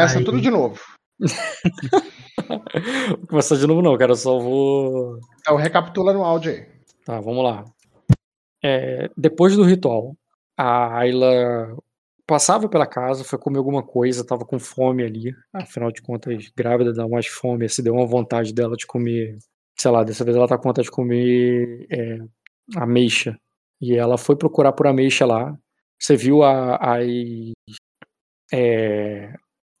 Começa Aí. tudo de novo. começar de novo, não, cara. Só vou. Então, recapitula no áudio aí. Tá, vamos lá. É, depois do ritual, a Ayla passava pela casa, foi comer alguma coisa, tava com fome ali. Afinal de contas, grávida dá mais fome, se deu uma vontade dela de comer. Sei lá, dessa vez ela tá com vontade de comer é, ameixa. E ela foi procurar por ameixa lá. Você viu a, a é,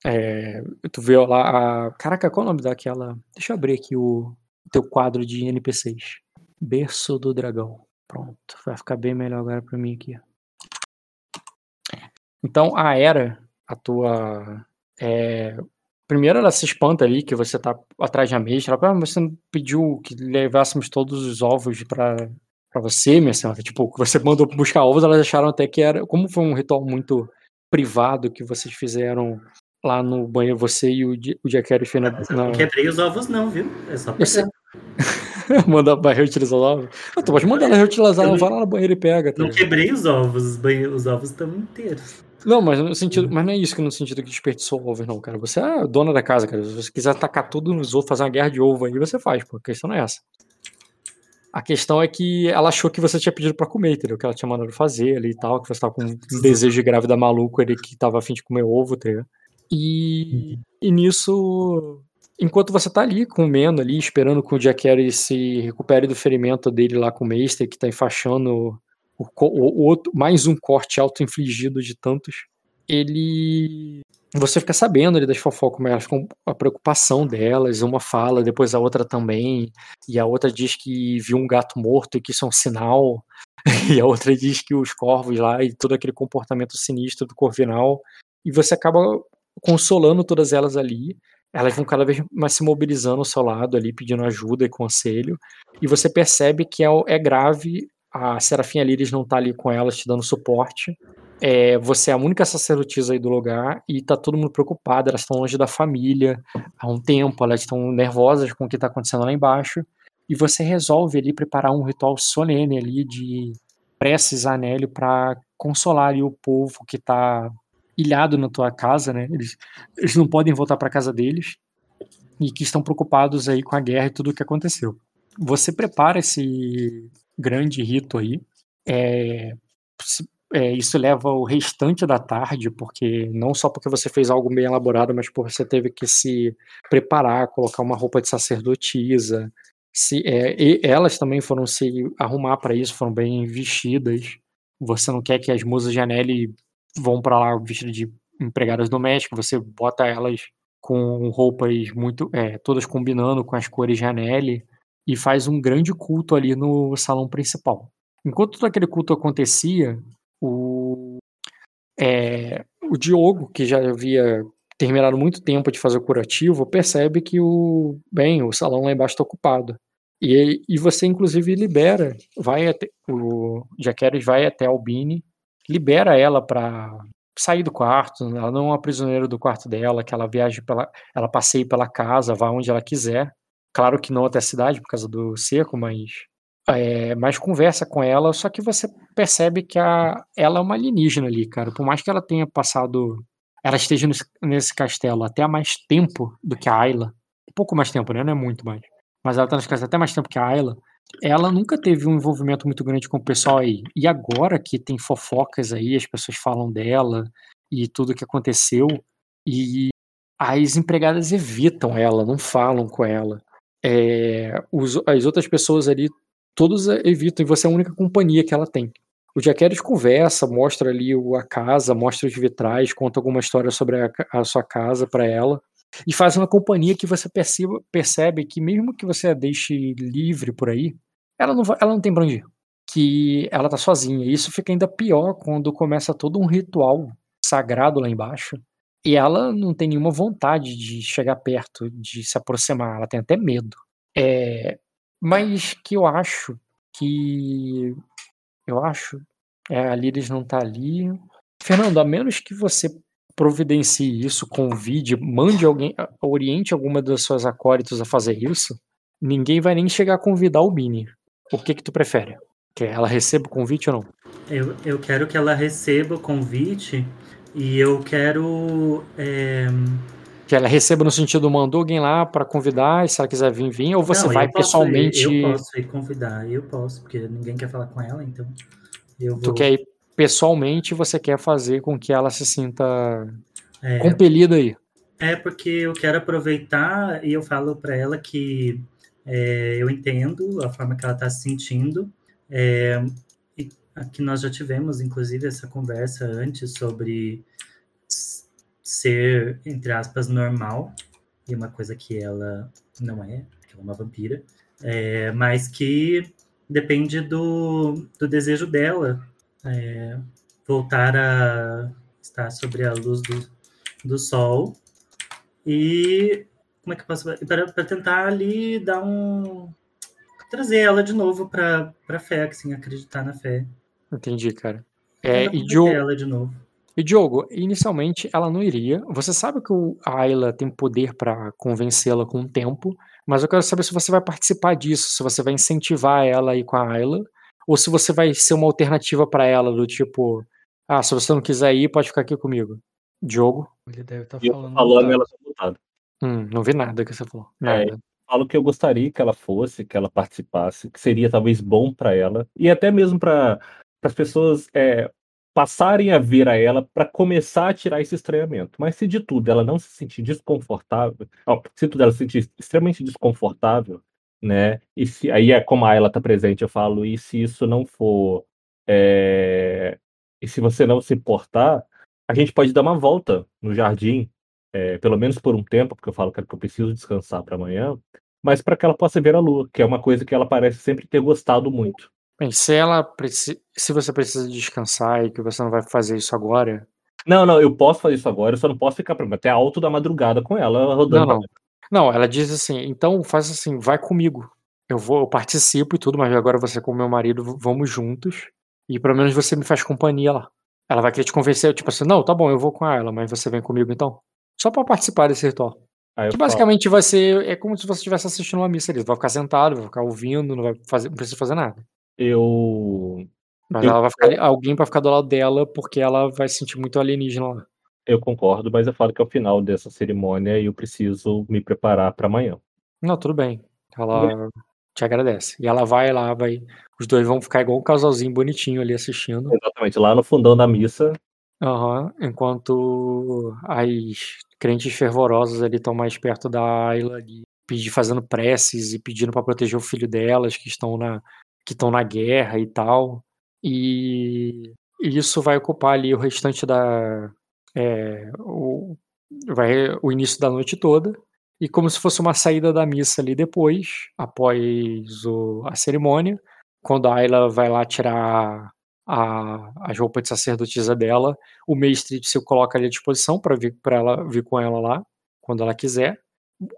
é, tu vê lá a. Caraca, qual é o nome daquela. Deixa eu abrir aqui o, teu quadro de NPCs. Berço do Dragão. Pronto, vai ficar bem melhor agora pra mim aqui. Então, a Era, a tua. É, primeiro ela se espanta ali que você tá atrás de ameixa. Ela, ah, você pediu que levássemos todos os ovos para para você, minha senhora. Tipo, você mandou buscar ovos, elas acharam até que era. Como foi um ritual muito privado que vocês fizeram lá no banheiro, você e o, o Jack Harris na, na... Não quebrei os ovos, não, viu? É só pra você... Manda pra reutilizar os ovos. Não, tu pode mandar ela reutilizar, não, vai lá no banheiro e pega. Tá não quebrei os ovos, os, os ovos estão inteiros. Não, mas no sentido, mas não é isso que no sentido que desperdiçou ovos, não, cara. Você é dona da casa, cara. Se você quiser atacar tudo nos ovos, fazer uma guerra de ovo aí, você faz, pô. A questão não é essa. A questão é que ela achou que você tinha pedido para comer, entendeu? Que ela tinha mandado fazer ali e tal, que você tava com um desejo de grávida maluco ali que tava afim de comer ovo, entendeu? E, e nisso, enquanto você tá ali comendo ali, esperando que o Jack Harry se recupere do ferimento dele lá com o Meister, que tá enfaixando o, o, o outro, mais um corte auto-infligido de tantos, ele você fica sabendo ali das fofocas, como elas ficam a preocupação delas, uma fala, depois a outra também, e a outra diz que viu um gato morto e que isso é um sinal, e a outra diz que os corvos lá e todo aquele comportamento sinistro do corvinal, e você acaba consolando todas elas ali, elas vão cada vez mais se mobilizando ao seu lado ali, pedindo ajuda e conselho, e você percebe que é, é grave, a Serafim Líris não tá ali com elas te dando suporte, é, você é a única sacerdotisa aí do lugar e tá todo mundo preocupado, elas estão longe da família há um tempo, elas estão nervosas com o que tá acontecendo lá embaixo, e você resolve ali preparar um ritual solene ali de preces a Anélio para consolar ali o povo que tá ilhado na tua casa, né? Eles, eles não podem voltar para casa deles e que estão preocupados aí com a guerra e tudo o que aconteceu. Você prepara esse grande rito aí, é, é, isso leva o restante da tarde, porque não só porque você fez algo bem elaborado, mas porque você teve que se preparar, colocar uma roupa de sacerdotisa. Se, é, elas também foram se arrumar para isso, foram bem vestidas. Você não quer que as musas de Anelli vão para lá vestidas de empregadas domésticas, você bota elas com roupas muito, é, todas combinando com as cores de Anelli e faz um grande culto ali no salão principal. Enquanto todo aquele culto acontecia, o, é, o Diogo, que já havia terminado muito tempo de fazer o curativo, percebe que o bem, o salão lá embaixo está ocupado. E, e você, inclusive, libera, vai até, o Jaqueres vai até Albini, libera ela para sair do quarto, ela não é uma prisioneira do quarto dela, que ela viaje pela, ela passeie pela casa, vá onde ela quiser. Claro que não até a cidade por causa do seco, mas é, mais conversa com ela, só que você percebe que a, ela é uma alienígena ali, cara. Por mais que ela tenha passado. Ela esteja nesse, nesse castelo até há mais tempo do que a Ayla. Um pouco mais tempo, né? Não é muito mais. Mas ela tá nesse castelo até mais tempo que a Ayla. Ela nunca teve um envolvimento muito grande com o pessoal aí. E agora que tem fofocas aí, as pessoas falam dela e tudo que aconteceu. E as empregadas evitam ela, não falam com ela. É, os, as outras pessoas ali todos evitam, e você é a única companhia que ela tem. O Harris conversa, mostra ali a casa, mostra os vitrais, conta alguma história sobre a, a sua casa para ela, e faz uma companhia que você perceba, percebe que mesmo que você a deixe livre por aí, ela não, ela não tem pra onde ir. Que ela tá sozinha. E isso fica ainda pior quando começa todo um ritual sagrado lá embaixo. E ela não tem nenhuma vontade de chegar perto, de se aproximar. Ela tem até medo. É, mas que eu acho que. Eu acho. É, a Liris não tá ali. Fernando, a menos que você providencie isso, convide, mande alguém, oriente alguma das suas acólitos a fazer isso, ninguém vai nem chegar a convidar o Bini. O que que tu prefere? Que ela receba o convite ou não? Eu, eu quero que ela receba o convite, E eu quero. é, Que ela receba no sentido, mandou alguém lá pra convidar, e se ela quiser vir, vir, ou você Não, vai eu pessoalmente. Ir, eu posso ir convidar, eu posso, porque ninguém quer falar com ela, então. Eu vou. Tu quer ir pessoalmente, você quer fazer com que ela se sinta é, compelida aí. É porque eu quero aproveitar e eu falo para ela que é, eu entendo a forma que ela está se sentindo. É, e que nós já tivemos, inclusive, essa conversa antes sobre ser, entre aspas, normal, e uma coisa que ela não é, que ela é uma vampira, é, mas que depende do, do desejo dela é, voltar a estar sobre a luz do, do sol e como é que eu posso para tentar ali dar um trazer ela de novo para para fé, assim, acreditar na fé. Entendi, cara. É, e, Diogo, ela de novo. e Diogo, inicialmente ela não iria. Você sabe que o, a Ayla tem poder pra convencê-la com o tempo, mas eu quero saber se você vai participar disso, se você vai incentivar ela a ir com a Ayla, ou se você vai ser uma alternativa pra ela, do tipo, ah, se você não quiser ir, pode ficar aqui comigo. Diogo? Ele deve estar eu falando. ela tá mutada. Hum, não vi nada que você falou. É, Nada. Falo que eu gostaria que ela fosse, que ela participasse, que seria talvez bom para ela e até mesmo para as pessoas é, passarem a ver a ela para começar a tirar esse estranhamento. Mas se de tudo ela não se sentir desconfortável, ó, se tudo ela se sentir extremamente desconfortável, né? E se aí é como a ela tá presente, eu falo, e se isso não for é, e se você não se importar, a gente pode dar uma volta no jardim é, pelo menos por um tempo, porque eu falo que eu preciso descansar para amanhã, mas para que ela possa ver a lua, que é uma coisa que ela parece sempre ter gostado muito. Bem, se ela preci... se você precisa descansar e que você não vai fazer isso agora, Não, não, eu posso fazer isso agora, eu só não posso ficar até alto da madrugada com ela rodando. não. Não, ela diz assim, então faz assim, vai comigo. Eu vou, eu participo e tudo, mas agora você com meu marido, vamos juntos. E pelo menos você me faz companhia lá. Ela vai querer te convencer, tipo assim, não, tá bom, eu vou com ela, mas você vem comigo então. Só pra participar desse ritual. Aí Que falo, basicamente vai ser, é como se você estivesse assistindo uma missa ali. Vai ficar sentado, vai ficar ouvindo, não vai fazer, não precisa fazer nada. eu, Mas Eu- ela vai ficar alguém pra ficar do lado dela, porque ela vai se sentir muito alienígena lá. Eu concordo, mas eu falo que ao final dessa cerimônia eu preciso me preparar para amanhã. Não, tudo bem. Ela te agradece. E ela vai lá, vai. Os dois vão ficar igual um casalzinho bonitinho ali assistindo. Exatamente, lá no fundão da missa, Aham. Enquanto as crentes fervorosas ali estão mais perto da Ayla ali, fazendo preces e pedindo pra proteger o filho delas, que estão na, que estão na guerra e tal. E e isso vai ocupar ali o restante da. É, o, vai, o início da noite toda. E como se fosse uma saída da missa ali depois, após o- a cerimônia, quando a Ayla vai lá tirar a, as roupas de sacerdotisa dela, o mestre se coloca ali à disposição para vir para ela vir com ela lá, quando ela quiser.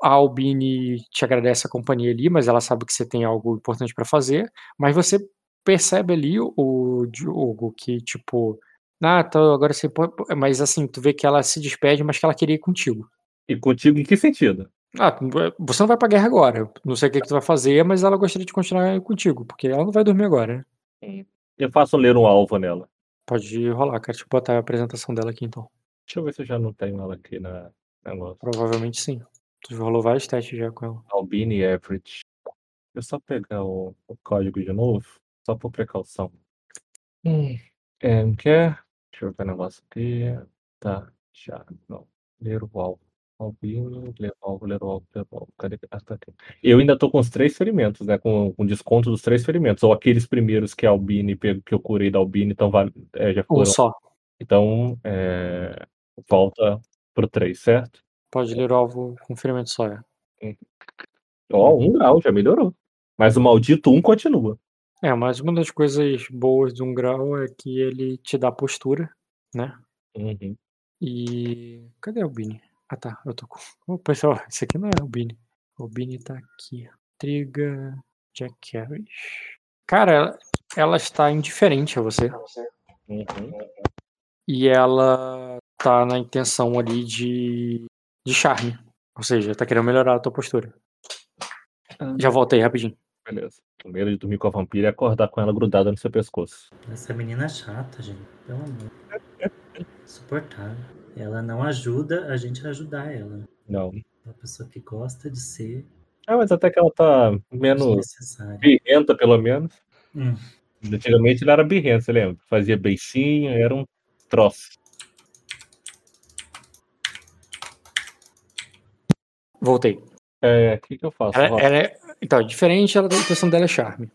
A Albine te agradece a companhia ali, mas ela sabe que você tem algo importante para fazer. Mas você percebe ali o Diogo que, tipo, ah, tá, agora você pode. Mas assim, tu vê que ela se despede, mas que ela queria ir contigo. e contigo em que sentido? Ah, tu- você não vai pra guerra agora. Não sei o que, que tu vai fazer, mas ela gostaria de continuar contigo, porque ela não vai dormir agora, né? Eu faço ler um alvo nela. Pode rolar, cara. Deixa eu botar a apresentação dela aqui então. Deixa eu ver se eu já não tenho ela aqui na negócio. Provavelmente sim. Tu rolou vários testes já com ela. Albini Average. Deixa eu só pegar o, o código de novo, só por precaução. Hum, é, quer? Deixa eu ver o negócio aqui. Tá, já. Não. Ler o alvo. Albini, ler o alvo, ler o alvo, ler o alvo. Cadê? Ah, tá aqui. Eu ainda tô com os três ferimentos, né? Com, com desconto dos três ferimentos. Ou aqueles primeiros que a Albini pegou, que eu curei da Albini, então vale, é, já Um foram. só. Então, é, volta pro três, certo? Pode ler o alvo com ferimento só. É. Ó, um grau, já melhorou. Mas o maldito um continua. É, mas uma das coisas boas de um grau é que ele te dá postura, né? Uhum. E. Cadê a Albini? Ah tá, eu tô com. Ô, pessoal, esse aqui não é a Albini. A Albini tá aqui. Triga. Jack Harris. Cara, ela, ela está indiferente a você. Uhum. E ela tá na intenção ali de. de charme. Ou seja, tá querendo melhorar a tua postura. Ah. Já volta aí rapidinho. Beleza. O medo de dormir com a vampira é acordar com ela grudada no seu pescoço. Essa menina é chata, gente. Pelo amor. Suportável. Ela não ajuda a gente a ajudar ela. Não. É uma pessoa que gosta de ser Ah, mas até que ela tá menos birrenta, pelo menos. Hum. Antigamente ela era birrenta, você lembra? Fazia beicinho, era um troço. Voltei. É, o que, que eu faço? Ela, ela é. Então, diferente, ela, a intenção dela é charme.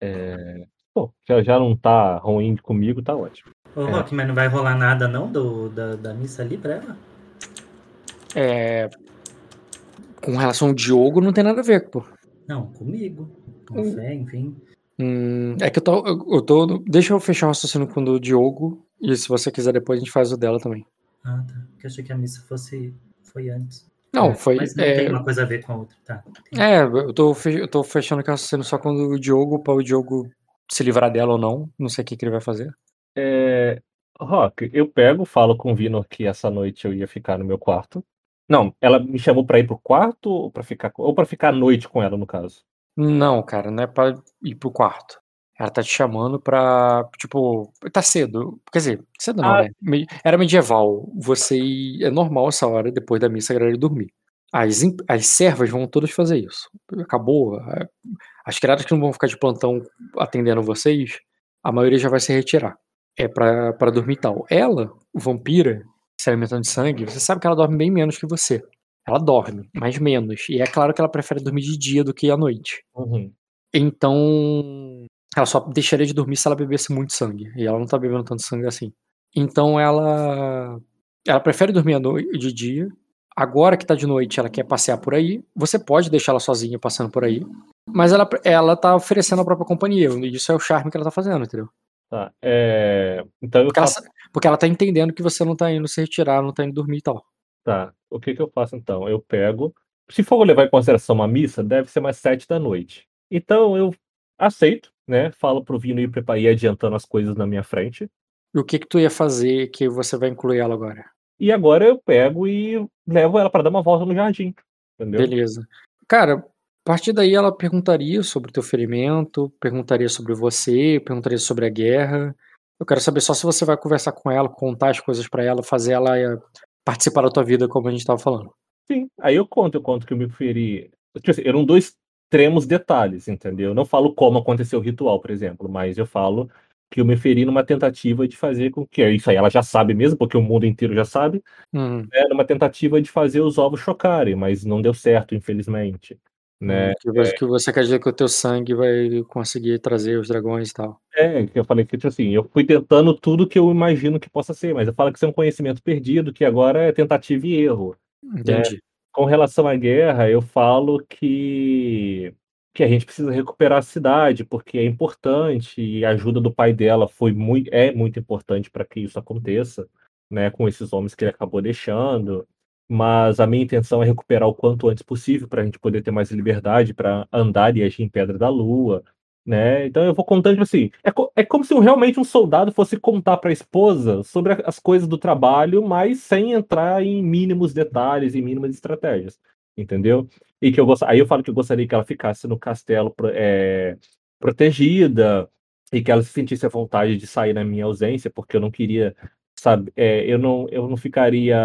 É, Pô, já, já não tá ruim comigo, tá ótimo. Ô, É. Rock, mas não vai rolar nada não do, da, da missa ali pra ela? É, com relação ao Diogo, não tem nada a ver, pô. Não, comigo. Com Hum. fé, enfim. Hum, é que eu tô, eu, eu tô. Deixa eu fechar o raciocínio com o do Diogo. E se você quiser depois, a gente faz o dela também. Ah, tá. Porque eu achei que a missa fosse. Foi antes. Não, É, foi. Mas não é, tem uma coisa a ver com a outra. Tá. É, eu tô, eu tô fechando aqui o raciocínio só com o Diogo, pra o Diogo se livrar dela ou não. Não sei o que, que ele vai fazer. É, Rock, eu pego, falo com o Vino que essa noite eu ia ficar no meu quarto. Não, ela me chamou pra ir pro quarto ou pra ficar, ou pra ficar à noite com ela, no caso. Não, cara, não é pra ir pro quarto. Ela tá te chamando pra. Tipo, tá cedo. Quer dizer, cedo não, Ah. né? Era medieval. Você. É normal essa hora, depois da missa, a galera ir dormir. As, as servas vão todas fazer isso. Acabou. As criadas que não vão ficar de plantão atendendo vocês, a maioria já vai se retirar. É pra, pra dormir e tal. Ela, vampira, se alimentando de sangue, você sabe que ela dorme bem menos que você. Ela dorme, mas menos. E é claro que ela prefere dormir de dia do que à noite. Uhum. Então, ela só deixaria de dormir se ela bebesse muito sangue. E ela não tá bebendo tanto sangue assim. Então ela. Ela prefere dormir noite, de dia. Agora que tá de noite, ela quer passear por aí. Você pode deixar ela sozinha passando por aí. Mas ela, ela tá oferecendo a própria companhia. E isso é o charme que ela tá fazendo, entendeu? Tá. é, Então eu Porque ela, faço. sa- porque ela tá entendendo que você não tá indo se retirar, não tá indo dormir e tal. Tá. O que que eu faço então? Eu pego. Se for levar em consideração uma missa, deve ser mais sete da noite. Então eu aceito, né? Falo pro Vino ir preparar ir adiantando as coisas na minha frente. E o que que tu ia fazer que você vai incluir ela agora? E agora eu pego e levo ela pra dar uma volta no jardim. Entendeu? Beleza. Cara, a partir daí ela perguntaria sobre o teu ferimento, perguntaria sobre você, perguntaria sobre a guerra. Eu quero saber só se você vai conversar com ela, contar as coisas pra ela, fazer ela eh, participar da tua vida, como a gente tava falando. Sim, aí eu conto, eu conto que eu me feri. Tipo assim, eram dois extremos detalhes, entendeu? Eu não falo como aconteceu o ritual, por exemplo, mas eu falo que eu me feri numa tentativa de fazer com que. Isso aí ela já sabe mesmo, porque o mundo inteiro já sabe. Hum, Né, numa tentativa de fazer os ovos chocarem, mas não deu certo, infelizmente. Né? hum, que, você, que você quer dizer que o teu sangue vai conseguir trazer os dragões e tal. É, eu falei que, tipo assim, eu fui tentando tudo que eu imagino que possa ser, mas eu falo que isso é um conhecimento perdido, que agora é tentativa e erro. Entendi. Com relação à guerra, eu falo que, que a gente precisa recuperar a cidade, porque é importante, e a ajuda do pai dela foi muito, é muito importante para que isso aconteça, né, com esses homens que ele acabou deixando. Mas a minha intenção é recuperar o quanto antes possível para a gente poder ter mais liberdade para andar e agir em Pedra da Lua. Né? Então eu vou contando tipo assim, é, co- é como se um- realmente um soldado fosse contar para a esposa sobre a- as coisas do trabalho, mas sem entrar em mínimos detalhes e mínimas estratégias, entendeu? E que eu aí eu falo que eu gostaria que ela ficasse no castelo é, protegida e que ela se sentisse à vontade de sair na minha ausência, porque eu não queria, sabe, é, eu não eu não ficaria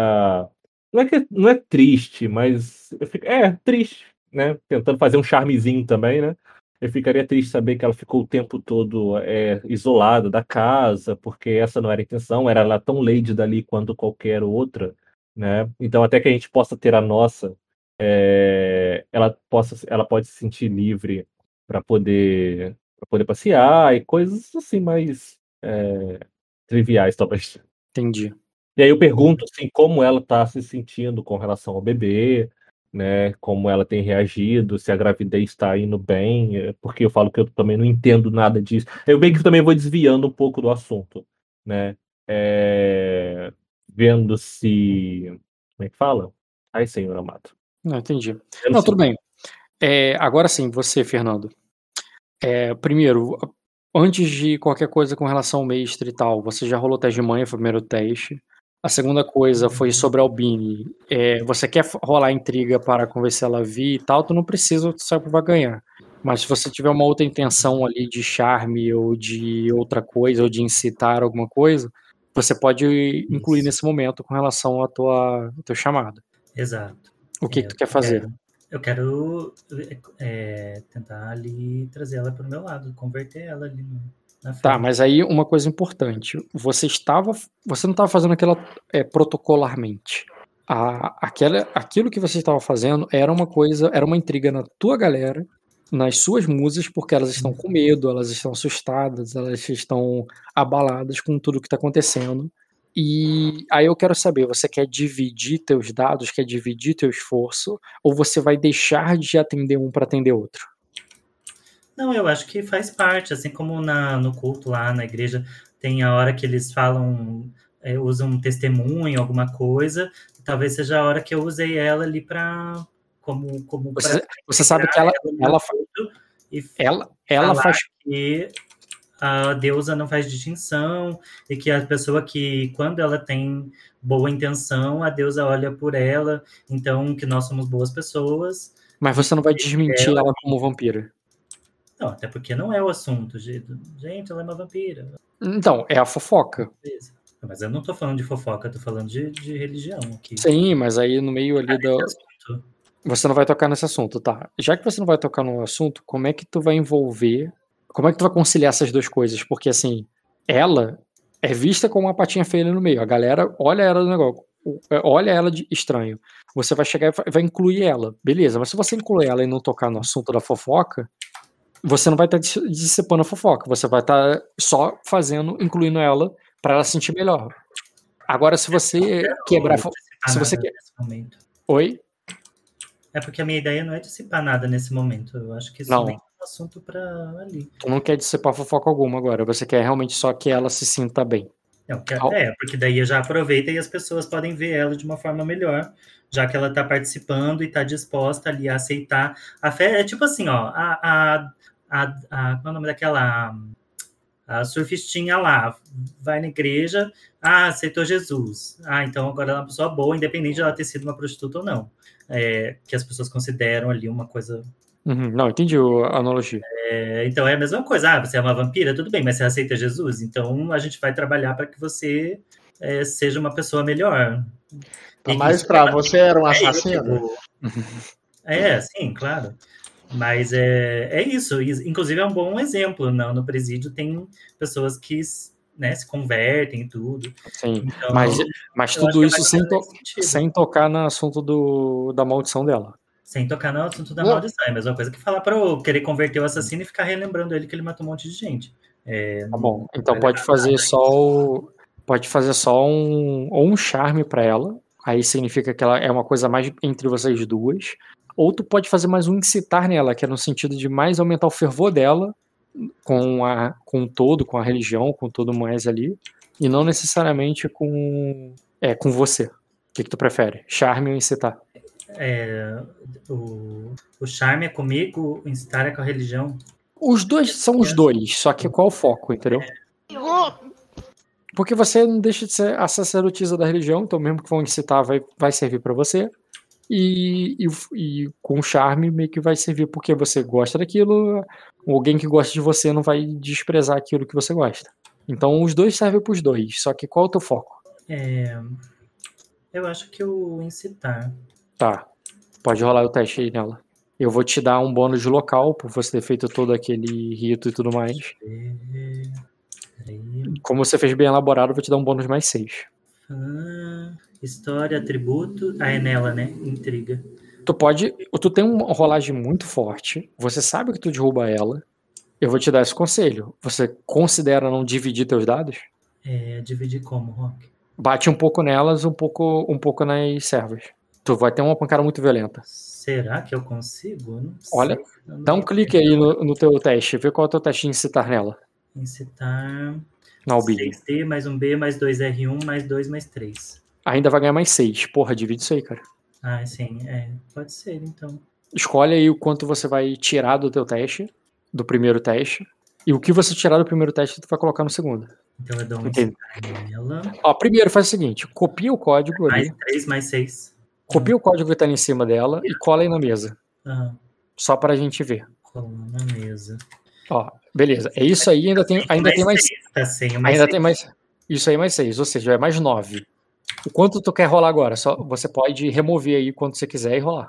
não é que não é triste, mas eu fico, é triste, né? Tentando fazer um charmezinho também, né? Eu ficaria triste saber que ela ficou o tempo todo é, isolada da casa, porque essa não era a intenção, era ela tão lady dali quanto qualquer outra, né? Então até que a gente possa ter a nossa, é, ela possa, ela pode se sentir livre para poder, para poder passear e coisas assim mais é, triviais talvez. Entendi. E aí eu pergunto assim, como ela está se sentindo com relação ao bebê, né? Como ela tem reagido, se a gravidez está indo bem, eh, porque eu falo que eu também não entendo nada disso. Eu bem que também vou desviando um pouco do assunto, né? É, Vendo se. Como é que fala? Ai, senhor amado. Não, entendi. Vendo Não, tudo bem. É, agora sim, você, Fernando. É, primeiro, antes de qualquer coisa com relação ao mestre e tal, você já rolou teste de manha, foi o primeiro teste. A segunda coisa foi sobre a Albini. É, você quer rolar intriga para convencer ela a vir e tal, tu não precisa, tu sabe que vai ganhar. Mas se você tiver uma outra intenção ali de charme ou de outra coisa, ou de incitar alguma coisa, você pode incluir Isso. nesse momento com relação à tua, ao teu chamado. Exato. O que, É, que tu quer fazer? Eu quero é, tentar ali trazer ela para o meu lado, converter ela ali no. Tá, mas aí uma coisa importante. Você estava. Você não estava fazendo aquilo é, protocolarmente. A, aquela, aquilo que você estava fazendo era uma coisa, era uma intriga na tua galera, nas suas musas, porque elas estão com medo, elas estão assustadas, elas estão abaladas com tudo que está acontecendo. E aí eu quero saber, você quer dividir teus dados, quer dividir teu esforço, ou você vai deixar de atender um para atender outro? Não, eu acho que faz parte, assim como na, no culto lá na igreja, tem a hora que eles falam, é, usam um testemunho, alguma coisa, talvez seja a hora que eu usei ela ali para como, como Você, você sabe que ela, ela, e ela, ela faz que a deusa não faz distinção e que a pessoa que, quando ela tem boa intenção, a deusa olha por ela, então que nós somos boas pessoas. Mas você não vai desmentir Ela- ela como vampira. Não, até porque não é o assunto. Gente, ela é uma vampira. Então, é a fofoca. Mas eu não tô falando de fofoca, eu tô falando de, de religião aqui. Sim, mas aí no meio ali da. Você não vai tocar nesse assunto, tá? Já que você não vai tocar no assunto, como é que tu vai envolver. Como é que tu vai conciliar essas duas coisas? Porque assim, ela é vista como uma patinha feia ali no meio. A galera olha ela do negócio. é, Olha ela de estranho. Você vai chegar e vai incluir ela. Beleza, mas se você incluir ela e não tocar no assunto da fofoca, você não vai estar dis- dissipando a fofoca. Você vai estar só fazendo, incluindo ela para ela se sentir melhor. Agora, se você quebrar. a fo- Dissipar se você quer-. Oi? É porque a minha ideia não é dissipar nada nesse momento. Eu acho que isso Não. nem é um assunto pra ali. Tu não quer dissipar fofoca alguma agora. Você quer realmente só que ela se sinta bem. Não, que- Ao- é, porque daí já aproveita e as pessoas podem ver ela de uma forma melhor, já que ela está participando e está disposta ali a aceitar. A fé é tipo assim, ó, a, a, a, a qual é o nome daquela a surfistinha lá, vai na igreja, ah, aceitou Jesus. Ah, então agora ela é uma pessoa boa, independente de ela ter sido uma prostituta ou não. É, que as pessoas consideram ali uma coisa Uhum, Não, entendi a analogia. é, então é a mesma coisa. Ah, você é uma vampira, tudo bem, mas você aceita Jesus? Então a gente vai trabalhar para que você é, seja uma pessoa melhor. E Mas isso pra é- você era um é assassino? É, sim, claro. Mas é, é isso. Inclusive é um bom exemplo. Não? No presídio tem pessoas que né, se convertem e tudo. Sim. Então, Mas, mas tudo isso sem, to- sem tocar no assunto do, da maldição dela. Sem tocar no assunto da Não. maldição. É a mesma coisa que falar para eu querer converter o assassino e ficar relembrando ele que ele matou um monte de gente. É, Tá bom. Então pode fazer nada só o, pode fazer só um ou um charme pra ela. Aí significa que ela é uma coisa mais entre vocês duas. Ou tu pode fazer mais um incitar nela, que é no sentido de mais aumentar o fervor dela com a com o todo, com a religião, com tudo mais ali, e não necessariamente com é com você. O que, que tu prefere? Charme ou incitar? É, o, o charme é comigo, o incitar é com a religião. Os dois são os dois, só que qual o foco, entendeu? Porque você não deixa de ser a sacerdotisa da religião, então mesmo que vão incitar vai, vai servir pra você. E, e, e com charme meio que vai servir porque você gosta daquilo, alguém que gosta de você não vai desprezar aquilo que você gosta. Então os dois servem pros dois, só que qual é o teu foco? É, eu acho que o incitar. Tá, pode rolar o teste aí nela. Eu vou te dar um bônus de local por você ter feito todo aquele rito e tudo mais. Como você fez bem elaborado, eu vou te dar um bônus mais 6. Ah, história, atributo. Ah, é nela, né? Intriga. Tu pode. Tu tem uma rolagem muito forte. Você sabe que tu derruba ela. Eu vou te dar esse conselho. Você considera não dividir teus dados? É, dividir como, Rock? Bate um pouco nelas, um pouco, um pouco nas servas. Tu vai ter uma pancada muito violenta. Será que eu consigo? Eu Olha. Eu Dá um clique aí no, no teu teste. Vê qual é o teu teste de incitar nela. Incitar. Na Albini. 6D, mais um B, mais 2R1, mais 2, mais 3. Ainda vai ganhar mais 6. Porra, divide isso aí, cara. Ah, sim, é. Pode ser, então. Escolhe aí o quanto você vai tirar do teu teste, do primeiro teste. E o que você tirar do primeiro teste, tu vai colocar no segundo. Então eu dou um Entendi. incitar nela. Ó, primeiro faz o seguinte: copia o código ali. Mais 3, mais 6. Copia o código que tá ali em cima dela e cola aí na mesa. Aham. Só pra gente ver. Colar na mesa. Ó, beleza. É isso aí, ainda tem, ainda tem mais. seis, Tá mais Ainda tem mais. Isso aí mais 6, ou seja, é mais 9. O quanto tu quer rolar agora? Só, você pode remover aí quanto você quiser e rolar.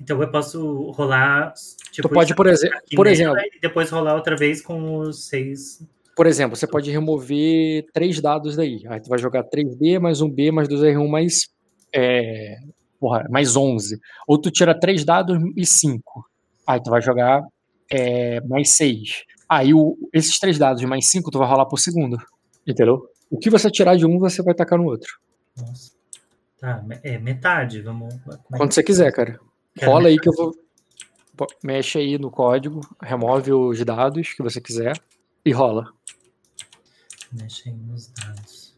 Então eu posso rolar. Tipo, tu pode, por, exe por exemplo, E depois rolar outra vez com os seis. por exemplo, você pode remover três dados daí. Aí tu vai jogar 3D mais um B mais 2R1 mais. É, porra, mais 11. Ou tu tira três dados e 5. Aí tu vai jogar é, mais 6. Aí o, esses três dados de mais 5 tu vai rolar por segundo. Entendeu? O que você tirar de um, você vai tacar no outro. Nossa. Tá, é metade. Vamos. é Quando você quiser, cara. Quero Rola aí que eu vou. Mexe aí no código, remove os dados que você quiser e rola. Mexe aí nos dados.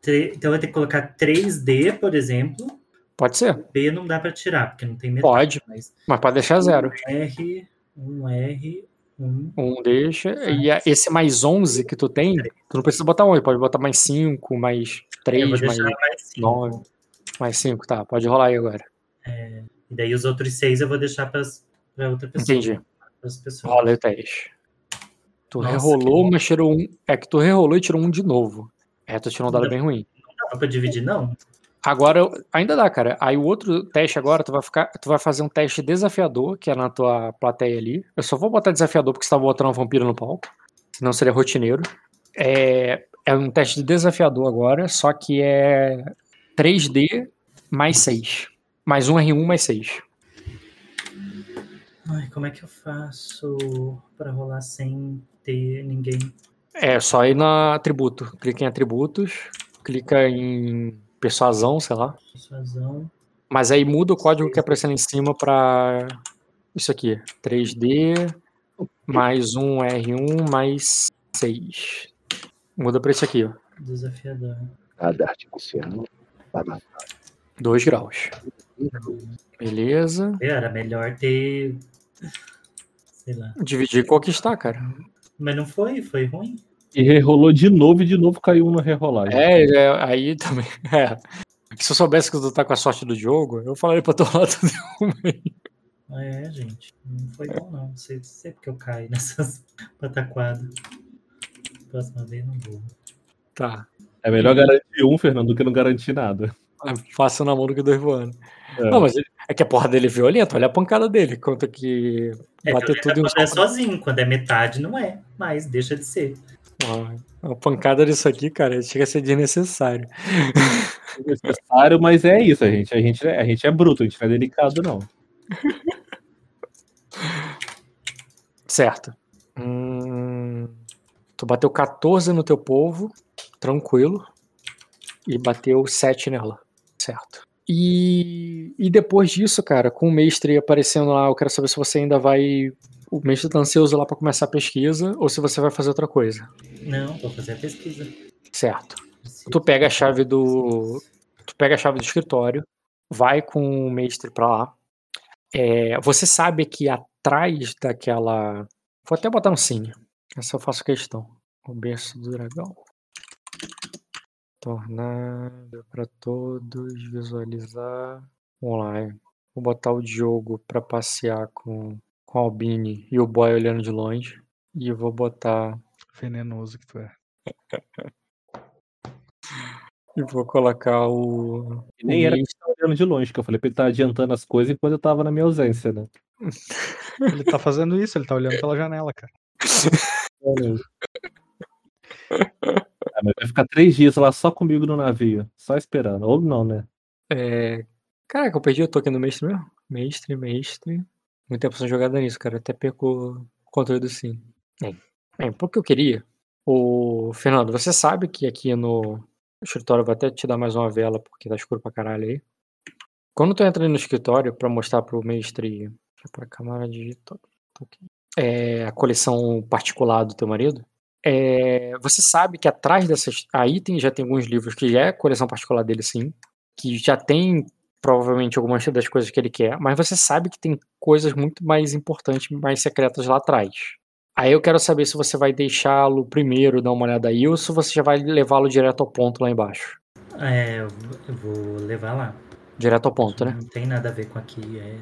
Tre- Então vou ter que colocar 3D, por exemplo. Pode ser, B não dá pra tirar, porque não tem metade. pode, Mas mas pode deixar zero. R, um R, um. Um deixa. E a- esse mais 11 que tu tem, tu não precisa botar 11, pode botar mais 5, mais Eu 3, vou mais deixar mais 5. 9, mais 5, tá. Pode rolar aí agora. E daí os outros seis eu vou deixar para outra pessoa. Entendi. Rola o teste. Tu Nossa, rerolou, mas tirou um. É que tu rerolou e tirou um de novo. É, tu tirou um dado Não. bem ruim. Não dá pra dividir, não? Agora, ainda dá, cara. Aí o outro teste agora, tu vai ficar, tu vai fazer um teste desafiador, que é na tua plateia ali. Eu só vou botar desafiador porque você tá botando um vampiro no palco. Senão seria rotineiro. É, é um teste de desafiador agora, só que é 3D mais 6. Mais um R1 mais 6. Ai, como é que eu faço pra rolar sem ter ninguém? É só ir na atributo. Clica em atributos, clica em persuasão, sei lá. Persuasão. Mas aí muda o código que aparece lá em cima pra isso aqui. 3D mais um R1 mais 6. Muda pra isso aqui, ó. Desafiador. Nada artificial. 2 graus. Beleza. Era melhor ter. Sei lá. Dividir e conquistar, cara. Mas não foi? Foi ruim? E rerolou de novo e de novo caiu na rerolagem. É, é, aí também. É. Se eu soubesse que tu tá com a sorte do jogo, eu falaria pra tu rolar tudo uma aí. Ah, É, gente. Não foi bom, não. Não sei, sei porque eu caio nessas pataquadas. Próxima vez não vou. Tá. É melhor garantir um, Fernando, do que não garantir nada. É Fácil na mão do que dois voando. É. Não, mas ele- é que a porra dele é violenta. Olha a pancada dele. Conta que É bater violenta tudo em um quando é sozinho. Quando é metade, não é. Mas deixa de ser. A pancada disso aqui, cara, chega a ser desnecessário. necessário, mas é isso, a gente, a gente, é- a gente é bruto, a gente não é delicado, não. Certo. Hum, tu bateu 14 no teu povo, tranquilo. E bateu 7 nela. Certo. E, e depois disso, cara, com o mestre aparecendo lá, eu quero saber se você ainda vai. O mestre tá ansioso lá pra começar a pesquisa ou se você vai fazer outra coisa. Não, vou fazer a pesquisa. Certo. Tu pega a chave do. Tu pega a chave do escritório, vai com o mestre pra lá. É, você sabe que atrás daquela. Vou até botar no cine. Essa eu faço questão. O berço do dragão. Tornar para todos, visualizar. Online. Vou botar o Diogo pra passear com, com a Albini e o boy olhando de longe. E eu vou botar Venenoso que tu é. E vou colocar o. E nem o era que tava olhando de longe, que eu falei pra ele estar adiantando as coisas enquanto eu tava na minha ausência, né? Ele tá fazendo isso, ele tá olhando pela janela, cara. Ah, mas vai ficar três dias lá só comigo no navio, só esperando. Ou não, né? É... Caraca, eu perdi o token do mestre mesmo? Mestre, mestre. Tempo sem jogada nisso, cara. Até perco o controle do sim. Bem, bem, porque eu queria. O Fernando, você sabe que aqui no escritório vou até te dar mais uma vela, porque tá escuro pra caralho aí. Quando tu entra no escritório pra mostrar pro mestre. Pra câmera digital. É, a coleção particular do teu marido. É, você sabe que atrás dessas. Aí tem, já tem alguns livros que já é coleção particular dele, sim. Que já tem provavelmente algumas das coisas que ele quer, mas você sabe que tem coisas muito mais importantes, mais secretas lá atrás. Aí eu quero saber se você vai deixá-lo primeiro dar uma olhada aí ou se você já vai levá-lo direto ao ponto lá embaixo. É, eu vou- levar lá. Direto ao ponto, né? Não tem nada a ver com aqui. É...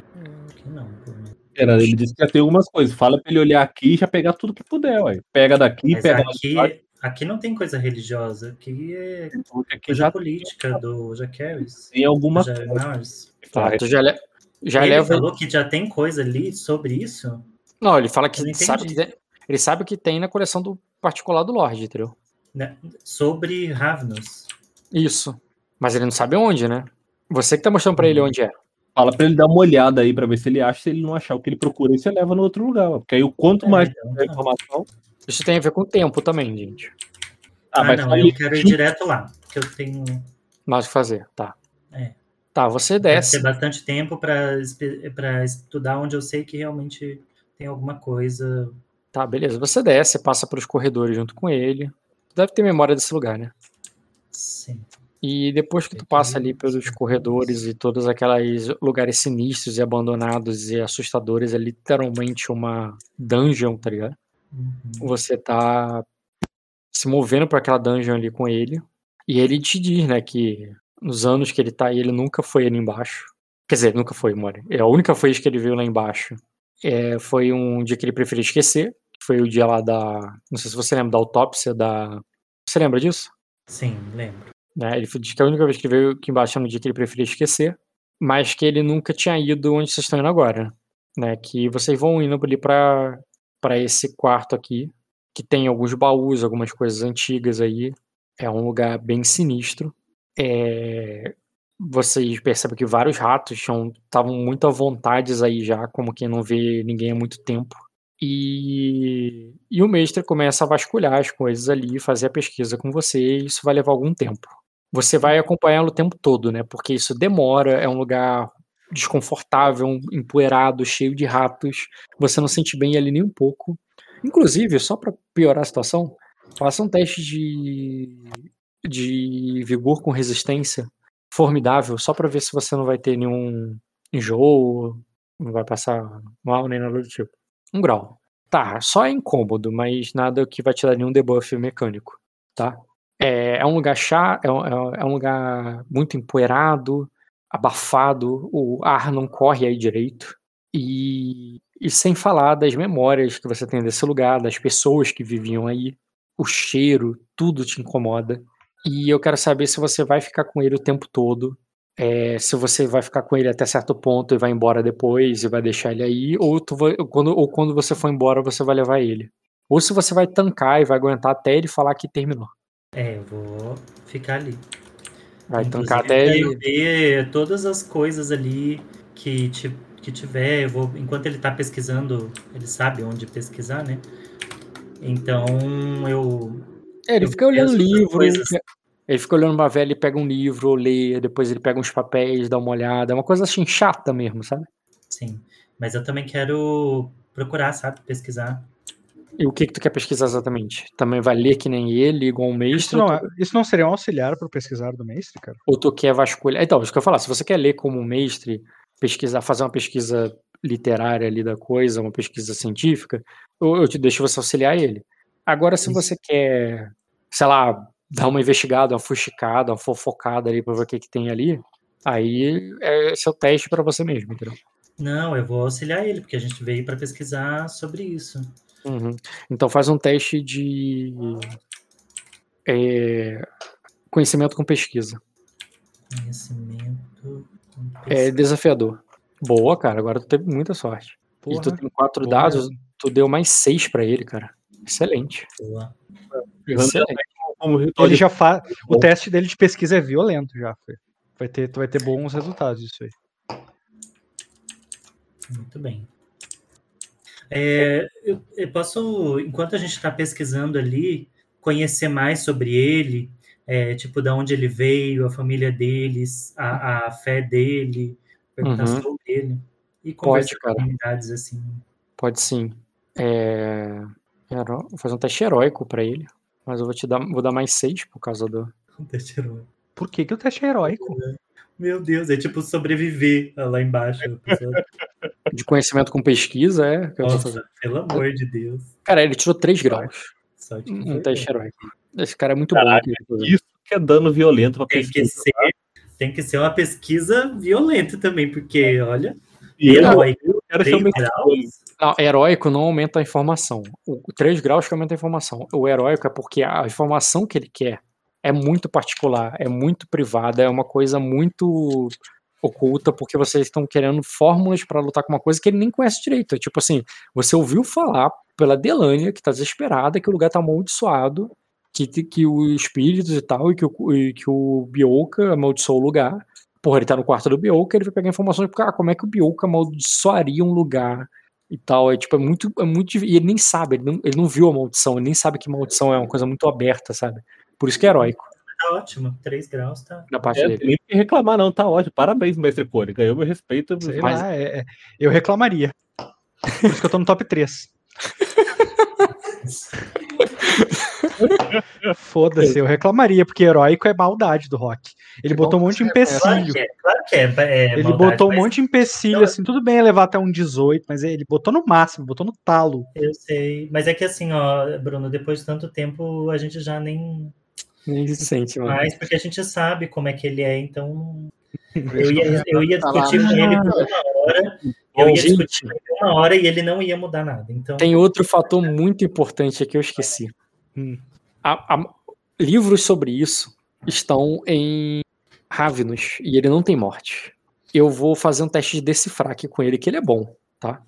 Que não, pelo menos. Fernando, ele disse que ia ter algumas coisas. Fala pra ele olhar aqui e já pegar tudo que puder, ué. Pega daqui, Mas pega lá de aqui, baixo. Aqui não tem coisa religiosa, aqui é Aqui coisa já política do Jack Harris. tem alguma Jack coisa. Tá, tu já, le- já Ele leva. falou que já tem coisa ali sobre isso? Não, ele fala que sabe que tem, ele sabe o que tem na coleção do particular do Lorde, entendeu? Né? Sobre Ravnos. Isso. Mas ele não sabe onde, né? Você que tá mostrando pra Uhum. ele onde é. Fala pra ele dar uma olhada aí pra ver se ele acha. Se ele não achar o que ele procura, aí você leva no outro lugar. Porque aí o quanto É, mais tá. informação. Isso tem a ver com o tempo também, gente. Ah, mas não, aí- eu quero ir direto lá, porque eu tenho Nós que fazer, tá. É. Tá, você desce. ter bastante tempo para estudar onde eu sei que realmente tem alguma coisa. Tá, beleza. Você desce, passa pelos corredores junto com ele. Tu deve ter memória desse lugar, né? Sim. E depois que tu passa ali pelos corredores e todos aqueles lugares sinistros e abandonados e assustadores, é literalmente uma dungeon, tá ligado? Uhum. Você tá se movendo pra aquela dungeon ali com ele. E ele te diz, né, que nos anos que ele tá aí, ele nunca foi ali embaixo. Quer dizer, nunca foi, Mori. É a única vez que ele veio lá embaixo. É, foi um dia que ele preferia esquecer. que Foi o dia lá da. Não sei se você lembra da autópsia da. Você lembra disso? Sim, lembro. Né? Ele diz que a única vez que ele veio aqui embaixo é no dia que ele preferia esquecer, mas que ele nunca tinha ido onde vocês estão indo agora, né? Que vocês vão indo ali para para esse quarto aqui, que tem alguns baús, algumas coisas antigas aí. É um lugar bem sinistro. É, Vocês percebem que vários ratos estavam muito à vontade aí já, como quem não vê ninguém há muito tempo. E, e o mestre começa a vasculhar as coisas ali, fazer a pesquisa com você, e isso vai levar algum tempo. Você vai acompanhá-lo o tempo todo, né? Porque isso demora, é um lugar desconfortável, empoeirado, cheio de ratos. Você não sente bem ali nem um pouco. Inclusive, só para piorar a situação, faça um teste de, de vigor com resistência formidável, só para ver se você não vai ter nenhum enjoo, não vai passar mal nem nada do tipo. Um grau. Tá, só é incômodo, mas nada que vai te dar nenhum debuff mecânico, tá? É, é um lugar chá, é, um- é é um lugar muito empoeirado, abafado, o ar não corre aí direito. E, e sem falar das memórias que você tem desse lugar, das pessoas que viviam aí, o cheiro, tudo te incomoda. E eu quero saber se você vai ficar com ele o tempo todo, é, se você vai ficar com ele até certo ponto e vai embora depois e vai deixar ele aí, ou, vai- quando, ou quando você for embora você vai levar ele. Ou se você vai tancar e vai aguentar até ele falar que terminou. É, eu vou ficar ali. Vai Inclusive, tancar até ele. eu ver todas as coisas ali que, ti- que tiver. Eu vou, enquanto ele tá pesquisando, ele sabe onde pesquisar, né? Então eu. É, ele eu fica olhando livro, coisas. ele fica olhando uma velha e pega um livro, lê, depois ele pega uns papéis, dá uma olhada. É uma coisa assim chata mesmo, sabe? Sim. Mas eu também quero procurar, sabe? Pesquisar. E o que, que tu quer pesquisar exatamente? Também vai ler que nem ele, igual um Isso mestre? não, ou, é- tu, isso não seria um auxiliar pro pesquisar do mestre, cara? ou tu quer vasculhar? Então, isso que eu ia falar, se você quer ler como um mestre, pesquisar, fazer uma pesquisa literária ali da coisa, uma pesquisa científica, eu, eu te deixo você auxiliar ele. Agora, se Isso. você quer, sei lá, dar uma investigada, uma fuxicada, uma fofocada ali pra ver o que, que tem ali, aí é seu teste pra você mesmo, entendeu? Não, eu vou auxiliar ele, porque a gente veio para pesquisar sobre isso. Uhum. Então faz um teste de é, conhecimento com pesquisa. Conhecimento. com É pesquisa. desafiador. Boa, cara. Agora tu teve muita sorte. e tu Porra, tem quatro boa dados, tu deu mais seis pra ele, cara. Excelente. Boa. Excelente. Ele já faz. O teste dele de pesquisa é violento já. Vai ter, tu vai ter bons resultados disso aí. Muito bem. É, eu, eu posso, enquanto a gente está pesquisando ali, conhecer mais sobre ele, é, tipo, de onde ele veio, a família deles, a, a fé dele, perguntar Uhum. sobre ele. E conversar com cara. comunidades assim. Pode sim. É, Vou fazer um teste heróico pra ele. Mas eu vou te dar, vou dar mais seis por causa do. Por que, que o teste é heróico? Meu Deus, é tipo sobreviver lá embaixo. De conhecimento com pesquisa, é. que eu vou fazer. Nossa, pelo amor de Deus. Cara, ele tirou três graus. Sorte que Um teste heróico. Esse cara é muito Caralho, bom. inclusive. Isso que é dano violento pra Tem que pesquisa. ser, tem que ser uma pesquisa violenta também, porque, olha, E heróico. Mestre graus? Não, heróico não aumenta a informação. O 3 graus que aumenta a informação. O heróico é porque a informação que ele quer é muito particular, é muito privada, é uma coisa muito oculta, porque vocês estão querendo fórmulas pra lutar com uma coisa que ele nem conhece direito. É tipo assim, você ouviu falar pela Delânia, que tá desesperada, que o lugar tá amaldiçoado, que, que os espíritos e tal, e que o, e que o Bioka amaldiçoou o lugar. Porra, ele tá no quarto do Bioka, ele vai pegar informações, porque, ah, como é que o Bioka amaldiçoaria um lugar e tal. É tipo, é muito. É muito e ele nem sabe, ele não, ele não viu a maldição, ele nem sabe que maldição é uma coisa muito aberta, sabe? Por isso que é heróico Tá ótimo. 3 graus tá. da parte É, dele. nem tem que reclamar, não, tá ótimo. Parabéns, mestre Cole. Ganhou meu respeito. Sei Mas- lá, é- é- eu reclamaria. Por isso que eu tô no top 3. Foda-se, eu reclamaria, porque heróico é maldade do rock. Ele Que bom botou um que monte de Claro empecilho. que é, claro que é. é Ele maldade, botou um mas monte de empecilho, assim, tudo bem levar até um 18, mas ele botou no máximo, botou no talo. Eu sei. Mas é que assim, ó, Bruno, depois de tanto tempo, a gente já nem Nem se sente, mais, porque a gente sabe como é que ele é, então. Eu ia, eu ia discutir com ele por uma hora, eu ia gente, discutir com ele por uma hora e ele não ia mudar nada. Então, Tem outro fator muito importante aqui, eu esqueci. Hum. A- a- livros sobre isso estão em Ravenous e ele não tem morte. Eu vou fazer um teste de decifrar aqui com ele, que ele é bom, tá?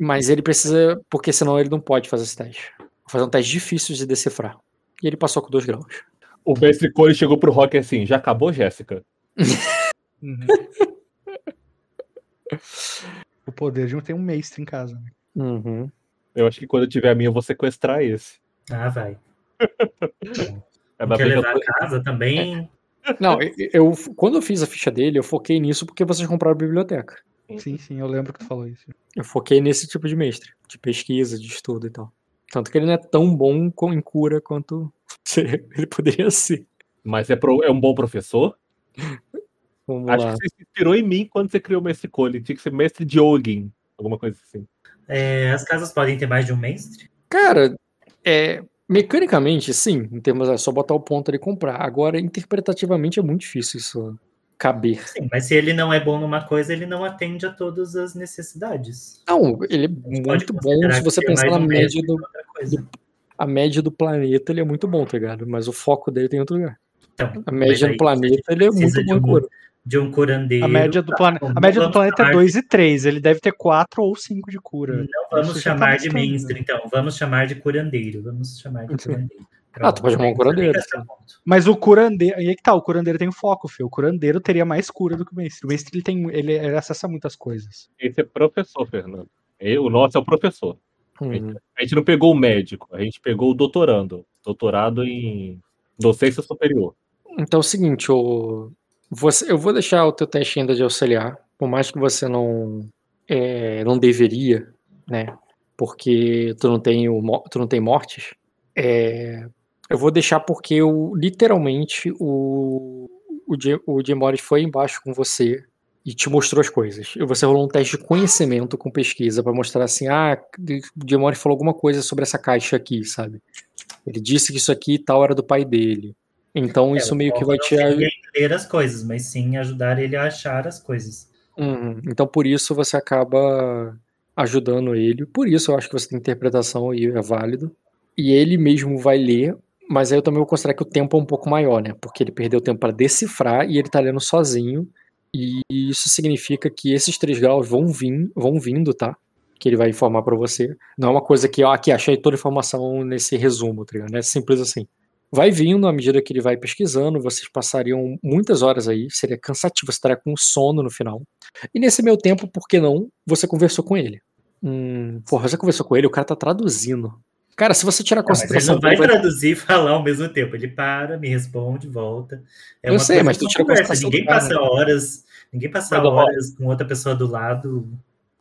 Mas ele precisa, porque senão ele não pode fazer esse teste. Vou fazer um teste difícil de decifrar. E ele passou com dois graus. O mestre Cole chegou pro Rock assim: já acabou, Jéssica? Uhum. o poder de um ter um mestre em casa. né? Uhum. Eu acho que quando eu tiver a minha, eu vou sequestrar esse. ah, vai. É Quer levar tô- a casa também? Não, eu, eu- quando eu fiz a ficha dele, eu foquei nisso porque vocês compraram a biblioteca. Sim, sim, eu lembro que tu falou isso. Eu foquei nesse tipo de mestre, de pesquisa, de estudo e tal. Tanto que ele não é tão bom com- em cura quanto ele poderia ser. Mas é, pro- é um bom professor? Vamos Acho lá. que você se inspirou em mim quando você criou o mestre Cole. Tinha que ser mestre de Ogin. Alguma coisa assim. É, as casas podem ter mais de um mestre? Cara, é, mecanicamente, sim, em termos é só botar o ponto ali e comprar. Agora, interpretativamente, é muito difícil isso caber. Sim, mas se ele não é bom numa coisa, ele não atende a todas as necessidades. Não, ele é muito bom se você é pensar na média do, coisa. a média do planeta, ele é muito bom, tá ligado? Mas o foco dele tem em outro lugar. Então, A média do planeta, ele é muito bom em de um- cura. de um curandeiro. A média do, tá? plane... A média do planeta é chamar- 2 e 3. Ele deve ter 4 ou 5 de cura. Não vamos Isso tá chamar de bastante, mestre, né? então. Vamos chamar de curandeiro. Vamos chamar de curandeiro. Ah, tu pode chamar um curandeiro, é o ponto. Mas o curandeiro. Aí é que tá, o curandeiro tem foco, filho. O curandeiro teria mais cura do que o mestre. O mestre ele tem. Ele, ele acessa muitas coisas. Esse é professor, Fernando. E O nosso é o professor. Uhum. A gente não pegou o médico, a gente pegou o doutorando. Doutorado em docência superior. Então é o seguinte, o... você, eu vou deixar o teu teste ainda de auxiliar, por mais que você não é, não deveria, né? Porque tu não tem, o, tu não tem mortes. É, eu vou deixar porque eu, literalmente o, o, Jim, o Jim Morris foi embaixo com você e te mostrou as coisas. E você rolou um teste de conhecimento com pesquisa pra mostrar assim, ah, o Jim Morris falou alguma coisa sobre essa caixa aqui, sabe? Ele disse que isso aqui e tal era do pai dele. Então É, isso meio que vai te entender as coisas, mas sim ajudar ele a achar as coisas. Uhum. Então por isso você acaba ajudando ele. Por isso eu acho que você tem interpretação e é válido. E ele mesmo vai ler, mas aí eu também vou considerar que o tempo é um pouco maior, né? Porque ele perdeu tempo para decifrar e ele tá lendo sozinho. E isso significa que esses três graus vão vir, vão vindo, tá? Que ele vai informar para você. Não é uma coisa que, ó, aqui achei toda a informação nesse resumo, tá ligado? É simples assim. Vai vindo à medida que ele vai pesquisando, vocês passariam muitas horas aí, seria cansativo, você estaria com sono no final. E nesse meio tempo, por que não, você conversou com ele? Hum, porra, você conversou com ele, o cara tá traduzindo. Cara, se você tirar a Não, mas ele não vai traduzir e falar ao mesmo tempo. Ele para, me responde, volta. É Eu uma sei, mas tu tira a conversa. concentração Ninguém do cara, passa horas, ninguém passa Mas, ó, horas com outra pessoa do lado.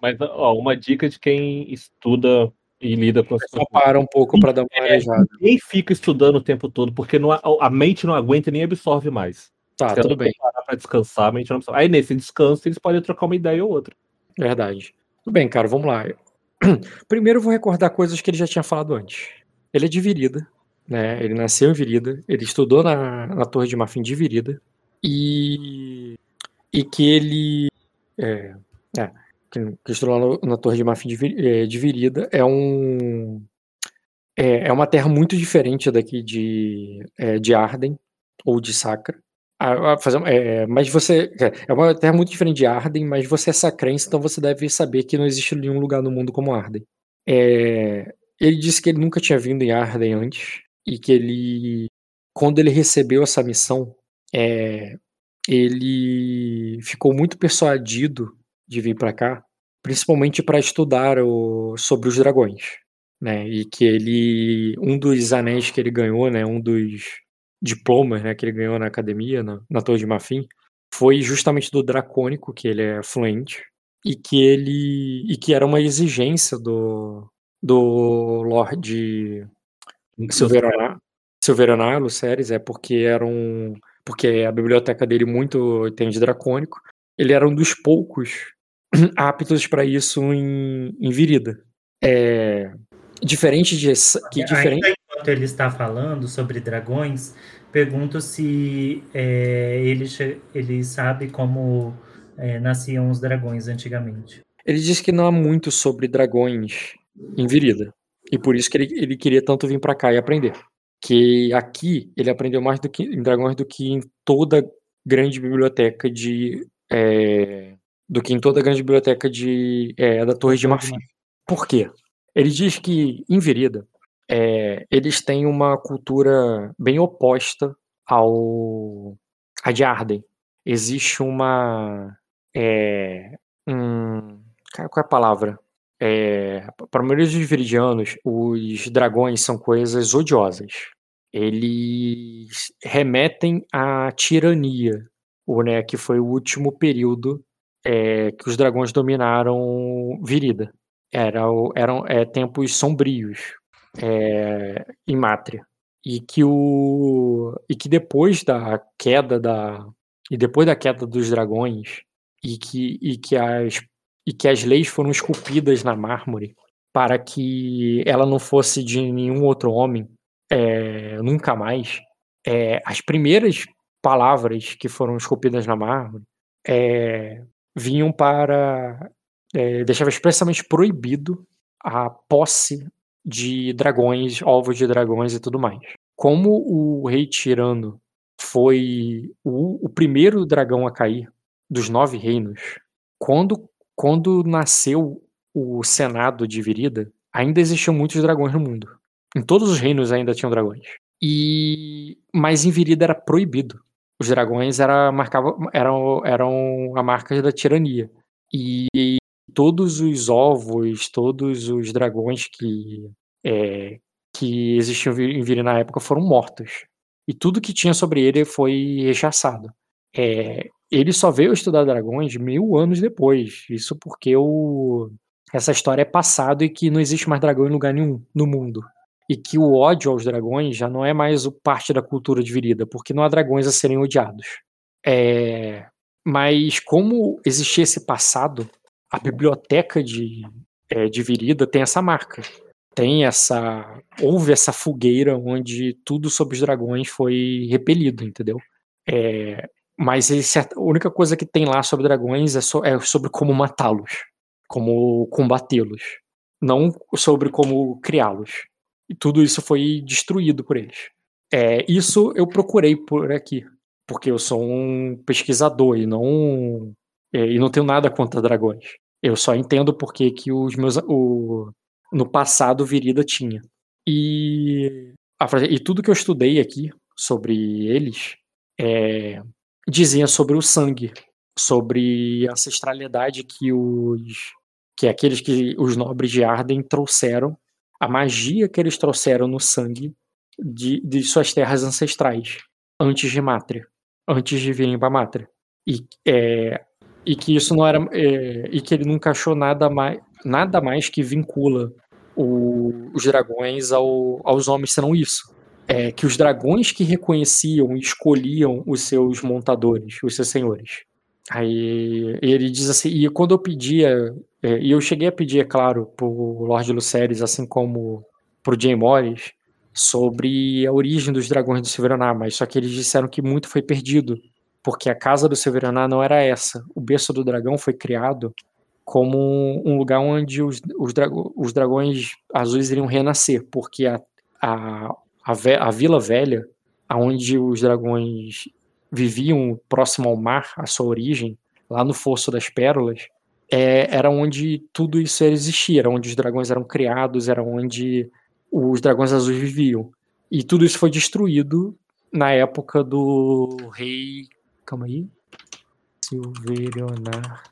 Mas, ó, uma dica de quem estuda e lida com as só para um pouco pra dar uma arejada. Ninguém fica estudando o tempo todo, porque não, a, a mente não aguenta e nem absorve mais. Tá, Se tudo bem, parar pra descansar, a mente não absorve. Aí nesse descanso eles podem trocar uma ideia ou outra. verdade. Tudo bem, cara, vamos lá. Primeiro eu vou recordar coisas que ele já tinha falado antes. Ele é de Virida, né? Ele nasceu em Virida, ele estudou na, na Torre de Marfim de Virida e e que ele é, é. que, estudou lá no- na Torre de Marfim de, eh, de Virida, é um é, é uma terra muito diferente daqui de, eh, de Arden ou de Sacra. Ah, ah, fazer uma- é, mas você é uma terra muito diferente de Arden, mas você é sacrense, então você deve saber que não existe nenhum lugar no mundo como Arden. É, ele disse que ele nunca tinha vindo em Arden antes e que ele, quando ele recebeu essa missão, é, ele ficou muito persuadido de vir para cá, principalmente para estudar o- sobre os dragões, né? E que ele, um dos anéis que ele ganhou, né? Um dos diplomas, né? Que ele ganhou na academia, na, na Torre de Marfim, foi justamente do dracônico, que ele é fluente e que ele e que era uma exigência do do Lorde Silveronar, Silveronar Luceres, é porque era um porque a biblioteca dele muito tem de dracônico. Ele era um dos poucos aptos para isso em, em Virida. É, diferente de que diferente enquanto ele está falando sobre dragões, pergunto se é, ele, ele sabe como é, nasciam os dragões antigamente. Ele diz que não há muito sobre dragões em Virida. E por isso que ele, ele queria tanto vir pra cá e aprender. Que aqui ele aprendeu mais do que, em dragões do que em toda grande biblioteca de. é, do que em toda grande biblioteca de, é, da Torre de Marfim. Por quê? Ele diz que em Virida é, eles têm uma cultura bem oposta ao a de Arden. Existe uma é, um, qual é a palavra? É, para a maioria dos viridianos, os dragões são coisas odiosas. Eles remetem à tirania, ou, né, que foi o último período é, que os dragões dominaram Virida. Era, o- eram é, tempos sombrios é, em Mátria. E que, o, e que depois da queda da. E depois da queda dos dragões, e que, e que as e que as leis foram esculpidas na mármore para que ela não fosse de nenhum outro homem é, nunca mais. É, as primeiras palavras que foram esculpidas na mármore é, vinham para é, deixava expressamente proibido a posse de dragões, ovos de dragões e tudo mais. Como o rei tirano foi o, o primeiro dragão a cair dos nove reinos, quando quando nasceu o Senado de Virida, ainda existiam muitos dragões no mundo. Em todos os reinos ainda tinham dragões. E mas em Virida era proibido. Os dragões era, marcava, eram, eram a marca da tirania. E todos os ovos, todos os dragões que, é, que existiam em Virida na época foram mortos. E tudo que tinha sobre ele foi rechaçado. É, ele só veio estudar dragões mil anos depois. Isso porque o, essa história é passado e que não existe mais dragão em lugar nenhum no mundo. E que o ódio aos dragões já não é mais parte da cultura de Virida, porque não há dragões a serem odiados. É, mas como existia esse passado, a biblioteca de, é, de Virida tem essa marca. Tem essa. Houve essa fogueira onde tudo sobre os dragões foi repelido, entendeu? É, mas esse, a única coisa que tem lá sobre dragões é, so, é sobre como matá-los, como combatê-los, não sobre como criá-los. E tudo isso foi destruído por eles. É, isso eu procurei por aqui, porque eu sou um pesquisador e não é, e não tenho nada contra dragões. Eu só entendo porque que os meus o, no passado Virida tinha. E a, e tudo que eu estudei aqui sobre eles é, dizia sobre o sangue, sobre a ancestralidade que os que aqueles que os nobres de Arden trouxeram, a magia que eles trouxeram no sangue de, de suas terras ancestrais antes de Mátria, antes de virem para Mátria. E, é, e que isso não era é, e que ele nunca achou nada mais nada mais que vincula o, os dragões ao, aos homens senão isso é, que os dragões que reconheciam e escolhiam os seus montadores, os seus senhores. Aí ele diz assim, e quando eu pedia, é, e eu cheguei a pedir, é claro, pro Lord Luceres, assim como pro Jay Morris, sobre a origem dos dragões do Silveraná, mas só que eles disseram que muito foi perdido, porque a casa do Silveraná não era essa. O berço do dragão foi criado como um lugar onde os, os, os dragões azuis iriam renascer, porque a, a, a, ve- a Vila Velha, onde os dragões viviam próximo ao mar, a sua origem, lá no Fosso das Pérolas, é, era onde tudo isso existia, era onde os dragões eram criados, era onde os dragões azuis viviam. E tudo isso foi destruído na época do rei. Calma aí. Silverionar.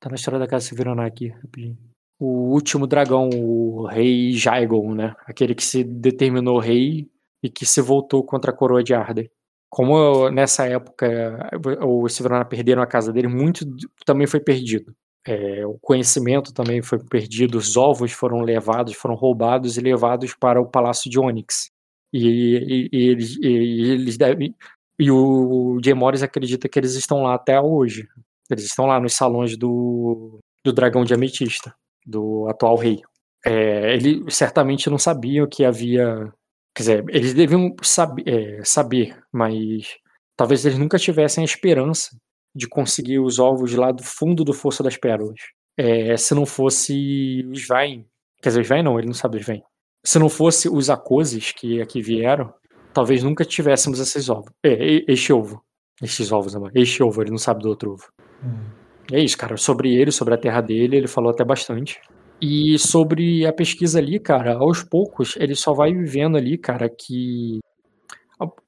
Tá na história da casa Silverionar aqui, rapidinho. O último dragão, o rei Jaigon, né? Aquele que se determinou rei e que se voltou contra a coroa de Arden. Como nessa época os Silverionar perderam a casa dele, muito também foi perdido. É, o conhecimento também foi perdido, os ovos foram levados, foram roubados e levados para o Palácio de Onyx. E, e- e eles, e eles devem. E o Jay Morris acredita que eles estão lá até hoje. Eles estão lá nos salões do, do dragão de ametista, do atual rei. É, ele certamente não sabiam que havia. Quer dizer, eles deviam saber, é, saber, mas talvez eles nunca tivessem a esperança de conseguir os ovos lá do fundo do Fosso das Pérolas. É, se não fosse o Svain. Quer dizer, o Svain não, ele não sabe o Svain. Se não fosse os Akoses que aqui vieram, talvez nunca tivéssemos esses ovos. É, este ovo. Estes ovos, amor. Este ovo, ele não sabe do outro ovo. Hum. É isso, cara. Sobre ele, sobre a terra dele, ele falou até bastante. E sobre a pesquisa ali, cara, aos poucos, ele só vai vivendo ali, cara, que.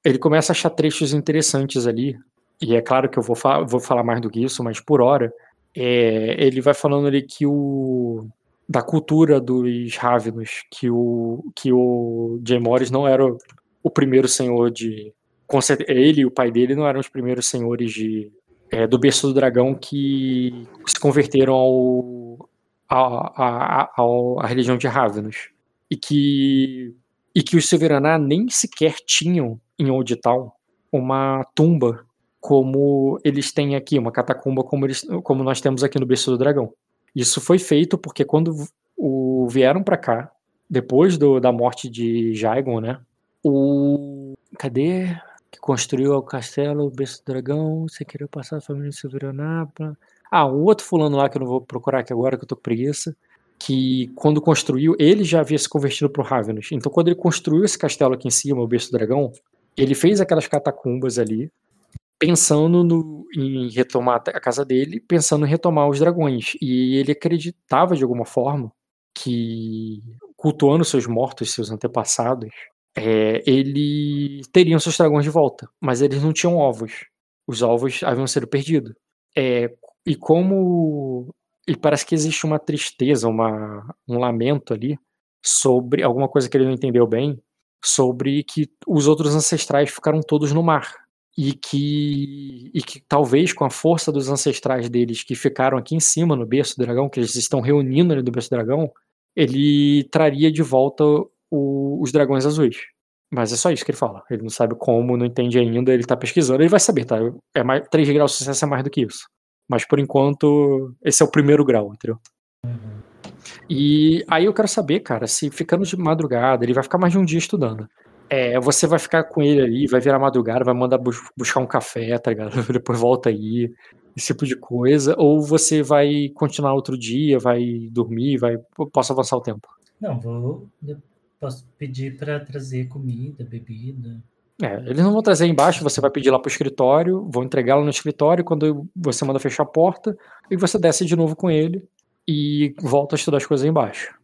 Ele começa a achar trechos interessantes ali. E é claro que eu vou, fa- vou falar mais do que isso, mas por hora. é, ele vai falando ali que o. Da cultura dos Ravenos, que o, que o Jay Morris não era o, primeiro senhor de. Ele e o pai dele não eram os primeiros senhores de, é, do berço do dragão que se converteram ao, a, a, à religião de Ravenos. E que, e que os Silveraná nem sequer tinham em Old Town uma tumba como eles têm aqui, uma catacumba como, eles, como nós temos aqui no berço do dragão. Isso foi feito porque quando o, vieram para cá, depois do, da morte de Jaigon, né? O. Cadê? que construiu o castelo, o berço do dragão, você queria passar a família de Silverionar pra... Ah, um outro fulano lá que eu não vou procurar aqui agora, que eu tô com preguiça, que quando construiu, ele já havia se convertido pro Ravenous. Então quando ele construiu esse castelo aqui em cima, o berço do dragão, ele fez aquelas catacumbas ali, pensando no, em retomar a casa dele, pensando em retomar os dragões. E ele acreditava de alguma forma que, cultuando seus mortos, seus antepassados, é, ele teriam seus dragões de volta, mas eles não tinham ovos. Os ovos haviam sido perdidos. É, e como. E parece que existe uma tristeza, uma, um lamento ali sobre alguma coisa que ele não entendeu bem, sobre que os outros ancestrais ficaram todos no mar. E que, e que talvez com a força dos ancestrais deles que ficaram aqui em cima no berço do dragão, que eles estão reunindo ali do berço do dragão, ele traria de volta o- os dragões azuis. Mas é só isso que ele fala. Ele não sabe como, não entende ainda, ele tá pesquisando, ele vai saber, tá? É mais, 3 graus de sucesso é mais do que isso. Mas por enquanto, esse é o primeiro grau, entendeu? E aí eu quero saber, cara, se ficando de madrugada, ele vai ficar mais de um dia estudando. É, você vai ficar com ele ali, vai virar madrugada, vai mandar bus- buscar um café, tá ligado? Depois volta aí, esse tipo de coisa. Ou você vai continuar outro dia, vai dormir, vai. Posso avançar o tempo. Não, vou. Posso pedir para trazer comida, bebida. É, eles não vão trazer embaixo, você vai pedir lá pro escritório, vão entregar lá no escritório, quando você manda fechar a porta, e você desce de novo com ele e volta a estudar as coisas embaixo.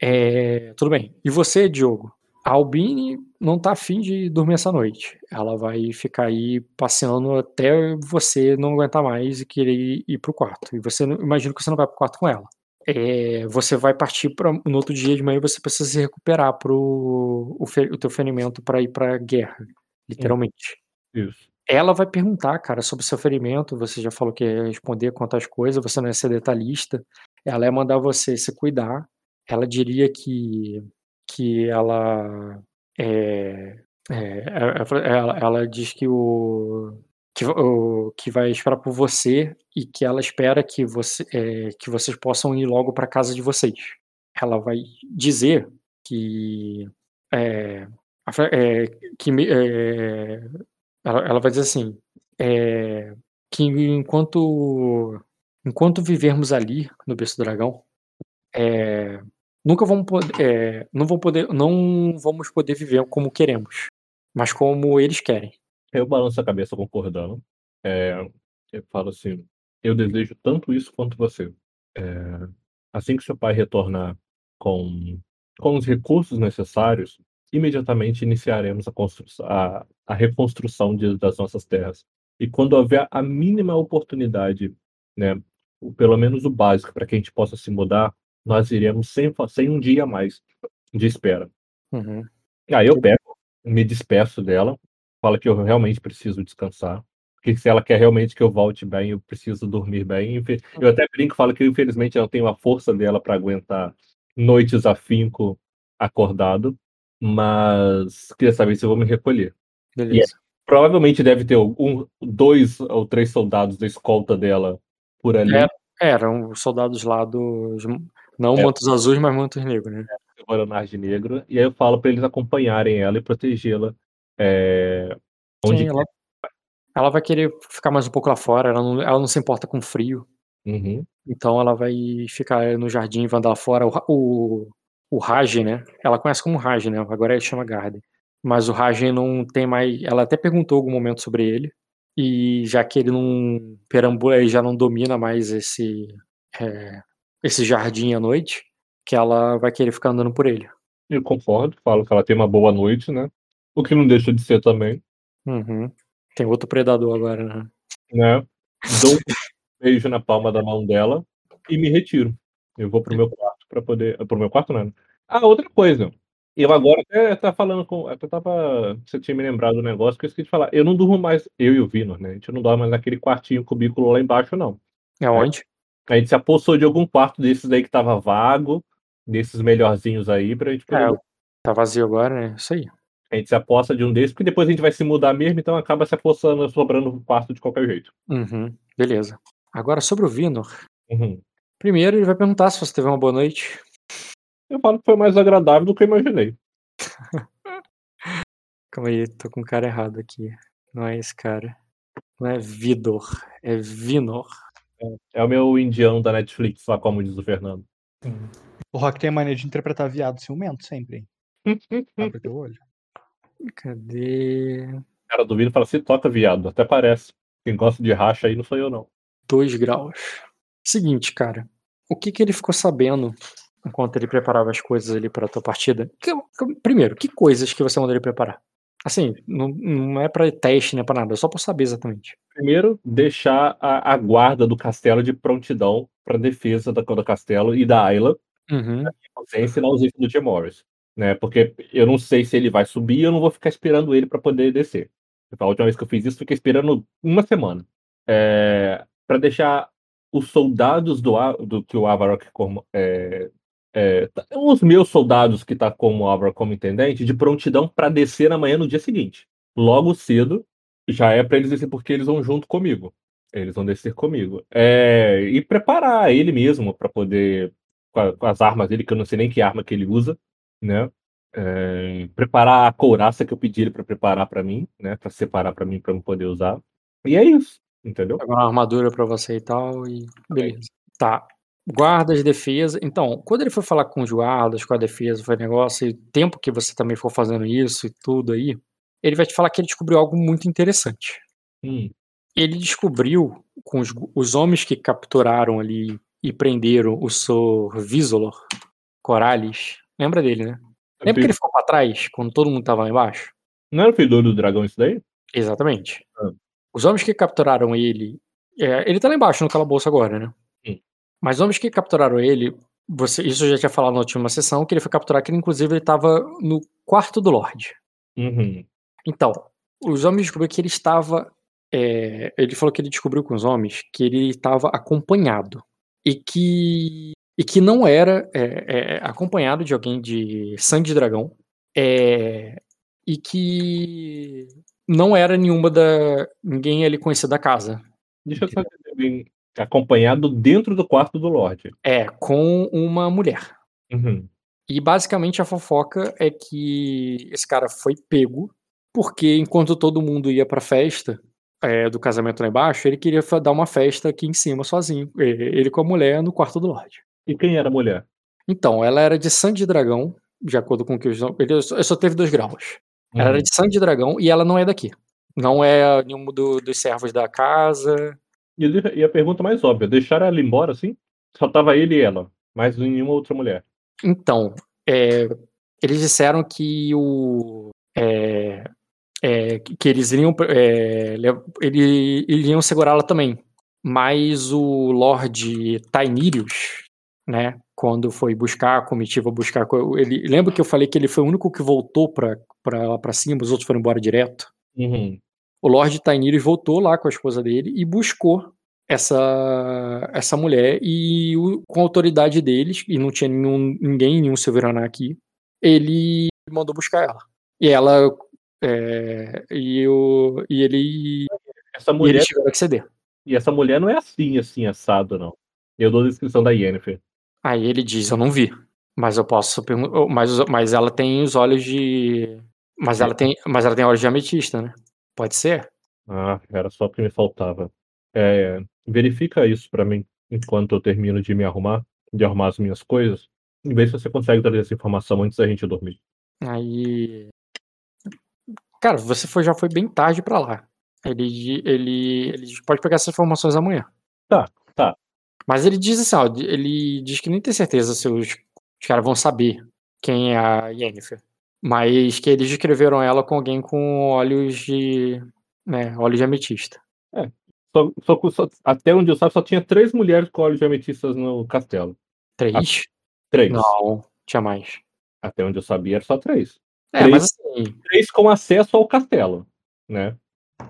É, tudo bem. E você, Diogo? A Albine não tá afim de dormir essa noite. Ela vai ficar aí passeando até você não aguentar mais e querer ir pro quarto. E você imagino que você não vai pro quarto com ela. É, você vai partir para no outro dia de manhã você precisa se recuperar pro o, fe- o teu ferimento para ir pra guerra, literalmente. Isso. Ela vai perguntar, cara, sobre o seu ferimento. Você já falou que ia responder quantas coisas, você não ia ser detalhista. Ela ia mandar você se cuidar. Ela diria que, que ela, é, é, ela- ela diz que o que, o que vai esperar por você e que ela espera que você é, que vocês possam ir logo para casa de vocês. Ela vai dizer que é, é, que é, ela, ela vai dizer assim, é, que enquanto enquanto vivermos ali no berço do dragão, é, nunca vamos poder, é, não vamos poder, não vamos poder viver como queremos, mas como eles querem. Eu balanço a cabeça concordando. É, eu falo assim: eu desejo tanto isso quanto você. É, assim que seu pai retornar com, com os recursos necessários, imediatamente iniciaremos a, a, a reconstrução de, das nossas terras. E quando houver a mínima oportunidade, né, pelo menos o básico, para que a gente possa se mudar, nós iremos sem, sem um dia a mais de espera. Uhum. Aí eu pego, me despeço dela, falo que eu realmente preciso descansar. Porque se ela quer realmente que eu volte bem, eu preciso dormir bem. Eu até brinco, falo que infelizmente eu não tenho a força dela para aguentar noites afinco acordado, mas queria saber se eu vou me recolher. Beleza. Provavelmente deve ter um, dois ou três soldados da escolta dela por ali. É. Eram os soldados lá dos. Não É. mantos azuis, mas mantos negros, né? Guaraná de Negro, e aí eu falo para eles acompanharem ela e protegê-la. É, onde Sim, ela, ela vai querer ficar mais um pouco lá fora, ela não, ela não se importa com frio. Uhum. Então ela vai ficar no jardim, vai andar lá fora. O, o, o Raj, né? Ela conhece como Raj, né? Agora ele chama Garden. Mas o Raj não tem mais. Ela até perguntou algum momento sobre ele. E já que ele não perambula, ele já não domina mais esse, é, esse jardim à noite, que ela vai querer ficar andando por ele. Eu concordo, falo que ela tem uma boa noite, né? O que não deixa de ser também, Uhum. Tem outro predador agora, né? né? Dou um beijo na palma da mão dela e me retiro. Eu vou pro meu quarto para poder. Pro meu quarto, não. né? Ah, outra coisa. Eu agora até tá falando com. Até tava. Você tinha me lembrado do negócio que eu esqueci de falar. Eu não durmo mais, eu e o Vinor, né? A gente não dorme mais naquele quartinho cubículo lá embaixo, não. É onde? A gente se apossou de algum quarto desses aí que tava vago, desses melhorzinhos aí, pra gente poder. É, tá vazio agora, né? Isso aí. A gente se aposta de um desses, porque depois a gente vai se mudar mesmo, então acaba se apossando, sobrando um quarto de qualquer jeito. Uhum. Beleza. Agora sobre o Vinor. Uhum. Primeiro ele vai perguntar se você teve uma boa noite. Eu falo que foi mais agradável do que eu imaginei. Calma aí, tô com o cara errado aqui. Não é esse cara. Não é Vidor, é Vinor. É o meu indiano da Netflix, lá como diz o Fernando. O Rock tem a mania de interpretar viado ciumento sempre? Abre teu olho. Cadê? Cara do vídeo fala, se toca, viado. Até parece. Quem gosta de racha aí não sou eu, não. 2 graus. Seguinte, cara. O que que ele ficou sabendo enquanto ele preparava as coisas ali pra tua partida? Que- primeiro, que coisas que você mandou ele preparar? Assim, não, não é pra teste, não é pra nada, é só pra saber exatamente. Primeiro, deixar a, a guarda do castelo de prontidão para defesa da, do castelo e da Ayla, Uhum. ausência e na ausência do Tim Morris. Né? Porque eu não sei se ele vai subir eu não vou ficar esperando ele para poder descer. A última vez que eu fiz isso, fiquei esperando uma semana. É, para deixar os soldados do, do que o Avarok como, é, é, tá- os meus soldados que tá como Avarok como intendente de prontidão para descer amanhã no dia seguinte. Logo cedo, já é para eles descer porque eles vão junto comigo. Eles vão descer comigo. É, e preparar ele mesmo para poder com as armas dele, que eu não sei nem que arma que ele usa, né? É, preparar a couraça que eu pedi ele para preparar para mim, né? Para separar para mim para eu poder usar. E é isso, entendeu? Pegar uma armadura pra você e tal, e beleza. Tá. Guardas, defesa. Então, quando ele foi falar com os guardas, com a defesa, foi negócio, e o tempo que você também for fazendo isso e tudo aí, ele vai te falar que ele descobriu algo muito interessante. Hum, Ele descobriu com os, os homens que capturaram ali e prenderam o Sor Visolor Corales. Lembra dele, né? Lembra que ele ficou pra trás quando todo mundo tava lá embaixo? Não era o filho do dragão isso daí? Exatamente. Ah. Os homens que capturaram ele. é, ele tá lá embaixo no calabouço agora, né? Sim. Mas os homens que capturaram ele. Você, isso eu já tinha falado na última sessão, que ele foi capturado, que ele, inclusive ele tava no quarto do Lorde. Uhum. Então, os homens descobriram que ele estava. é, ele falou que ele descobriu com os homens que ele estava acompanhado. E que. E que não era é, é, acompanhado de alguém de sangue de dragão. é, e que não era nenhuma da. ninguém ali conhecido da casa. Deixa eu só entender bem. Acompanhado dentro do quarto do Lorde. É, com uma mulher. Uhum. E basicamente a fofoca é que esse cara foi pego porque enquanto todo mundo ia pra festa, é, do casamento lá embaixo, ele queria dar uma festa aqui em cima sozinho. Ele com a mulher no quarto do Lorde. E quem era a mulher? Então, ela era de sangue de dragão, de acordo com o que os. Ele só, ele só teve dois graus. Ela era Uhum. de sangue de dragão e ela não é daqui. Não é nenhum do- dos servos da casa. E, e a pergunta mais óbvia, deixaram ela embora assim? Só tava ele e ela, mas nenhuma outra mulher. Então, é, eles disseram que o. é, é, que eles iriam. é, ele, iriam segurá-la também. Mas o Lorde Tainirius, né? Quando foi buscar a comitiva, buscar. Ele, lembra que eu falei que ele foi o único que voltou pra, pra, lá pra cima, os outros foram embora direto? Uhum. o Lorde Tainirius voltou lá com a esposa dele e buscou essa essa mulher e o- com a autoridade deles, e não tinha nenhum, ninguém, nenhum Silveraná aqui, ele mandou buscar ela. E ela é, e, o, e ele Essa e mulher eles tiveram que ceder. E essa mulher não é assim, assim, assado, não. Eu dou a descrição da Yennefer. Aí ele diz, eu não vi, mas eu posso perguntar, mas, mas ela tem os olhos de mas ela tem, mas ela tem olhos de ametista, né? Pode ser? Ah, era só o que me faltava. É, verifica isso pra mim enquanto eu termino de me arrumar, de arrumar as minhas coisas. E vê se você consegue trazer essa informação antes da gente dormir. Aí. Cara, você foi, já foi bem tarde pra lá. Ele, ele, ele pode pegar essas informações amanhã. Tá, tá. Mas ele diz assim, ó, ele diz que nem tem certeza se os, os caras vão saber quem é a Yennefer. Mas que eles descreveram ela com alguém com olhos de. né, olhos de ametista. Só, só- só- até onde eu saiba, só tinha três mulheres com olhos de ametistas no castelo. Três? Três. Não, tinha mais. Até onde eu sabia, era só três. É, Três. mas assim, Três com acesso ao castelo, né?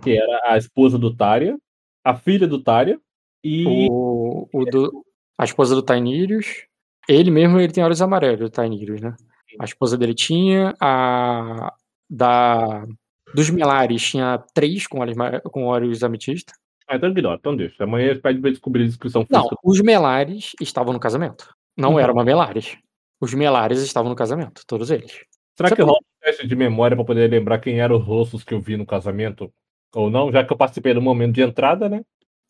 Que era a esposa do Tária, a filha do Tária e o, o do, a esposa do Tainirius, ele mesmo ele tem olhos amarelos, o Tainirius, né? A esposa dele tinha, a da dos Melares tinha três com olhos, com olhos ametista. Ah, então ignora, então deixa. Amanhã a gente vai descobrir a descrição Não, física. os Melares estavam no casamento. Não Uhum. era uma Melares. Os Melares estavam no casamento, todos eles. Será Você que rola um teste de memória pra poder lembrar quem eram os rostos que eu vi no casamento? Ou não, já que eu participei do momento de entrada, né?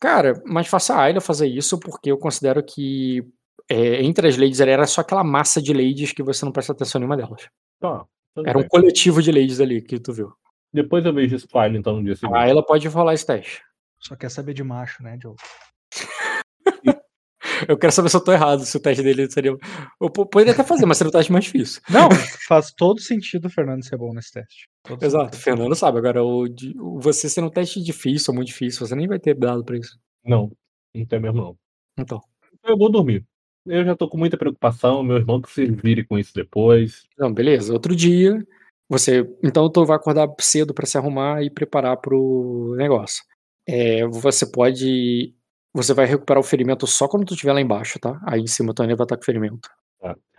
Cara, mas faça a Ayla fazer isso porque eu considero que é, entre as ladies ali era só aquela massa de ladies que você não presta atenção em nenhuma delas. Tá. Era um bem. coletivo de ladies ali que tu viu. Depois eu vejo esse file, então, no dia seguinte. A Ayla pode rolar esse teste. Só quer saber de macho, né, Joe? Eu quero saber se eu tô errado, se o teste dele seria. Eu po- poderia até fazer, mas seria o teste mais difícil. Não, faz todo sentido o Fernando ser bom nesse teste. Todo Exato, o sentido. Fernando sabe. Agora, o o você sendo um teste difícil ou muito difícil, você nem vai ter dado pra isso. Não, não tem mesmo, não. Então. Então eu vou dormir. Eu já tô com muita preocupação, meu irmão que se vire com isso depois. Não, beleza. Outro dia, você. Então, tu vai acordar cedo pra se arrumar e preparar pro negócio. É, você pode. Você vai recuperar o ferimento só quando tu estiver lá embaixo, tá? Aí em ainda vai estar com ferimento.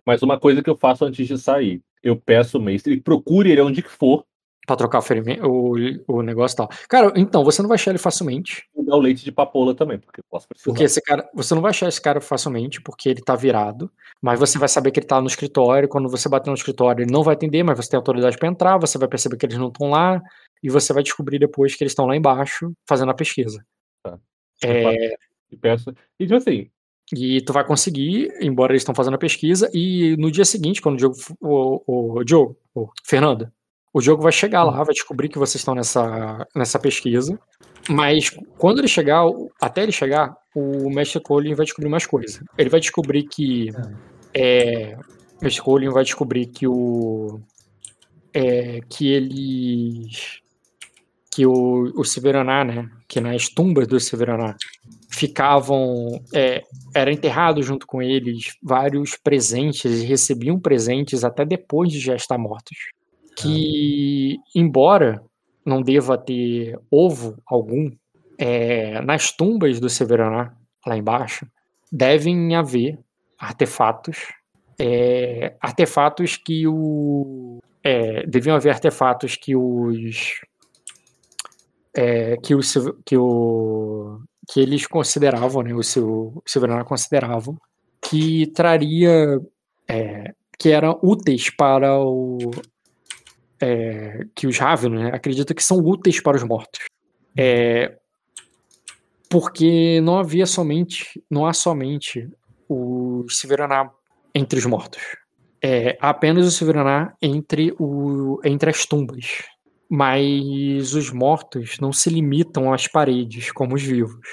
Mas uma coisa que eu faço antes de sair, eu peço ao mestre, procure ele onde que for, Pra trocar o ferimento, o, o negócio e tal. Cara, então, você não vai achar ele facilmente. e dar o leite de papoula também, porque eu posso precisar. Porque esse cara, você não vai achar esse cara facilmente, porque ele tá virado, mas você vai saber que ele tá no escritório, quando você bater no escritório, ele não vai atender, mas você tem autoridade pra entrar, você vai perceber que eles não estão lá, e você vai descobrir depois que eles estão lá embaixo fazendo a pesquisa. Tá. É, E peço. E tipo assim, e tu vai conseguir, embora eles estão fazendo a pesquisa, e no dia seguinte, quando o Diogo, o, o, Diogo, o Fernando, o Diogo vai chegar lá, vai descobrir que vocês estão nessa, nessa pesquisa, mas quando ele chegar, até ele chegar, o Mestre Colin vai descobrir mais coisa. Ele vai descobrir que é, o Mestre Colin vai descobrir que o é, que eles que o, o Severaná, né, que nas tumbas do Severaná ficavam é, era enterrado junto com eles vários presentes e recebiam presentes até depois de já estar mortos. Que, embora não deva ter ovo algum, é, nas tumbas do Severaná, lá embaixo, devem haver artefatos, é, artefatos que o. É, deviam haver artefatos que os. É, que, o, que o que eles consideravam, né, o seu Silverana consideravam, que traria, é, que eram úteis para o, é, que os Ravenos, né, acreditam que são úteis para os mortos. É, porque não havia somente, não há somente o Silveraná entre os mortos. É, há apenas o Silveraná entre, entre as tumbas. Mas os mortos não se limitam às paredes como os vivos.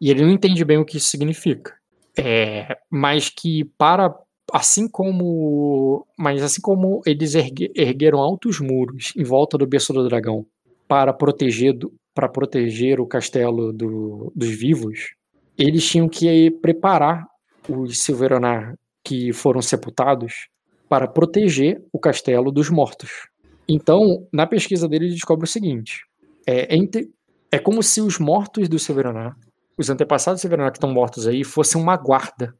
E ele não entende bem o que isso significa. É, mas que para assim como mas assim como eles ergue, ergueram altos muros em volta do berço do dragão para proteger para proteger o castelo do, dos vivos eles tinham que preparar os Silveronar que foram sepultados para proteger o castelo dos mortos então na pesquisa dele ele descobre o seguinte é, entre, é como se os mortos do Silveronar os antepassados de Silveranar que estão mortos aí fossem uma guarda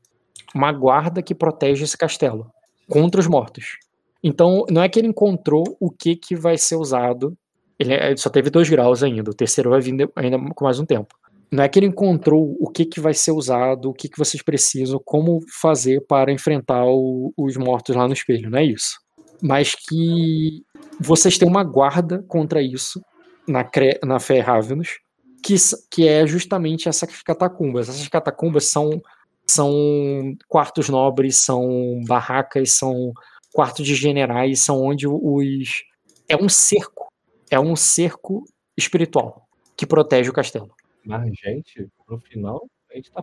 uma guarda que protege esse castelo contra os mortos. Então, não é que ele encontrou o que, que vai ser usado. Ele, ele só teve dois graus ainda. O terceiro vai vir ainda com mais um tempo. Não é que ele encontrou o que, que vai ser usado, o que, que vocês precisam, como fazer para enfrentar o, os mortos lá no espelho. Não é isso. Mas que vocês têm uma guarda contra isso na, na Fé Ravenous, que, que é justamente essas catacumbas. Essas catacumbas são são quartos nobres, são barracas, são quartos de generais, são onde os. É um cerco. É um cerco espiritual que protege o castelo. Mas, gente, no final, a gente tá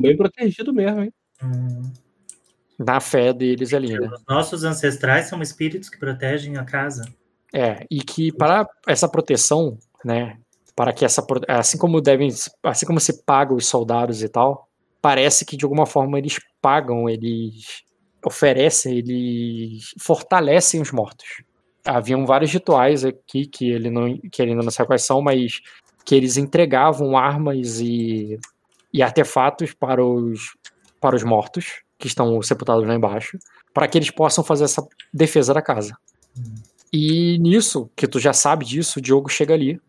bem protegido mesmo, hein? Hum. Na fé deles ali, né? Os nossos ancestrais são espíritos que protegem a casa. É, e que para essa proteção, né, para que essa assim como devem, assim como se paga os soldados e tal, parece que de alguma forma eles pagam, eles oferecem, eles fortalecem os mortos. Haviam vários rituais aqui que ele não, que ele não sabe quais são, mas que eles entregavam armas e, e artefatos para os, para os mortos que estão sepultados lá embaixo, para que eles possam fazer essa defesa da casa. E nisso, que tu já sabe disso, o Diogo chega ali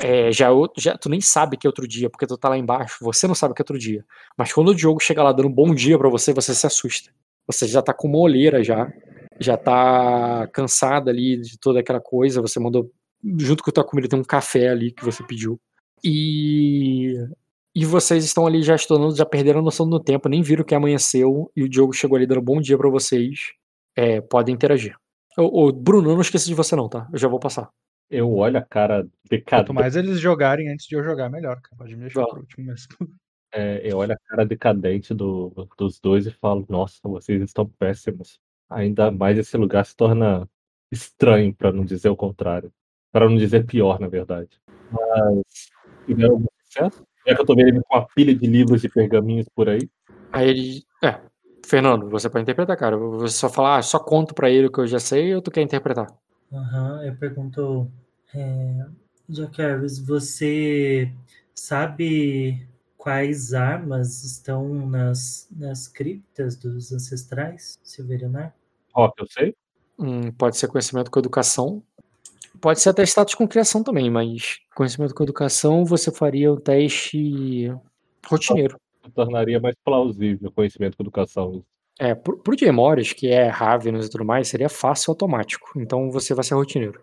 é, já, já, tu nem sabe que é outro dia, porque tu tá lá embaixo, você não sabe que é outro dia. Mas quando o Diogo chega lá dando um bom dia para você, você se assusta. Você já tá com uma olheira já, já tá cansada ali de toda aquela coisa, você mandou, junto com a tua comida, tem um café ali que você pediu. E e vocês estão ali já estudando, já perderam a noção do tempo, nem viram que amanheceu, e o Diogo chegou ali dando um bom dia para vocês. É, podem interagir. Ô, ô, Bruno, eu não esqueci de você não, tá? Eu já vou passar. Eu olho a cara decadente. Quanto mais eles jogarem antes de eu jogar, melhor, cara. Pode me deixar por último mesmo. É, eu olho a cara decadente do, dos dois e falo, nossa, vocês estão péssimos. Ainda mais esse lugar se torna estranho, para não dizer o contrário. Para não dizer pior, na verdade. Mas tiveram algum sucesso? É que eu tô vendo ele com uma pilha de livros e pergaminhos por aí. Aí ele. É, Fernando, você pode interpretar, cara. Você só falar, ah, só conto pra ele o que eu já sei ou tu quer interpretar? Aham, uhum, eu pergunto, é, Jack Harris, você sabe quais armas estão nas, nas criptas dos ancestrais Silverianar? Rock, eu sei. Hum, pode ser conhecimento com educação. Pode ser até status com criação também, mas conhecimento com educação você faria o teste rotineiro. Eu tornaria mais plausível conhecimento com educação. É, pro, pro Diemores, que é Ravenous e tudo mais, seria fácil automático. Então você vai ser rotineiro.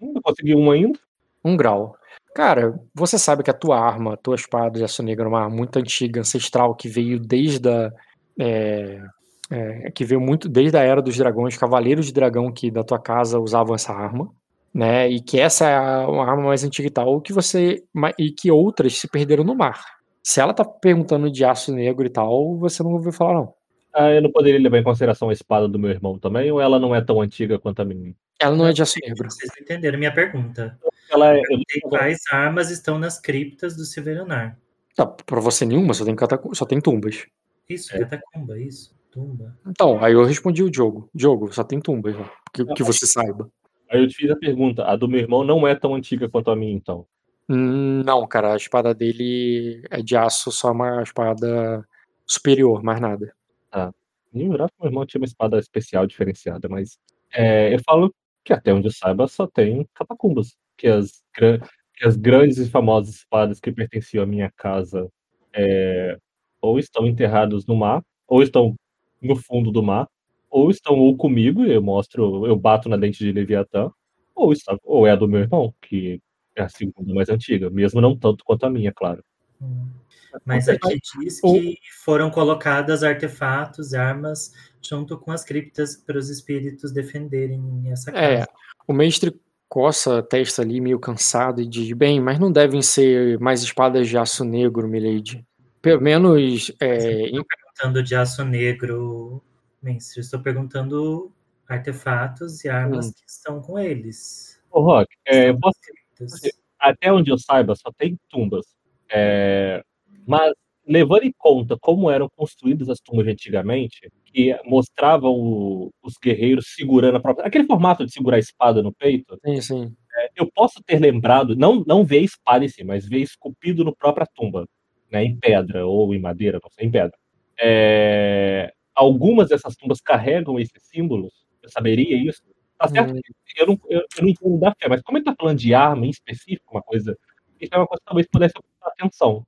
Não consegui um ainda. Um grau. Cara, você sabe que a tua arma, a tua espada de aço negro é uma arma muito antiga, ancestral, que veio desde a. É, é, que veio muito desde a era dos dragões, cavaleiros de dragão que da tua casa usavam essa arma, né? E que essa é a, uma arma mais antiga e tal, que você e que outras se perderam no mar. Se ela tá perguntando de aço negro e tal, você não ouviu falar não. Ah, eu não poderia levar em consideração a espada do meu irmão também, ou ela não é tão antiga quanto a minha? Ela não é de aço negro. Vocês entenderam minha pergunta. Ela é, eu quais armas estão nas criptas do Silverionar? Tá, pra você nenhuma, só tem, só tem tumbas. Isso, é. catacumba, isso. Tumba. Então, aí eu respondi o Diogo. Diogo, só tem tumbas, que, que você saiba. Aí eu te fiz a pergunta, a do meu irmão não é tão antiga quanto a minha, então? Hum, não, cara, a espada dele é de aço, só uma espada superior, mais nada. Tá. Nem jurava que meu irmão tinha uma espada especial diferenciada, mas é, eu falo que até onde eu saiba só tem catacumbas. Que as, que as grandes e famosas espadas que pertenciam à minha casa é, ou estão enterrados no mar, ou estão no fundo do mar, ou estão ou comigo, eu mostro, eu bato na dente de Leviatã, ou, está, ou é a do meu irmão, que É a segunda mais antiga, mesmo não tanto quanto a minha, claro. Hum. Mas aqui diz que foram colocadas artefatos, armas, junto com as criptas para os espíritos defenderem essa casa. É, o mestre coça a testa ali, meio cansado, e diz: Bem, mas não devem ser mais espadas de aço negro, Milady. Pelo menos. É, perguntando de aço negro, mestre. Estou perguntando artefatos e armas Hum. que estão com eles. Ô, Rock, é, posso- até onde eu saiba, só tem tumbas. É, mas, levando em conta como eram construídas as tumbas antigamente, que mostravam o- os guerreiros segurando a própria. aquele formato de segurar a espada no peito, sim, sim. eu posso ter lembrado, não, não ver a espada em si, mas ver esculpido no própria tumba, né, em pedra ou em madeira, não sei, em pedra. É, algumas dessas tumbas carregam esses símbolos, eu saberia isso. Tá certo? Hum, Eu não, eu, eu não entendo da fé, mas como ele tá falando de arma em específico, uma coisa, isso é uma coisa que talvez pudesse prestar atenção.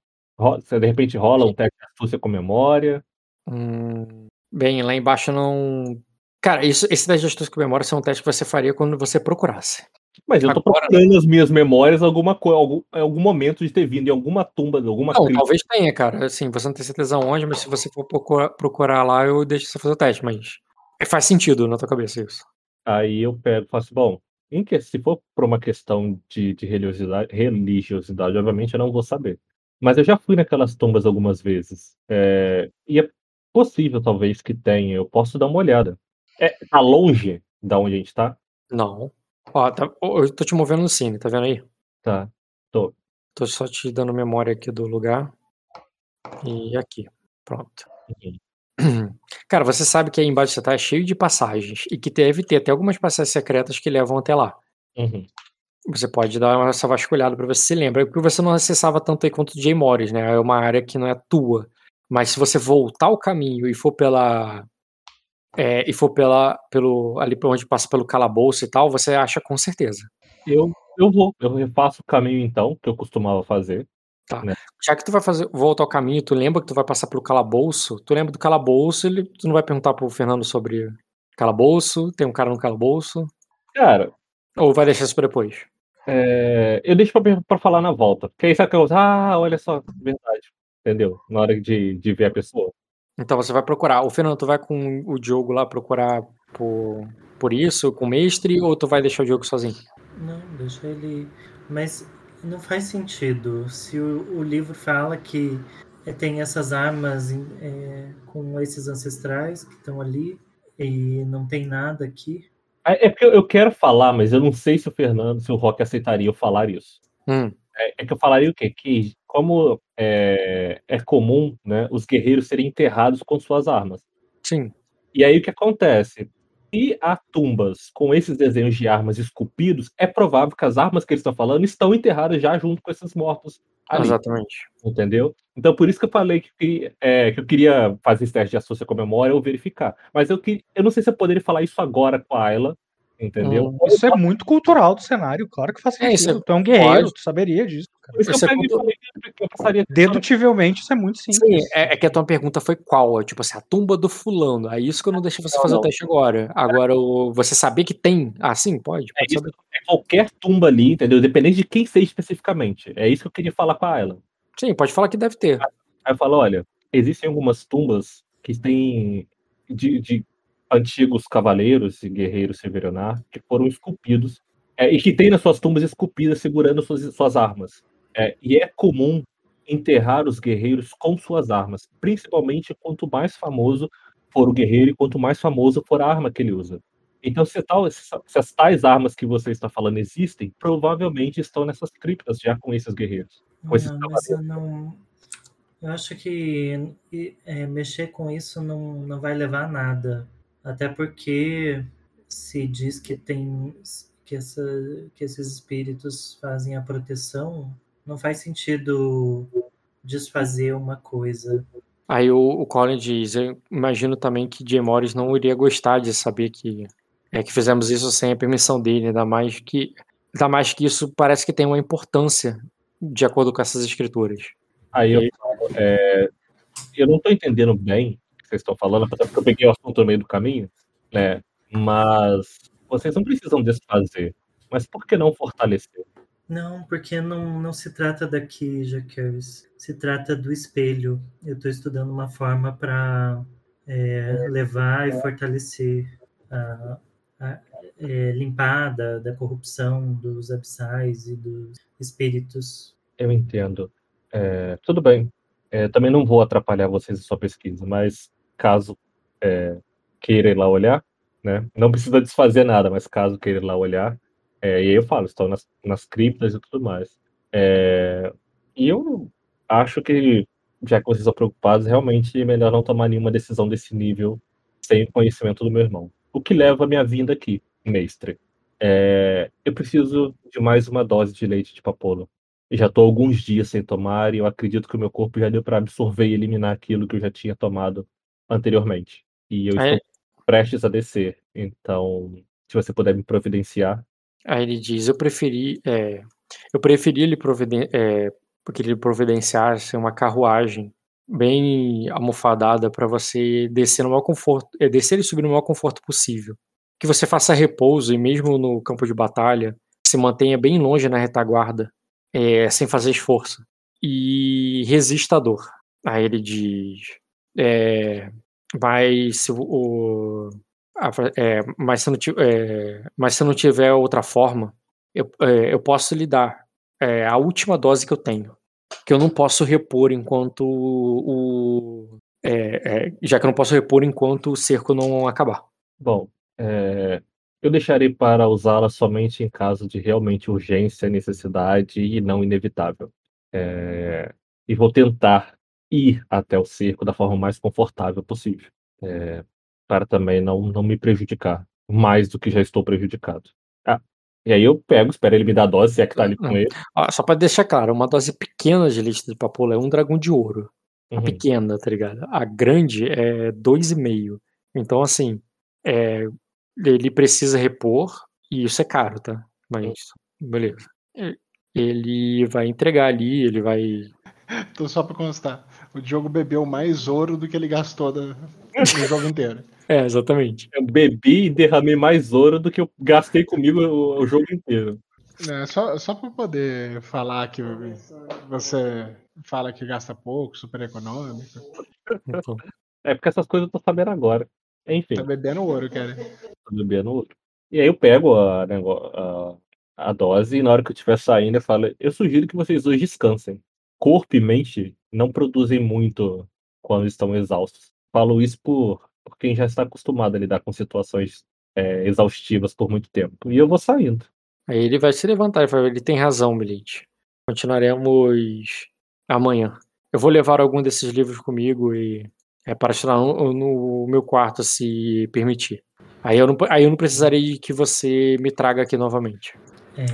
Se de repente rola um teste de astúcia com memória. hum. Bem, lá embaixo não. Cara, isso, esse teste de astúcia com memória é um teste que você faria quando você procurasse. Mas eu tô Agora- procurando nas minhas memórias alguma coisa, algum, em algum momento de ter vindo em alguma tumba, de alguma Não, talvez tenha, cara. Assim, você não tem certeza onde, mas se você for procurar, procurar lá, eu deixo você fazer o teste, mas é, faz sentido na tua cabeça isso. Aí eu pego assim, bom, em que, se for por uma questão de, de religiosidade, religiosidade, obviamente eu não vou saber. Mas eu já fui naquelas tumbas algumas vezes. é, e é possível, talvez, que tenha. Eu posso dar uma olhada. É, tá longe da onde a gente tá? Não. Ó, tá- eu tô te movendo no cine, tá vendo aí? Tá. Tô só te dando memória aqui do lugar. E aqui. Pronto. Uhum. Cara, você sabe que aí embaixo você tá cheio de passagens. E que deve ter até algumas passagens secretas que levam até lá. Uhum. Você pode dar essa vasculhada pra ver se você lembra. Porque você não acessava tanto aí quanto o Jay Morris, né? É uma área que não é tua. Mas se você voltar o caminho e for pela. É, e for pela, pelo, ali onde passa pelo calabouço e tal, você acha com certeza. Eu, eu vou, eu refaço o caminho então, que eu costumava fazer. Já que tu vai fazer, voltar ao caminho, tu lembra que tu vai passar pelo calabouço, tu lembra do calabouço, ele, tu não vai perguntar pro Fernando sobre calabouço, tem um cara no calabouço, Cara, ou vai deixar isso pra depois? é, eu deixo pra, pra falar na volta. Porque aí sabe que eu. Ah, olha só, verdade. Entendeu? Na hora de, de ver a pessoa. Então você vai procurar. O Fernando, tu vai com o Diogo lá procurar por, por isso, com o mestre, ou tu vai deixar o Diogo sozinho? Não, deixa ele. Mas não faz sentido. Se o, o livro fala que eh, tem essas armas eh, com esses ancestrais que estão ali e não tem nada aqui. É é porque eu- eu quero falar, mas eu não sei se o Fernando, se o Rock aceitaria eu falar isso. Hum, É, é que eu falaria o quê? Que como é, é comum, né, os guerreiros serem enterrados com suas armas. sim. E aí o que acontece? Se há tumbas com esses desenhos de armas esculpidos, é provável que as armas que eles estão falando estão enterradas já junto com esses mortos ali, Exatamente. entendeu? Então por isso que eu falei que, que, é, que eu queria fazer esse teste de associação com a memória ou verificar. Mas eu, que, eu não sei se eu poderia falar isso agora com a Ayla, entendeu? Hum. Isso é muito cultural do cenário, claro que faz É, sentido. isso tu é um guerreiro, pode. tu saberia disso, cara. Por isso que Isso eu é peguei e quando- falei que eu passaria Dedutivelmente, isso é muito Sim, simples. é, é que a tua pergunta foi qual? É, tipo assim, a tumba do fulano. Aí isso que eu não deixei você Não, fazer o não. teste agora. Agora, o- você saber que tem. Ah, sim, pode. É pode isso, saber. é qualquer tumba ali, entendeu? Independente de quem seja especificamente. É isso que eu queria falar com a Ayla. Sim, pode falar que deve ter. Aí eu falo, olha, existem algumas tumbas que têm de, de antigos cavaleiros e guerreiros severonar que foram esculpidos é, e que tem nas suas tumbas esculpidas segurando suas, suas armas. É, e é comum enterrar os guerreiros com suas armas, principalmente quanto mais famoso for o guerreiro e quanto mais famoso for a arma que ele usa. Então, se, tal, se as tais armas que você está falando existem, provavelmente estão nessas criptas já com esses guerreiros. Com esses Não, eu não. Eu acho que é, mexer com isso não, não vai levar a nada. Até porque se diz que tem que, essa, que esses espíritos fazem a proteção, não faz sentido desfazer uma coisa. Aí o, o Colin diz: Eu imagino também que Jay Morris não iria gostar de saber que, é, que fizemos isso sem a permissão dele, ainda mais que. Ainda mais que isso parece que tem uma importância de acordo com essas escrituras. Aí eu é, eu não estou entendendo bem vocês estão falando, até porque eu peguei o assunto no meio do caminho, né? Mas vocês não precisam desfazer. Mas por que não fortalecer? Não, porque não, não se trata daqui, Jaqueris. Se trata do espelho. Eu estou estudando uma forma para levar e fortalecer a, a é, limpar da, da corrupção dos abissais e dos espíritos. Eu entendo. É, tudo bem. É, também não vou atrapalhar vocês em sua pesquisa, mas caso é, queira ir lá olhar, né? Não precisa desfazer nada, mas caso queira ir lá olhar, é, e aí eu falo, estão nas, nas criptas e tudo mais. É, e eu acho que, já que vocês estão preocupados, realmente é melhor não tomar nenhuma decisão desse nível sem conhecimento do meu irmão. O que leva a minha vinda aqui, mestre. É, eu preciso de mais uma dose de leite de papoula. Já estou alguns dias sem tomar e eu acredito que o meu corpo já deu para absorver e eliminar aquilo que eu já tinha tomado anteriormente. E eu Aí, estou prestes a descer. Então, se você puder me providenciar. aí ele diz: Eu preferi. é, eu preferi ele providen é, porque ele providenciasse uma carruagem bem almofadada para você descer no maior conforto, é, descer e subir no maior conforto possível. Que você faça repouso e mesmo no campo de batalha se mantenha bem longe na retaguarda, é, sem fazer esforço e resista à dor. Aí ele diz: é, mas se o, é, mas se não é, mas se não tiver outra forma, eu, é, eu posso lhe dar é, a última dose que eu tenho, que eu não posso repor enquanto o é, é, já que eu não posso repor enquanto o cerco não acabar. Bom, eu deixarei para usá-la somente em caso de realmente urgência, necessidade e não inevitável. E vou tentar ir até o cerco da forma mais confortável possível, é, para também não, não me prejudicar mais do que já estou prejudicado. Ah, e aí eu pego, espero ele me dar a dose, se é que tá ali com ele. Ah, só para deixar claro, uma dose pequena de leite de papoula é um dragão de ouro. A Uhum. pequena, tá ligado? A grande é dois e meio. Então, assim, é, ele precisa repor e isso é caro, tá? Mas, beleza. E- Ele vai entregar ali, ele vai. Então, só pra constar, o Diogo bebeu mais ouro do que ele gastou da- no jogo inteiro. É, exatamente. Eu bebi e derramei mais ouro do que eu gastei comigo o, o jogo inteiro. É, só, só pra poder falar que você fala que gasta pouco, super econômico. Então, É porque essas coisas eu tô sabendo agora. Enfim. Tá bebendo ouro, cara. tô bebendo ouro. E aí eu pego a, a, a dose e na hora que eu estiver saindo eu falo, eu sugiro que vocês dois descansem. Corpo e mente não produzem muito quando estão exaustos. Falo isso por, por quem já está acostumado a lidar com situações é, exaustivas por muito tempo. E eu vou saindo. Aí ele vai se levantar e vai, ele tem razão, Milite. Continuaremos amanhã. Eu vou levar algum desses livros comigo e é para estar no, no meu quarto, se permitir. Aí eu, não, aí eu não precisarei que você me traga aqui novamente. É,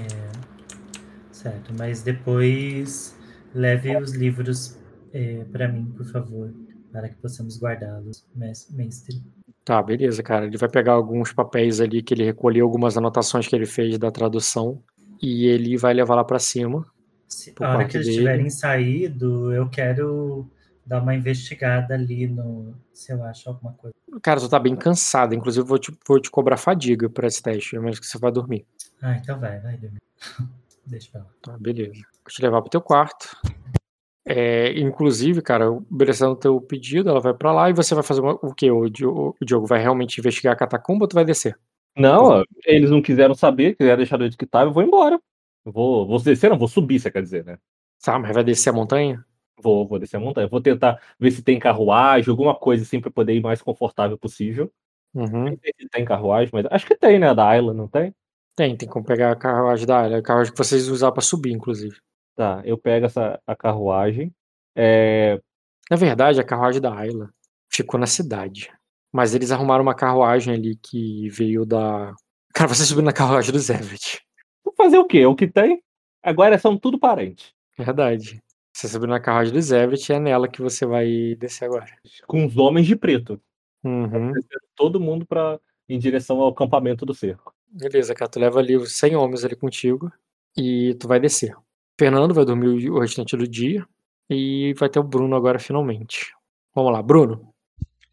certo, mas depois leve os livros para mim, por favor, para que possamos guardá-los, mes- mestre. Tá, beleza, cara. Ele vai pegar alguns papéis ali que ele recolheu, algumas anotações que ele fez da tradução, e ele vai levar lá pra cima. Se, a hora que eles dele. tiverem saído, eu quero dar uma investigada ali no. Se eu acho alguma coisa. Cara, tu tá bem cansado, inclusive vou te, vou te cobrar fadiga por esse teste, mas que você vai dormir. Ah, então vai, vai dormir. Deixa pra lá. Tá, beleza. Vou te levar pro teu quarto. É, inclusive, cara, obedecendo o teu pedido, ela vai pra lá e você vai fazer uma- o quê? O, Diogo- o Diogo vai realmente investigar a catacumba ou tu vai descer? Não, eles não quiseram saber, quiseram deixar do jeito que tava, eu vou embora. Eu vou, vou descer, não, vou subir, você quer dizer, né? Tá, mas vai descer a montanha? Vou, vou descer a montanha. Vou tentar ver se tem carruagem, alguma coisa assim pra poder ir mais confortável possível. Uhum. Não sei se tem carruagem, mas acho que tem, né? Da Ayla, não tem? Tem, tem como pegar a carruagem da área, a carruagem que vocês usaram pra subir, inclusive. Tá, eu pego essa a carruagem. É, Na verdade, a carruagem da Ayla ficou na cidade. Mas eles arrumaram uma carruagem ali que veio da. Cara, você subiu na carruagem do Zevret. Vou fazer o quê? O que tem? Agora são tudo parente. Verdade. Você subiu na carruagem do Zevret e é nela que você vai descer agora. Com os homens de preto. Uhum. Todo mundo para em direção ao acampamento do cerco. Beleza, cara, tu leva ali os 100 homens ali contigo e tu vai descer. Fernando vai dormir o restante do dia e vai ter o Bruno agora finalmente. Vamos lá, Bruno.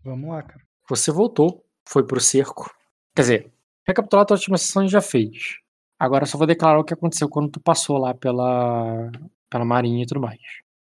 Vamos lá, cara. Você voltou, foi pro cerco. Quer dizer, recapitular a tua última sessão já fez. Agora eu só vou declarar o que aconteceu quando tu passou lá pela, pela marinha e tudo mais.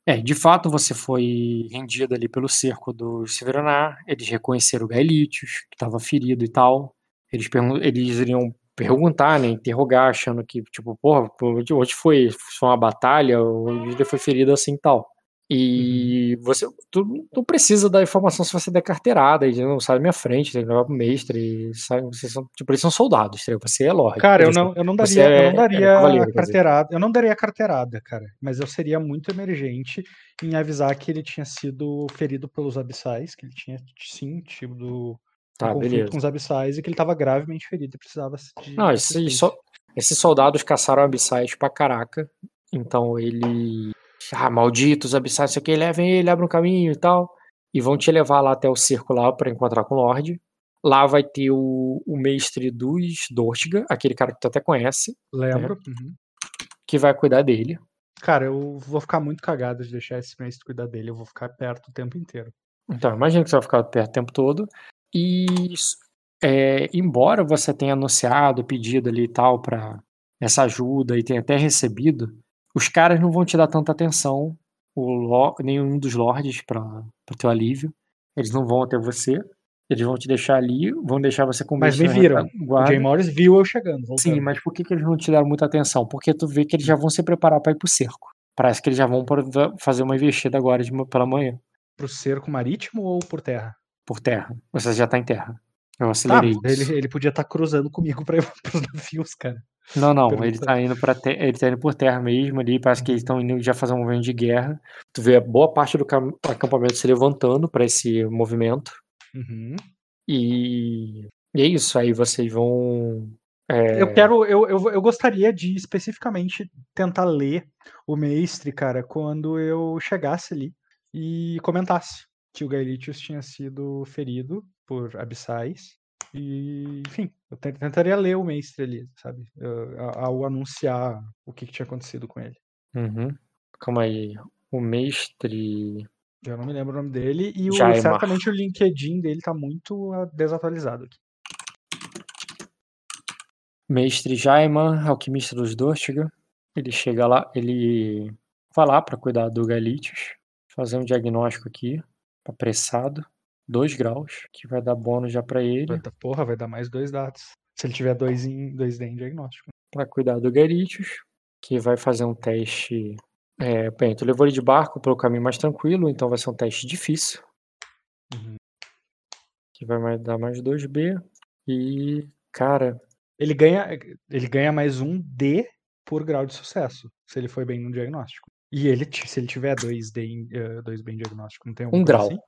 É, de fato você foi rendido ali pelo cerco do Severanar, eles reconheceram o Gaelitius, que estava ferido e tal. Eles, eles iriam perguntar, né, interrogar, achando que, tipo, porra, onde onde foi? Foi uma batalha? Onde ele foi ferido assim e tal. E você, tu não precisa da informação se você der carteirada, eles não sai da minha frente, tem que levar pro mestre, sabe? Vocês são, tipo, eles são soldados, você é lorde. Cara, eu não, eu não daria, eu é- não é daria dizer. carteirada. Eu não daria carteirada, cara. Mas eu seria muito emergente em avisar que ele tinha sido ferido pelos abissais, que ele tinha sim tido Tá, conflito beleza. com os abissais e que ele estava gravemente ferido e precisava de. Não, esses, assistência. so- esses soldados caçaram abissais pra caraca. Então ele. Ah, malditos abissais, isso aqui, levem ele, abrem um caminho e tal. E vão te levar lá até o cerco lá pra encontrar com o Lorde. Lá vai ter o, o mestre dos Dortiga, aquele cara que tu até conhece, Lembro. Uhum. que vai cuidar dele. Cara, eu vou ficar muito cagado de deixar esse mestre cuidar dele. Eu vou ficar perto o tempo inteiro. Então, imagina que você vai ficar perto o tempo todo. E é, embora você tenha anunciado, pedido ali e tal para essa ajuda e tenha até recebido, os caras não vão te dar tanta atenção, o nenhum dos lords para teu alívio. Eles não vão até você. Eles vão te deixar ali, vão deixar você com Mas me viram. O. Jay Morris viu eu chegando. Voltando. Sim, mas por que, que eles não te deram muita atenção? Porque tu vê que eles já vão se preparar para ir pro cerco. Parece que eles já vão fazer uma investida agora de, pela manhã. Pro cerco marítimo ou por terra? Por terra. Você já tá em terra. Eu Tá, acelerei ele, isso. ele podia estar cruzando comigo pra ir pros navios, cara. Não, não, pergunta. ele tá indo para ele tá indo por terra mesmo ali, parece que eles estão indo já fazer um movimento de guerra. Tu vê a boa parte do cam- acampamento se levantando para esse movimento. Uhum. E, e é isso, aí vocês vão é, Eu quero, eu, eu, eu gostaria de especificamente tentar ler o mestre, cara, quando eu chegasse ali e comentasse que o Gaelitius tinha sido ferido por abissais. E, enfim, eu te- tentaria ler o mestre ali, sabe? Ao anunciar o que, que tinha acontecido com ele. Uhum. Calma aí. O mestre. Eu não me lembro o nome dele e o, Jaimar. certamente o LinkedIn dele tá muito ah, desatualizado aqui. Mestre Jaiman, alquimista dos Dortiga. Ele chega lá, ele vai lá para cuidar do Galitius, fazer um diagnóstico aqui, apressado, 2 graus, que vai dar bônus já para ele, dar- Porra, vai dar mais dois dados. Se ele tiver dois em 2D em diagnóstico. para cuidar do Galitius, que vai fazer um teste. É, bem, tu levou ele de barco pelo caminho mais tranquilo, então vai ser um teste difícil, Uhum. que vai mais- dar mais 2B. E, cara, Ele ganha, ele ganha mais um D por grau de sucesso, se ele foi bem no diagnóstico. E ele, se ele tiver 2D em, eh, 2B em diagnóstico, não tem um grau. assim?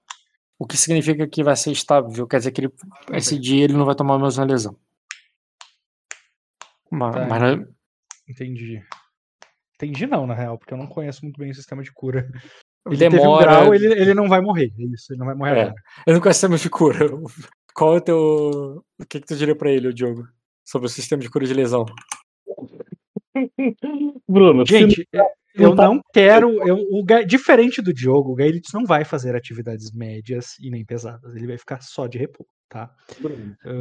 O que significa que vai ser estável, quer dizer que ele, esse dia ele não vai tomar mais uma lesão. Ma- Tá. Mas, não- Entendi. Entendi não, na real, porque eu não conheço muito bem o sistema de cura. Ele teve um demora. grau, ele, ele não vai morrer. É isso, ele não vai morrer É. agora. Eu não conheço sistema de cura. Qual é o teu. O que, que tu diria pra ele, o Diogo? Sobre o sistema de cura de lesão? Bruno, se Gente, eh, eu não não quero. Eu, o, diferente do Diogo, o Gaelitz não vai fazer atividades médias e nem pesadas. Ele vai ficar só de repouso, tá?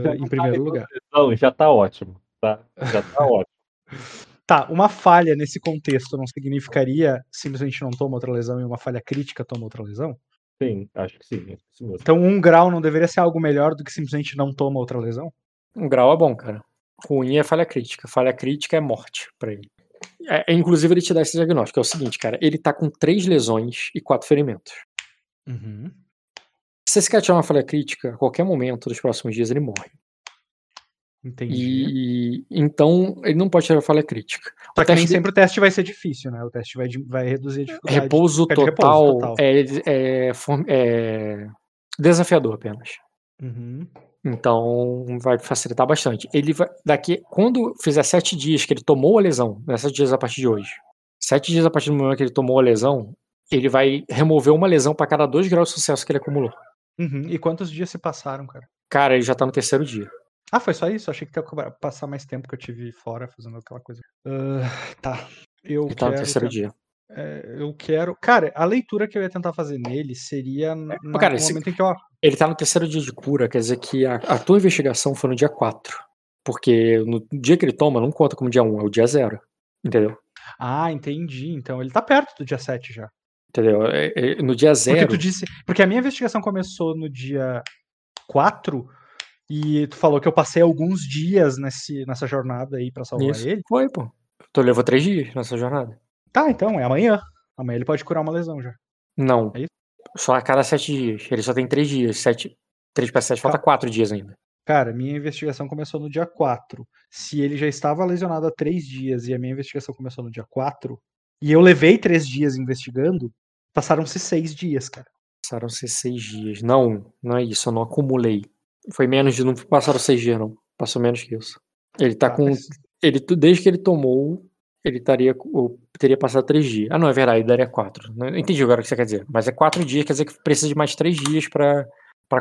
Já em primeiro lugar. lesão, já tá ótimo. Tá? Já tá ótimo. Tá, uma falha nesse contexto não significaria simplesmente não toma outra lesão e uma falha crítica toma outra lesão? Sim, acho que sim. Então um grau não deveria ser algo melhor do que simplesmente não toma outra lesão? Um grau é bom, cara. Ruim é falha crítica. Falha crítica é morte pra ele. É, é, inclusive, ele te dá esse diagnóstico. É o seguinte, cara. Ele tá com três lesões e quatro ferimentos. Uhum. Se esse cara tiver uma falha crítica, a qualquer momento dos próximos dias ele morre. Entendi. E então ele não pode ter falha crítica. Só o que nem de- sempre o teste vai ser difícil, né? O teste vai, vai reduzir a dificuldade. Repouso total, repouso total. É, é, é desafiador apenas. Uhum. Então vai facilitar bastante. Ele vai daqui quando fizer sete dias que ele tomou a lesão, né, sete dias a partir de hoje, sete dias a partir do momento que ele tomou a lesão, ele vai remover uma lesão para cada dois graus de sucesso que ele acumulou. Uhum. E quantos dias se passaram, cara? Cara, ele já tá no terceiro dia. Ah, foi só isso? Achei que ia passar mais tempo que eu tive fora fazendo aquela coisa. Ah, tá. Eu Ele tá no quero. terceiro dia. É, eu quero. Cara, a leitura que eu ia tentar fazer nele seria na- cara, esse- momento em que eu. Ele tá no terceiro dia de cura, quer dizer que a, a tua investigação foi no dia 4. Porque no dia que ele toma, não conta como dia 1, é o dia 0. Entendeu? Ah, entendi. Então ele tá perto do dia 7 já. Entendeu? É- é- no dia Porque 0. tu disse. Porque a minha investigação começou no dia 4 e tu falou que eu passei alguns dias nesse, nessa jornada aí pra salvar Isso. ele. Foi, pô. Tu levou três dias nessa jornada. Tá, então, é amanhã. Amanhã ele pode curar uma lesão já. Não. É isso? Só a cada sete dias. Ele só tem três dias. Sete, três para sete, falta Tá. quatro dias ainda. Cara, minha investigação começou no dia 4. Se ele já estava lesionado há três dias e a minha investigação começou no dia 4, e eu levei três dias investigando, passaram-se seis dias, cara. Passaram-se seis dias. Não, não é isso. Eu não acumulei. Foi menos de. Não passaram seis dias, não. Passou menos que isso. Ele tá Tá, com. mas- Ele, desde que ele tomou, ele estaria, teria passado três dias. Ah, não, é verdade, daria quatro. Não entendi agora o que você quer dizer. Mas é quatro dias, quer dizer que precisa de mais três dias pra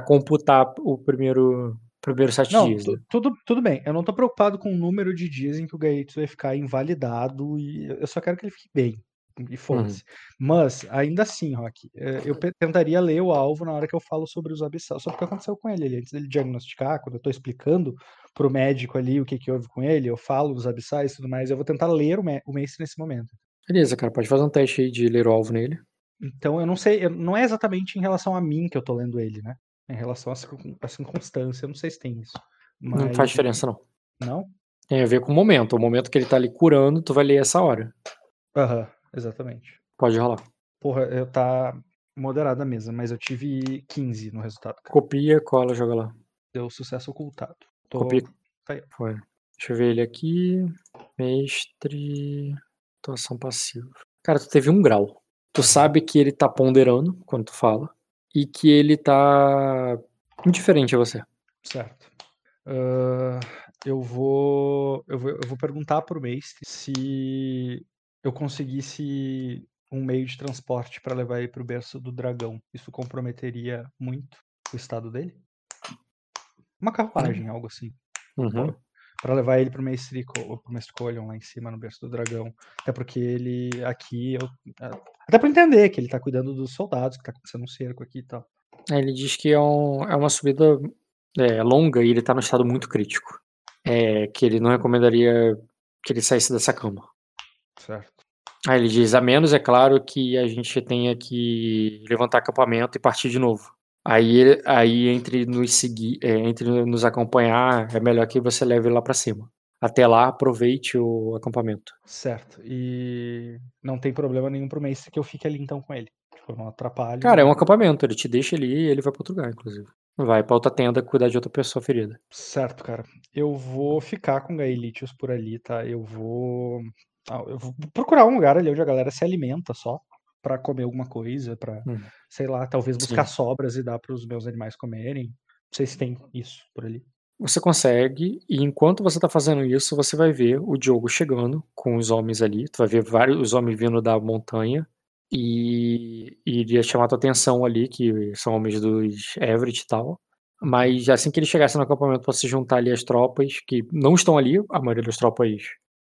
computar o primeiro, primeiro sete Não, dias. né? tudo, tudo bem. Eu não tô preocupado com o número de dias em que o Gaetus vai ficar invalidado e eu só quero que ele fique bem. E foda-se. Mas, ainda assim, Rock, eh, eu tentaria ler o alvo na hora que eu falo sobre os abissais, sobre o que aconteceu com ele ali. Antes dele diagnosticar, quando eu tô explicando pro médico ali o que que houve com ele, eu falo dos abissais e tudo mais, eu vou tentar ler o, me- o Mace nesse momento. Beleza, cara, pode fazer um teste aí de ler o alvo nele. Então, eu não sei, eu- não é exatamente em relação a mim que eu tô lendo ele, né? É em relação à circun- à circunstância, eu não sei se tem isso. Não Mas- faz diferença, não. Não? Tem a ver com o momento. O momento que ele tá ali curando, tu vai ler essa hora. Aham, exatamente. Pode rolar. Porra, eu tá moderada a mesa, mas eu tive 15 no resultado, cara. Copia, cola, joga lá. Deu sucesso ocultado. Tô... Foi. Deixa eu ver ele aqui. Mestre. Atuação passiva. Cara, tu teve um grau. Tu sabe que ele tá ponderando quando tu fala. E que ele tá indiferente a você. Certo. Ah, eu vou. Eu vou, eu vou perguntar pro mestre se eu conseguisse um meio de transporte para levar ele pro berço do dragão. Isso comprometeria muito o estado dele? Uma carruagem, algo assim. Uhum. Pra levar ele pro mestre, pro mestre Colion lá em cima no berço do dragão. Até porque ele aqui. Eu, até pra entender que ele tá cuidando dos soldados, que tá acontecendo um cerco aqui e tal. Aí Ele diz que é, um- é uma subida é, longa e ele tá no estado muito crítico. É, que ele não recomendaria que ele saísse dessa cama. Certo. Aí ele diz, a menos, é claro, que a gente tenha que levantar acampamento e partir de novo. Aí, aí entre nos seguir, é, entre nos acompanhar, é melhor que você leve lá pra cima. Até lá, aproveite o acampamento. Certo. E não tem problema nenhum pro mestre que eu fique ali então com ele. Tipo, não atrapalho. Cara, é um acampamento, ele te deixa ali e ele vai pra outro lugar, inclusive. Vai pra outra tenda cuidar de outra pessoa ferida. Certo, cara. Eu vou ficar com Gaelitius por ali, tá? Eu vou. ah, Eu vou procurar um lugar ali onde a galera se alimenta só pra comer alguma coisa, pra, Hum. sei lá, talvez buscar Sim. sobras e dar pros meus animais comerem. Não sei se tem isso por ali. Você consegue, e enquanto você tá fazendo isso, você vai ver o Diogo chegando com os homens ali. Tu vai ver vários os homens vindo da montanha. E, e iria chamar tua atenção ali, que são homens dos Everett e tal. Mas assim que ele chegasse no acampamento pra se juntar ali as tropas, que não estão ali, a maioria das tropas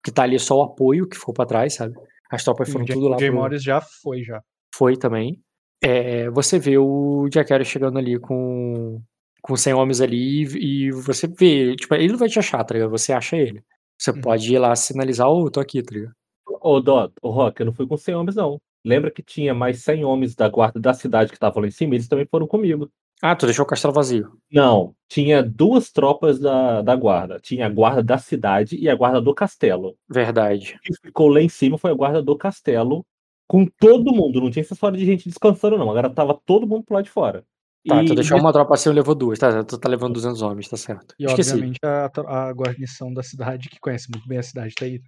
que tá ali é só o apoio que ficou pra trás, sabe? As tropas foram o Jay, tudo lá o Jay pro, Morris já foi, já. foi também. É, você vê o Jack Harris chegando ali com, com 100 homens ali e, e você vê, tipo, ele não vai te achar, tá ligado? Você acha ele. Você Uhum. pode ir lá sinalizar, ô, tô aqui, tá ligado? Ô, Dó, ô, Rock, eu não fui com 100 homens, não. Lembra que tinha mais 100 homens da guarda da cidade que estavam lá em cima? Eles também foram comigo. Ah, tu deixou o castelo vazio. Não, tinha duas tropas da, da guarda. Tinha a guarda da cidade e a guarda do castelo. Verdade. O que ficou lá em cima foi a guarda do castelo, com todo mundo. Não tinha essa história de gente descansando, não. Agora tava todo mundo pro lado de fora. Tá, E- tu deixou uma tropa assim e levou duas, tá? Tu tá levando 200 homens, tá certo. E Esqueci. obviamente a, a guarnição da cidade, que conhece muito bem a cidade, tá aí.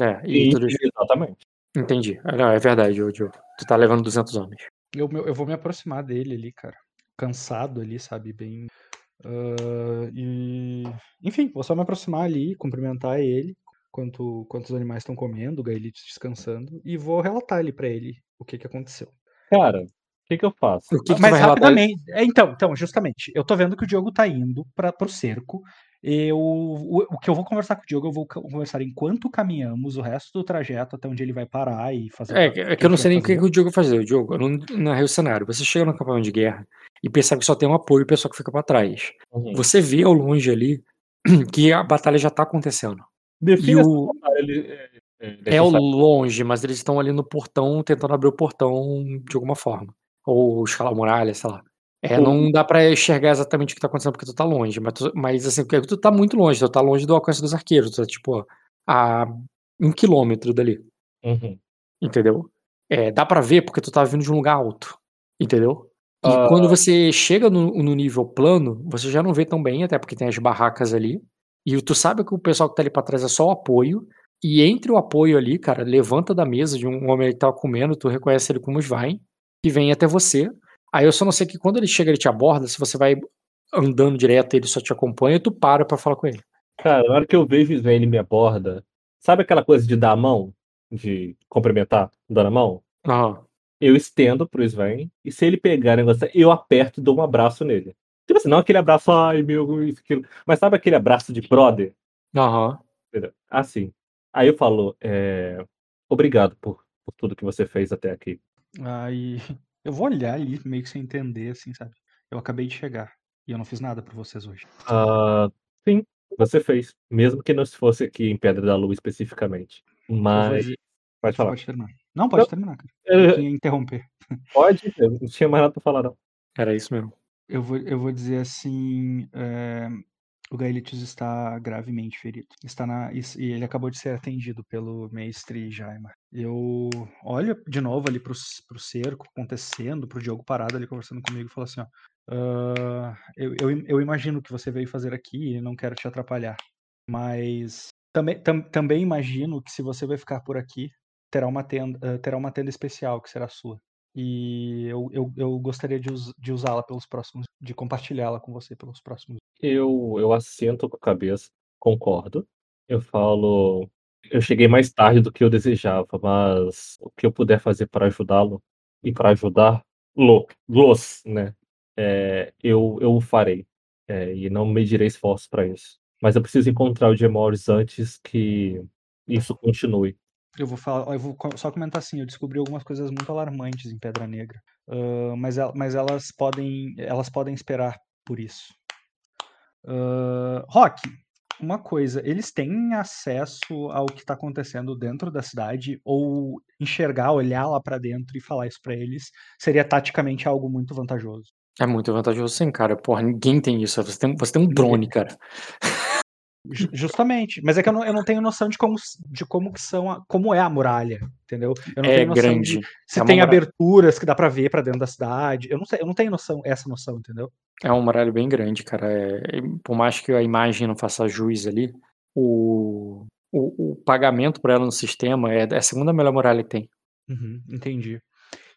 É, e E- tu deixou... Exatamente. Entendi. Ah, Não, é verdade, ô, Diogo. Tu tá levando 200 homens. Eu, eu vou me aproximar dele ali, cara. Cansado ali, sabe? Bem. ah, e. Enfim, vou só me aproximar ali, cumprimentar ele, quanto, quantos animais estão comendo, o Gaelite descansando, e vou relatar ali pra ele o que, que aconteceu. Cara, o que, que eu faço? Que, que Mas rapidamente. É, então, então, justamente, eu tô vendo que o Diogo tá indo para pro cerco. Eu, o, o que eu vou conversar com o Diogo, eu vou conversar enquanto caminhamos o resto do trajeto até onde ele vai parar e fazer. É, o que- é que eu não sei nem o que, o Diogo vai fazer. O Diogo, eu não narrei o cenário. Você chega no acampamento de guerra e percebe que só tem um apoio e o pessoal que fica pra trás. Uhum. Você vê ao longe ali que a batalha já tá acontecendo. Defina E o- é, é, É o necessário. longe, mas eles estão ali no portão, tentando abrir o portão de alguma forma. Ou escalar a muralha, sei lá. É, não dá pra enxergar exatamente o que tá acontecendo porque tu tá longe, mas, tu- mas assim, porque tu tá muito longe, tu tá longe do alcance dos arqueiros, tu tá tipo a um quilômetro dali, Uhum. entendeu? É, dá pra ver porque tu tá vindo de um lugar alto, entendeu? E Ah. quando você chega no, no nível plano, você já não vê tão bem, até porque tem as barracas ali. E tu sabe que o pessoal que tá ali pra trás é só o apoio. E entre o apoio ali, cara, levanta da mesa de um homem que tava comendo, tu reconhece ele como Svain, que vem até você. Aí eu só não sei que quando ele chega, ele te aborda, se você vai andando direto ele só te acompanha, tu para pra falar com ele. Cara, na hora que eu vejo o Sven, ele me aborda. Sabe aquela coisa de dar a mão? De cumprimentar, dando a mão? Aham. Eu estendo pro Sven, e se ele pegar o negócio, eu aperto e dou um abraço nele. Tipo assim, não aquele abraço, ai meu, isso, aquilo. Mas sabe aquele abraço de brother? Aham. Entendeu? Assim. Aí eu falo, é, obrigado por, por tudo que você fez até aqui. Aí eu vou olhar ali, meio que sem entender, assim, sabe? Eu acabei de chegar e eu não fiz nada por vocês hoje. Ah, sim, você fez. Mesmo que não fosse aqui em Pedra da Lua especificamente. Eu Mas. Pode falar. Pode terminar. Não, pode Não. terminar, cara. Eu É, queria interromper. Pode, eu não tinha mais nada pra falar, não. Era isso mesmo. Eu vou, eu vou dizer assim. é, o Gaelitius está gravemente ferido. Está na, e ele acabou de ser atendido pelo mestre Jaima. Eu olho de novo ali pro, pro cerco acontecendo, pro Diogo parado ali conversando comigo e falo assim: ó. "Ah, eu, eu, eu imagino o que você veio fazer aqui e não quero te atrapalhar. Mas também, tam- também imagino que se você vai ficar por aqui, terá uma tenda, ah, terá uma tenda especial que será sua. E eu, eu, eu gostaria de, us- de usá-la pelos próximos, de compartilhá-la com você pelos próximos. Eu, eu assento com a cabeça, concordo. Eu falo. Eu cheguei mais tarde do que eu desejava, mas o que eu puder fazer para ajudá-lo e para ajudar-lo, los, né? é, eu, eu o farei. É, e não medirei esforços para isso. Mas eu preciso encontrar o Gemores antes que isso continue. Eu vou falar, eu vou só comentar assim, eu descobri algumas coisas muito alarmantes em Pedra Negra, ah, mas, mas elas podem, elas podem esperar por isso. Ah, Rock, uma coisa, eles têm acesso ao que está acontecendo dentro da cidade ou enxergar, olhar lá para dentro e falar isso para eles seria taticamente algo muito vantajoso. É muito vantajoso sim, cara. Porra, ninguém tem isso. Você tem, você tem um drone, cara. Ju- Justamente, mas é que eu não, eu não tenho noção de como, de como que são, a- como é a muralha, entendeu? Eu não É tenho noção grande. de se É uma tem muralha. aberturas que dá pra ver pra dentro da cidade. Eu não sei, eu não tenho noção, essa noção, entendeu? É um muralha bem grande, cara. É, por mais que a imagem não faça jus ali, o, o, o pagamento por ela no sistema é, é a segunda melhor muralha que tem. Uhum, entendi.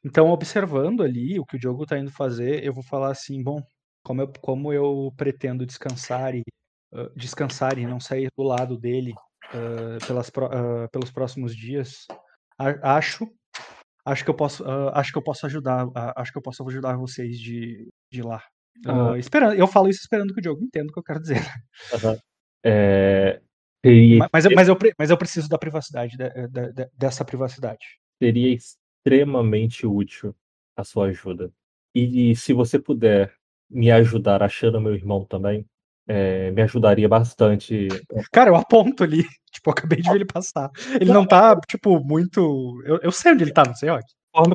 Então, observando ali o que o Diogo tá indo fazer, eu vou falar assim, bom, como eu, como eu pretendo descansar e descansar e não sair do lado dele ah, pelas, ah, pelos próximos dias, a- acho acho que eu posso acho que eu posso ajudar acho que eu posso ajudar vocês de, de lá. Ah, esperando, eu falo isso esperando que o Diogo entenda o que eu quero dizer. Aham. É, seria, Mas, eu, mas, eu, mas eu preciso da privacidade, de- de- de- dessa privacidade. seria extremamente útil a sua ajuda. E se você puder me ajudar achando meu irmão também, é, me ajudaria bastante. Cara, eu aponto ali. Tipo, eu acabei de ver ele passar. Ele não tá, tipo, muito. Eu, eu sei onde ele tá, não sei, ó.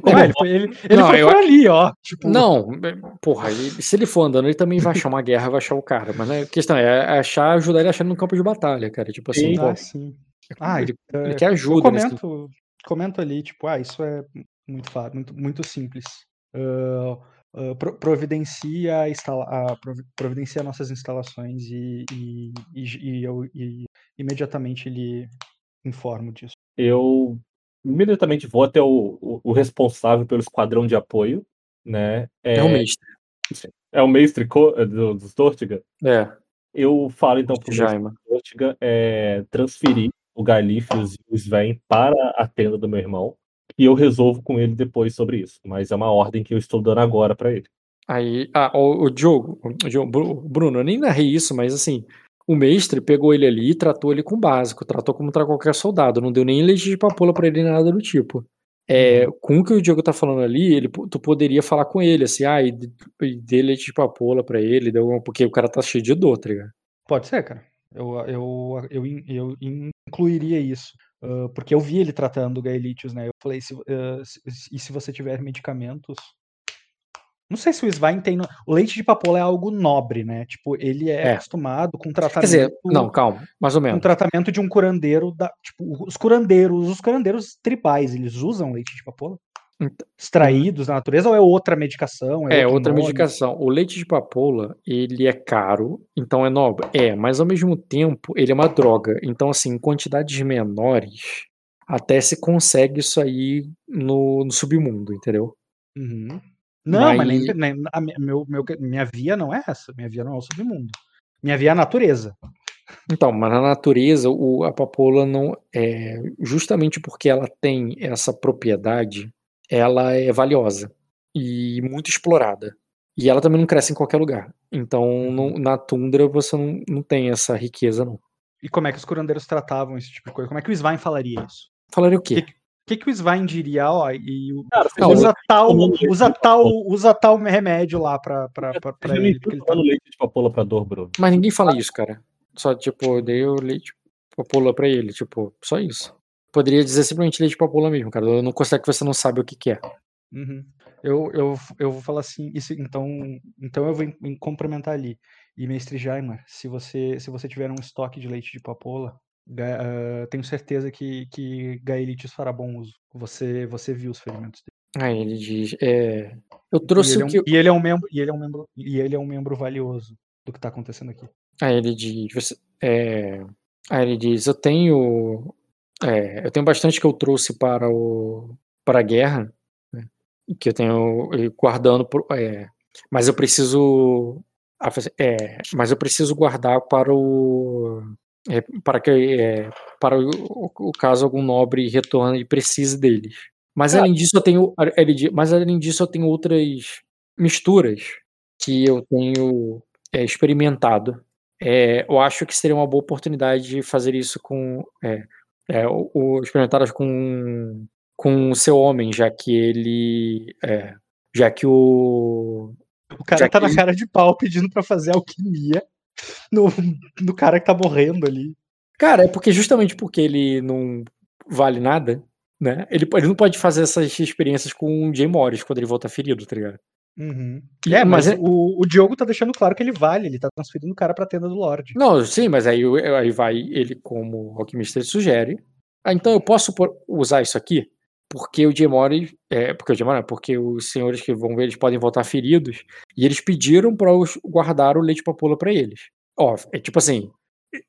Ele foi, ele, ele Não, foi eu por ali, ó. Tipo, Não, é, porra, ele- se ele for andando, ele também vai achar uma guerra, vai achar o cara. Mas né, a questão é achar, ajudar ele achando no campo de batalha, cara. Tipo assim, Sim. pô, Ah, sim. Ah, ele, é, ele quer eu ajuda. nesse- comento, comento ali, tipo, ah, isso é muito fácil, muito, muito simples. Ah, pro- providencia, a instala, a, provi- providencia nossas instalações e, e, e, e eu e imediatamente lhe informo disso. eu imediatamente vou até o, o, o responsável pelo esquadrão de apoio, né? É o mestre. é o mestre Co- do, dos Dortiga. É, Eu falo então pro mestre Jaima. Dortiga é, transferir o Galífios e o Sven para a tenda do meu irmão, e eu resolvo com ele depois sobre isso. Mas é uma ordem que eu estou dando agora para ele. Aí, ah, o, o Diogo, o Diogo, Bru- Bruno, eu nem narrei isso, mas assim, o mestre pegou ele ali e tratou ele com o básico, tratou como tratar qualquer soldado, não deu nem leite de papoula pra ele, nada do tipo. É, com o que o Diogo tá falando ali, ele, tu poderia falar com ele, assim, ah, e, e dê leite de papoula pra ele, deu alguma- porque o cara tá cheio de dor, tá ligado? Pode ser, cara. Eu, eu, eu, eu incluiria isso. Porque eu vi ele tratando Gaelitius, né? Eu falei, se, ah, se- e se você tiver medicamentos. Não sei se o Svein tem. no- O leite de papoula é algo nobre, né? Tipo, ele é, É. acostumado com Quer tratamento. dizer, não, calma, mais ou um menos. tratamento de um curandeiro da, tipo, os curandeiros, os curandeiros tribais, eles usam leite de papoula? Extraídos da natureza ou é outra medicação? É, outro outra nome? medicação. O leite de papoula, ele é caro, então é nobre. É, mas ao mesmo tempo, ele é uma droga. Então, assim, em quantidades menores, até se consegue isso aí no, no submundo, entendeu? Uhum. Não, mas, nem, Mas- nem- a mi- meu, meu- minha via não é essa. Minha via não é o submundo. Minha via é a natureza. Então, mas na natureza, o, a papoula não é justamente porque ela tem essa propriedade, ela é valiosa e muito explorada. E ela também não cresce em qualquer lugar. Então, não- na tundra você não, não tem essa riqueza, não. E como é que os curandeiros tratavam esse tipo de coisa? Como é que o Svein falaria isso? Falaria o quê? O que, que o Svein diria? Ó, e o- Cara, usa, tal, leite usa, de tal, usa tal remédio lá pra, pra, pra, pra ele. Porque ele tá... tomando leite de papoula pra dor, Bruno? Mas ninguém fala isso, cara. Só, tipo, dei o leite papoula pra ele, tipo, só isso. Poderia dizer simplesmente leite papoula mesmo, cara. Eu não considero que você não sabe o que que é. Uhum. Eu, eu, eu vou falar assim, isso, então, então eu vou em, em complementar ali. E mestre Jaima, se você, se você tiver um estoque de leite de papoula, ah, tenho certeza que, que Gaelitius fará bom uso. Você, você viu os ferimentos dele. Aí ele diz, é... Eu E trouxe ele, é o um, que... e ele é um membro, e ele é um membro, e ele é um membro valioso do que está acontecendo aqui. Aí ele diz, você- é... Aí ele diz, eu tenho... é, eu tenho bastante que eu trouxe para o... para a guerra, né? Que eu tenho guardando... por- é, Mas eu preciso... É, mas eu preciso guardar para o... é, para que... é, para o, o caso algum nobre retorne e precise deles. Mas Cara. além disso eu tenho... Mas além disso eu tenho outras misturas que eu tenho é, experimentado. É, eu acho que seria uma boa oportunidade de fazer isso com é, o, o- experimentadas com com o seu homem, já que ele é, já que o O cara Já tá que na cara de pau pedindo pra fazer alquimia no, no cara que tá morrendo ali. cara é porque justamente porque ele não vale nada, né? Ele, ele não pode fazer essas experiências com o Jay Morris quando ele volta ferido, tá ligado? Uhum. E- É, mas, mas é- o, o Diogo tá deixando claro que ele vale, ele tá transferindo o cara pra tenda do Lorde. Não, sim, mas aí, aí vai ele como alquimista ele sugere. Ah, então eu posso por- usar isso aqui? Porque o Jemori, é, porque o Jemori, não, porque os senhores que vão ver, eles podem voltar feridos, e eles pediram para guardar o leite papoula para eles. Ó, é tipo assim,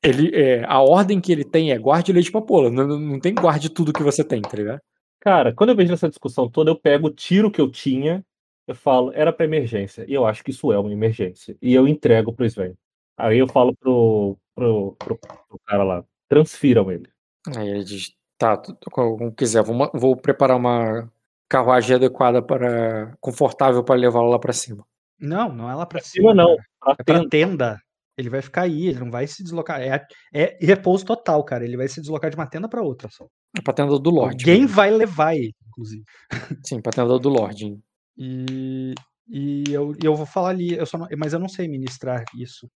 ele, é, a ordem que ele tem é guarde o leite papoula, não, não- não tem guarde tudo que você tem, tá ligado? Cara, quando eu vejo essa discussão toda, eu pego o tiro que eu tinha, eu falo, era pra emergência. E eu acho que isso é uma emergência. E eu entrego pro Sven. Aí eu falo pro, pro, pro, pro cara lá, transfiram ele. Aí ele diz, tá, como quiser, vou, vou preparar uma carruagem adequada para, confortável para levá-lo lá para cima. Não, não é lá pra Cima cima. não, pra É pra tenda. tenda. Ele vai ficar aí, ele não vai se deslocar. É, é repouso total, cara. Ele vai se deslocar de uma tenda pra outra só. É pra tenda do Lorde. Alguém mesmo. vai levar ele, inclusive. Sim, pra tenda do Lorde. E, e eu, eu vou falar ali, eu só não- mas eu não sei ministrar isso.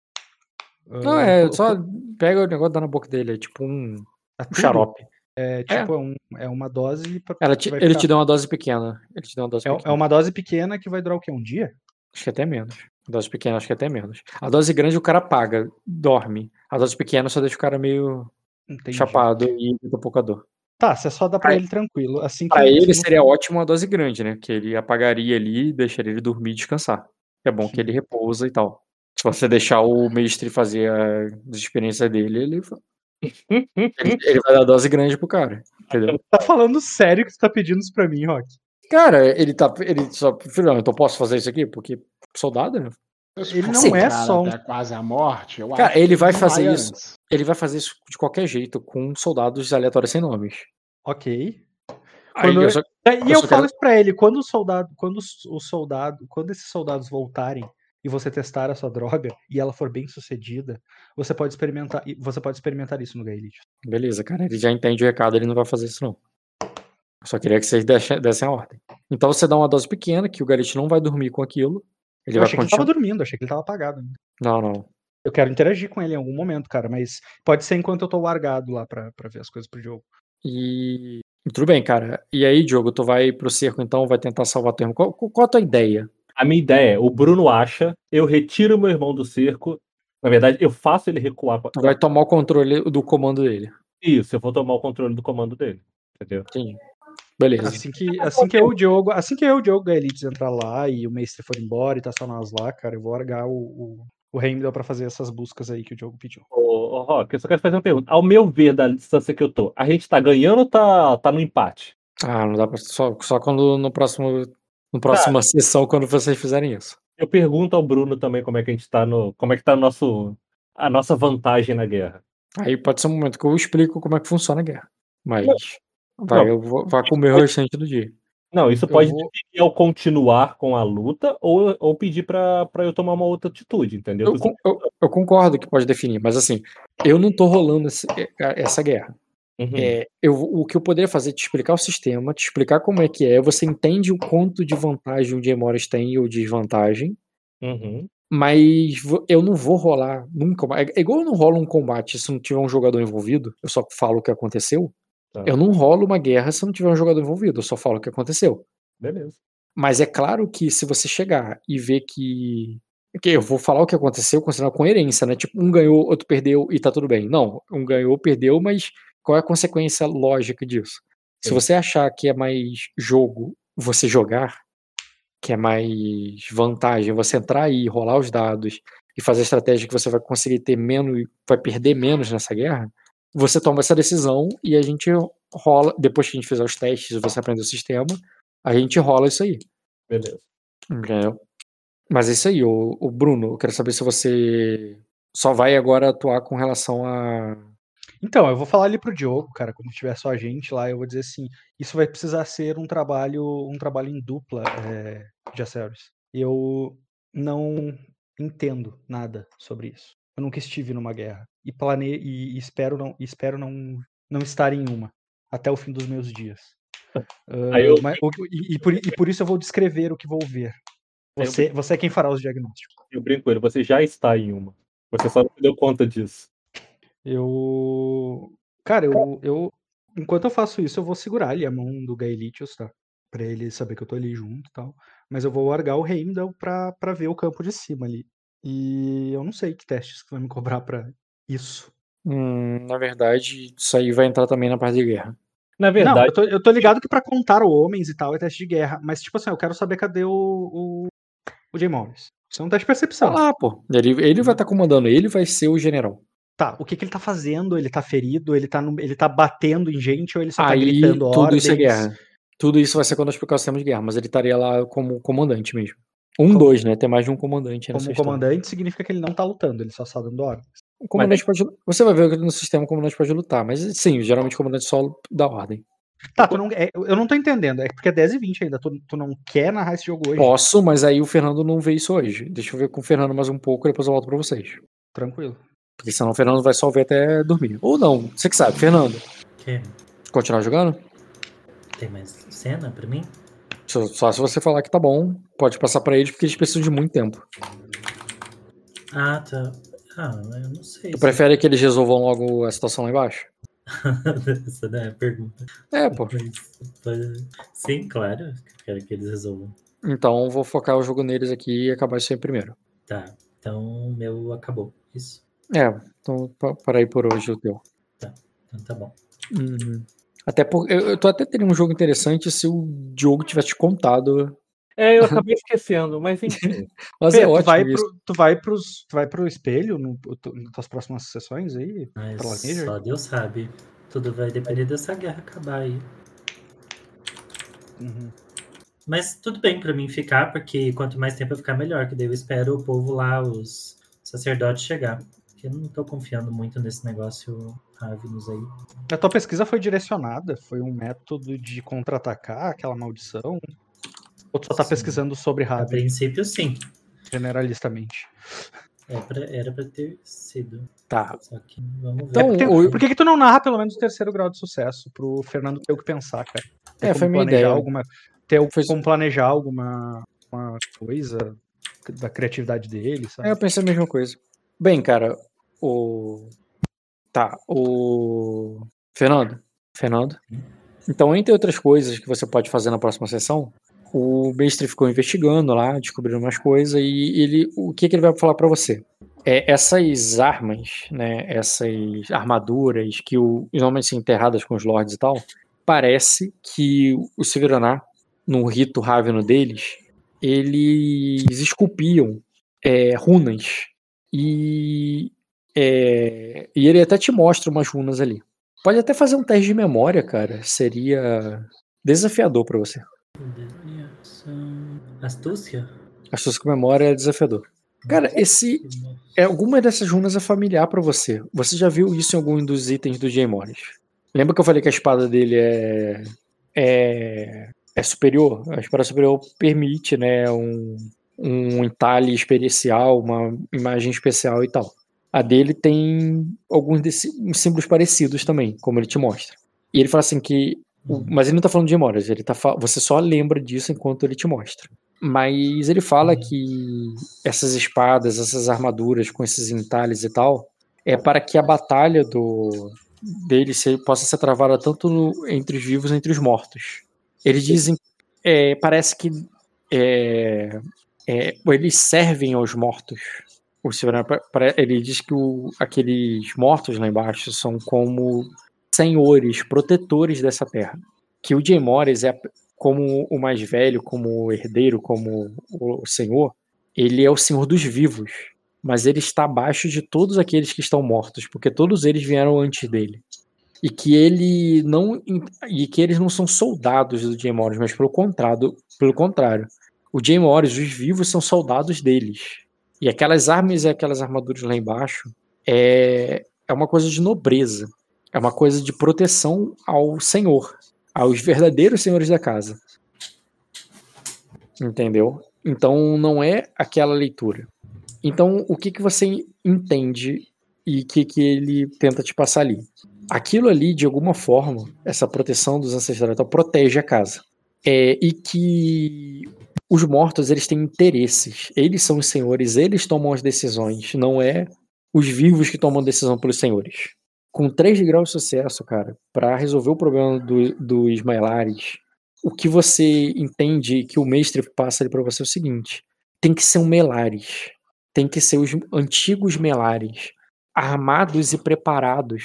Não, é co- só pega o negócio e dá na boca dele, é tipo um, tá um xarope. É tipo, é, um- é uma dose. Pra, Ela te- ele ficar- te dá uma dose pequena. Ele te dá uma dose é, pequena. é uma dose pequena que vai durar o quê? Um dia? Acho que até menos. A dose pequena, acho que até menos. A dose grande o cara paga, dorme. A dose pequena só deixa o cara meio Entendi. chapado e evita pouca dor. Tá, você só dá pra Pra- ele tranquilo. Assim que Pra ele não- seria ótimo uma dose grande, né? Que ele apagaria ali e deixaria ele dormir e descansar. É bom que Sim. ele repousa e tal. Se você deixar o mestre fazer as experiências dele, ele, ele, ele vai dar dose grande pro cara. Entendeu? Tá falando sério que você tá pedindo isso pra mim, Rock? Cara, ele tá. Ele só. Filho, então posso fazer isso aqui? Porque soldado, né? Ele não um é cara só um- quase a morte, eu Cara, acho ele vai fazer isso. antes. Ele vai fazer isso de qualquer jeito, com soldados aleatórios sem nomes. Ok. Aí eu só- E Eu eu falo quero- isso pra ele, quando o soldado, quando os- o soldado, quando esses soldados voltarem e você testar a sua droga e ela for bem sucedida, você pode experimentar, você pode experimentar isso no Gaelite. Beleza, cara, ele já entende o recado, ele não vai fazer isso não. Eu só queria que vocês dessem a ordem. Então você dá uma dose pequena, que o Garete não vai dormir com aquilo. Ele Eu vai achei que ele tava continuar. dormindo, achei que ele tava apagado. ainda. Não, não. Eu quero interagir com ele em algum momento, cara, mas pode ser enquanto eu tô largado lá pra, pra ver as coisas pro jogo. E. Tudo bem, cara. E aí, Diogo, tu vai pro cerco então, vai tentar salvar teu irmão. Qual, qual a tua ideia? A minha ideia é, o Bruno acha, eu retiro meu irmão do cerco. Na verdade, eu faço ele recuar. Tu vai tomar o controle do comando dele. Isso, eu vou tomar o controle do comando dele. Entendeu? Sim. Beleza. Assim que, assim que eu, o Diogo, assim que eu, o Diogo Gaelites entrar lá e o Mestre for embora e tá só nós lá, cara, eu vou largar o, o, o Heimdall pra fazer essas buscas aí que o Diogo pediu. Ô, ô Rock, eu só quero fazer uma pergunta. Ao meu ver, da distância que eu tô, a gente tá ganhando ou tá, tá no empate? Ah, não dá pra. Só, só quando no próximo. No próxima sessão, quando vocês fizerem isso. Eu pergunto ao Bruno também como é que a gente tá no. Como é que tá o nosso, a nossa vantagem na guerra. Aí pode ser um momento que eu explico como é que funciona a guerra. Mas vai, eu vou, vai comer o restante do dia. Não, isso Eu pode vou- definir ao continuar com a luta ou, ou pedir pra eu tomar uma outra atitude, entendeu? Eu, eu- eu concordo que pode definir, mas assim, eu não tô rolando esse- é, essa guerra. Uhum. É, eu, o que eu poderia fazer é te explicar o sistema, te explicar como é que é, você entende o quanto de vantagem o Jamoras tem ou desvantagem, Uhum. mas eu não vou rolar nunca. É, é igual eu não rolo um combate se não tiver um jogador envolvido, eu só falo o que aconteceu. Tá. Eu não rolo uma guerra se não tiver um jogador envolvido, eu só falo o que aconteceu. Beleza. Mas é claro que se você chegar e ver que. que eu vou falar o que aconteceu considerando coerência, né? Tipo, um ganhou, outro perdeu e tá tudo bem. Não, um ganhou, perdeu, mas qual é a consequência lógica disso? Se você achar que é mais jogo você jogar, que é mais vantagem você entrar aí, rolar os dados e fazer a estratégia que você vai conseguir ter menos, vai perder menos nessa guerra, você toma essa decisão e a gente rola, depois que a gente fizer os testes e você aprender o sistema, a gente rola isso aí. Beleza. Entendeu? Mas é isso aí, o, o Bruno, eu quero saber se você só vai agora atuar com relação a. Então, eu vou falar ali pro Diogo, cara, quando tiver só a gente lá, eu vou dizer assim, isso vai precisar ser um trabalho, um trabalho em dupla, é, Jaceres. Eu não entendo nada sobre isso. Eu nunca estive numa guerra e plane e espero não, espero não, não estar em uma até o fim dos meus dias. Aí eu- mas- e, e por, e por isso eu vou descrever o que vou ver. Você, você é quem fará os diagnósticos. Eu brinco com ele, você já está em uma. Você só não deu conta disso. Eu. Cara, eu, eu. Enquanto eu faço isso, eu vou segurar ali a mão do Gaelitius, tá? Pra ele saber que eu tô ali junto e tal. Mas eu vou largar o Heimdall pra, pra ver o campo de cima ali. E eu não sei que testes que vai me cobrar pra isso. Hum, na verdade, isso aí vai entrar também na parte de guerra. Na Não, verdade, eu tô, eu tô ligado que pra contar homens e tal é teste de guerra. Mas, tipo assim, eu quero saber cadê o. o, o Jay Morris. Isso é um teste de Tá percepção. lá, pô. Ele, ele vai estar comandando, ele vai ser o general. Tá, o que, que ele tá fazendo? Ele tá ferido? Ele tá, no- ele tá batendo em gente ou ele só tá Aí gritando tudo isso é ordens? guerra. Tudo isso vai ser quando eu explicar o sistema de guerra, mas ele estaria lá como comandante mesmo. Um, Como- dois, né? Tem mais de um comandante Como comandante significa que ele não tá lutando, ele só está dando ordens. O comandante pode. Você vai ver que no sistema o comandante pode lutar, mas sim, geralmente o comandante só dá ordem. Tá, tu não, é, eu não tô entendendo, é porque é 10 e 20 ainda, tu, tu não quer narrar esse jogo hoje? Posso, mas aí o Fernando não vê isso hoje. Deixa eu ver com o Fernando mais um pouco e depois eu volto pra vocês. Tranquilo. Porque senão o Fernando vai só ver até dormir. Ou não, você que sabe, Fernando. Que? Continuar jogando? Tem mais cena pra mim? Só, só se você falar que tá bom, pode passar pra eles porque eles precisam de muito tempo. Ah, tá. Ah, eu não sei. Tu se- prefere que eles resolvam logo a situação lá embaixo? Essa não é a pergunta. É, pô. Pode- Sim, claro. Quero que eles resolvam. Então vou focar o jogo neles aqui e acabar isso aí primeiro. Tá. Então meu acabou. Isso. É, então pa- para aí por hoje o teu. Então tá bom. Uhum. Até por, eu, eu tô até teria um jogo interessante se o Diogo tivesse te contado. É, eu acabei esquecendo, mas enfim. Mas Fê, é tu, ótimo vai isso. pro, tu, vai pros, tu vai pro espelho no, tu- nas tuas próximas sessões aí? Só Deus sabe. Tudo vai depender dessa guerra acabar aí. Uhum. Mas tudo bem pra mim ficar, porque quanto mais tempo eu ficar, melhor. Que daí eu espero o povo lá, os sacerdotes chegar. Porque eu não tô confiando muito nesse negócio Ravenous aí. A tua pesquisa foi direcionada? Foi um método de contra-atacar aquela maldição? Ou tu só tá Sim. pesquisando sobre A Raven, princípio, sim. generalistamente? É pra- era pra ter sido. Tá. Só que vamos ver. Então, Tem- o- por que, que tu não narra pelo menos o terceiro grau de sucesso? Pro Fernando ter o que pensar, cara. Ter É, foi minha ideia. Alguma, ter Foi- como planejar alguma uma coisa da criatividade dele, sabe? É, eu pensei a mesma coisa. Bem, cara, o. Tá, o. Fernando. Fernando. Então, entre outras coisas que você pode fazer na próxima sessão, o mestre ficou investigando lá, descobrindo umas coisas, e ele. O que, que ele vai falar para você? É, essas armas, né? Essas armaduras que o, normalmente são enterradas com os lords e tal, parece que o Severaná, no rito Raveno deles, eles esculpiam é, runas. E, é, e ele até te mostra umas runas ali. Pode até fazer um teste de memória, cara. Seria desafiador para você. Astúcia? Astúcia com memória é desafiador. Cara, esse. É, alguma dessas runas é familiar para você. Você já viu isso em algum dos itens do Jay Morris? Lembra que eu falei que a espada dele é. É, é superior? A espada superior permite, né? Um, um entalhe especial, uma imagem especial e tal. A dele tem alguns desse, símbolos parecidos também, como ele te mostra. E ele fala assim que. Mas ele não tá falando de memórias, ele tá, você só lembra disso enquanto ele te mostra. Mas ele fala que essas espadas, essas armaduras com esses entalhes e tal, é para que a batalha do dele se, possa ser travada tanto no, entre os vivos entre os mortos. Eles dizem, é, parece que é, é, eles servem aos mortos. O ele diz que o, aqueles mortos lá embaixo são como senhores, protetores dessa terra. Que o Jay Morris é como o mais velho, como o herdeiro, como o senhor, ele é o senhor dos vivos, mas ele está abaixo de todos aqueles que estão mortos, porque todos eles vieram antes dele. E que ele não e que eles não são soldados do Jay Morris, mas pelo contrário, pelo contrário. O Jay Morris, os vivos são soldados deles. E aquelas armas e aquelas armaduras lá embaixo é é uma coisa de nobreza, é uma coisa de proteção ao senhor aos verdadeiros senhores da casa. Entendeu? Então não é aquela leitura. Então o que, que você entende e o que, que ele tenta te passar ali? Aquilo ali, de alguma forma, essa proteção dos ancestrais então, protege a casa. É, e que os mortos eles têm interesses. Eles são os senhores, eles tomam as decisões, não é os vivos que tomam decisão pelos senhores com 3 graus de sucesso, cara, para resolver o problema do, do o que você entende que o mestre passa ali para você é o seguinte: tem que ser um Melares, tem que ser os antigos Melares, armados e preparados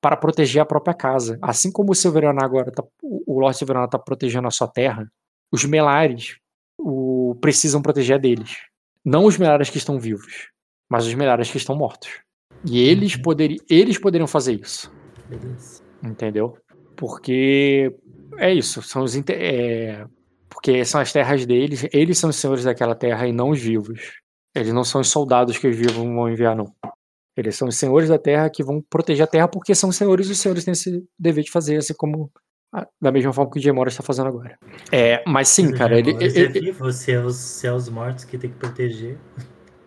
para proteger a própria casa. Assim como o Silverana agora, tá, o Lord Silverana está protegendo a sua terra, os Melares o, precisam proteger deles. Não os Melares que estão vivos, mas os Melares que estão mortos. E eles, uhum. poderi eles poderiam fazer isso. Beleza. Entendeu? Porque é isso, são os é, porque são as terras deles, eles são os senhores daquela terra e não os vivos. Eles não são os soldados que os vivos vão enviar, não. Eles são os senhores da terra que vão proteger a terra porque são senhores e os senhores têm esse dever de fazer, assim como da mesma forma que o Gemora está fazendo agora. É, mas sim, cara, ele, ele, é vivo, se é, os, se é os mortos que tem que proteger.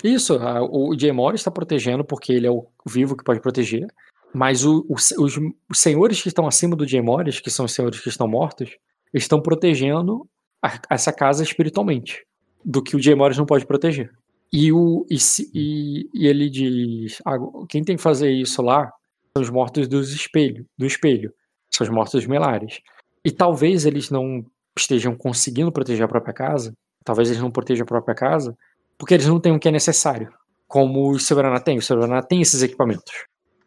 Isso, o Jay está protegendo porque ele é o vivo que pode proteger, mas o, o, os, os, senhores que estão acima do Jay que são os senhores que estão mortos, estão protegendo a, essa casa espiritualmente, do que o Jay não pode proteger. E, o, e, e, e ele diz: ah, quem tem que fazer isso lá são os mortos dos espelho, do espelho, são os mortos melares. E talvez eles não estejam conseguindo proteger a própria casa, talvez eles não protejam a própria casa, porque eles não têm o que é necessário. Como o Soberana tem. O Soberana tem esses equipamentos.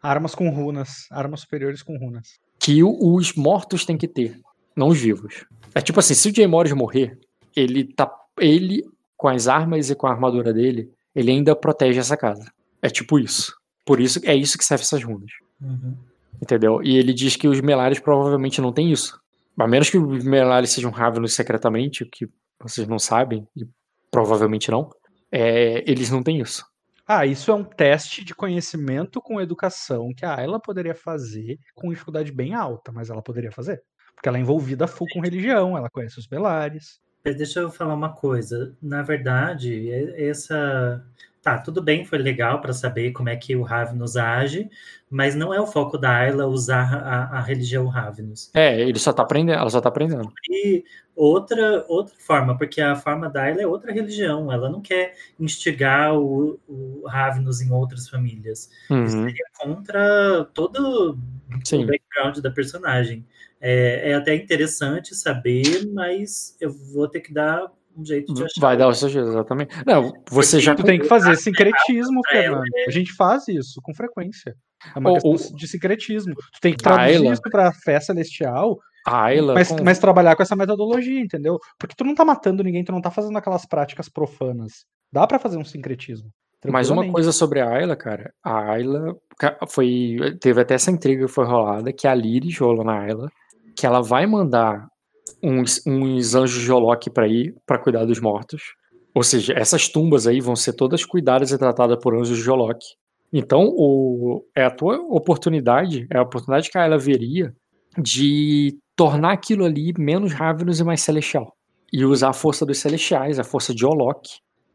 Armas com runas. Armas superiores com runas. Que os mortos têm que ter, não os vivos. É tipo assim, se o Jay Morris morrer, ele tá. Ele, com as armas e com a armadura dele, ele ainda protege essa casa. É tipo isso. Por isso é isso que serve essas runas. Uhum. Entendeu? E ele diz que os Melares provavelmente não têm isso. A menos que os Melares sejam Ravenos secretamente, o que vocês não sabem, e provavelmente não é, eles não têm isso. Ah, isso é um teste de conhecimento com educação que a Ayla poderia fazer com dificuldade bem alta, mas ela poderia fazer. Porque ela é envolvida full com religião, ela conhece os Belares. Deixa eu falar uma coisa. Na verdade, essa tá, tudo bem, foi legal para saber como é que o Ravnus age, mas não é o foco da Ayla usar a, a religião Ravnus. É, ele só tá aprendendo, ela só tá aprendendo. E outra, outra forma, porque a forma da Ayla é outra religião, ela não quer instigar o, o, Ravnos em outras famílias. Isso Uhum, seria contra todo Sim. o background da personagem. É, é até interessante saber, mas eu vou ter que dar um jeito de achar. Vai dar o seu jeito, exatamente. Não, você Porque já. Tu tem que fazer sincretismo, Fernando. A gente faz isso com frequência. É uma O- questão o- de sincretismo. Tu tem que traduzir Ayla- isso pra fé celestial, A Ayla. mas, com- mas trabalhar com essa metodologia, entendeu? Porque tu não tá matando ninguém, tu não tá fazendo aquelas práticas profanas. Dá pra fazer um sincretismo. Mas uma coisa sobre a Ayla, cara, a Ayla foi. Teve até essa intriga que foi rolada, que a Lyris rolou na Ayla, que ela vai mandar uns, uns anjos de Olok pra ir pra cuidar dos mortos. Ou seja, essas tumbas aí vão ser todas cuidadas e tratadas por anjos de Olok. Então, o, é a tua oportunidade, é a oportunidade que a Ayla veria de tornar aquilo ali menos Ravenous e mais celestial. E usar a força dos celestiais, a força de Olok,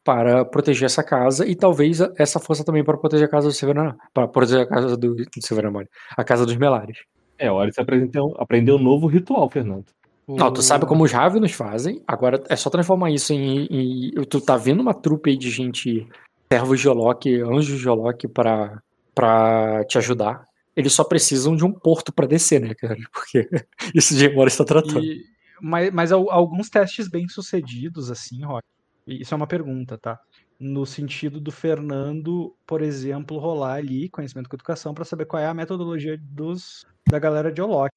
para proteger essa casa e talvez essa força também para proteger a casa do Severino, para proteger a casa do, do Severino, a casa dos Melares. É hora de aprender, aprender um novo ritual, Fernando. Não, tu sabe como os Ravenos fazem, agora é só transformar isso em, em- tu tá vendo uma trupe aí de gente, servos de Olok, anjos de Olok para para te ajudar. Eles só precisam de um porto para descer, né, cara? Porque isso de Mora está tratando. E- mas, mas al- alguns testes bem sucedidos, assim, Rock. Isso é uma pergunta, tá? No sentido do Fernando, por exemplo, rolar ali conhecimento com educação para saber qual é a metodologia dos, da galera de Olok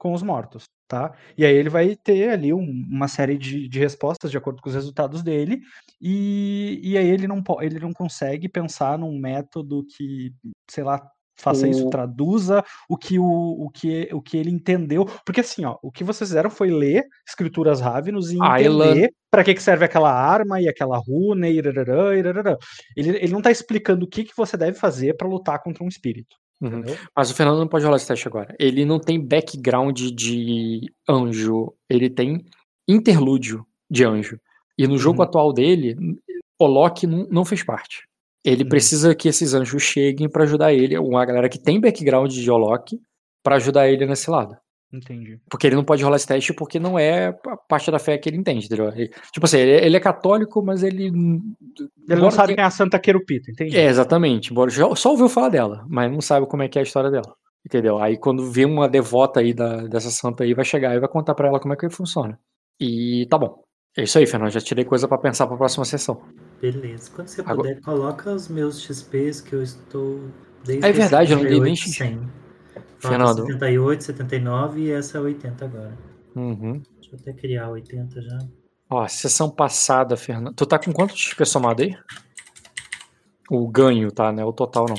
com os mortos, tá? E aí ele vai ter ali um- uma série de, de respostas de acordo com os resultados dele, e, e aí ele não, ele não consegue pensar num método que, sei lá, faça isso, traduza o que, o, o, que, o que ele entendeu. Porque assim, ó, o que vocês fizeram foi ler escrituras Ravenos e A entender Ayla- para que, que serve aquela arma e aquela runa e irararã, irararã. Ele, ele não tá explicando o que, que você deve fazer para lutar contra um espírito. Uhum. Mas o Fernando não pode rolar esse teste agora. Ele não tem background de anjo, ele tem interlúdio de anjo. E no jogo Uhum. atual dele, Loki não, fez parte. Ele Uhum. precisa que esses anjos cheguem pra ajudar ele, uma galera que tem background de Olok, pra ajudar ele nesse lado. Entendi. Porque ele não pode rolar esse teste porque não é a parte da fé que ele entende, entendeu? Ele- tipo assim, ele, ele é católico, mas ele. Ele não sabe quem é a Santa Querupita, entendi. é, exatamente. Embora já- só ouviu falar dela, mas não sabe como é que é a história dela. Entendeu? Aí quando vê uma devota aí da, dessa santa aí, vai chegar e vai contar pra ela como é que funciona. E tá bom. É isso aí, Fernando. Já tirei coisa pra pensar pra próxima sessão. Beleza. Quando você Agora- puder, coloca os meus XPs que eu estou desde É verdade, eu não dei nem 78, 100. Falta Fernando. 78, 79 e essa é 80 agora. Uhum. Deixa eu até criar 80 já. Ó, sessão passada, Fernando. Tu tá com quanto de XP somado aí? O ganho, tá? Não é o total, não.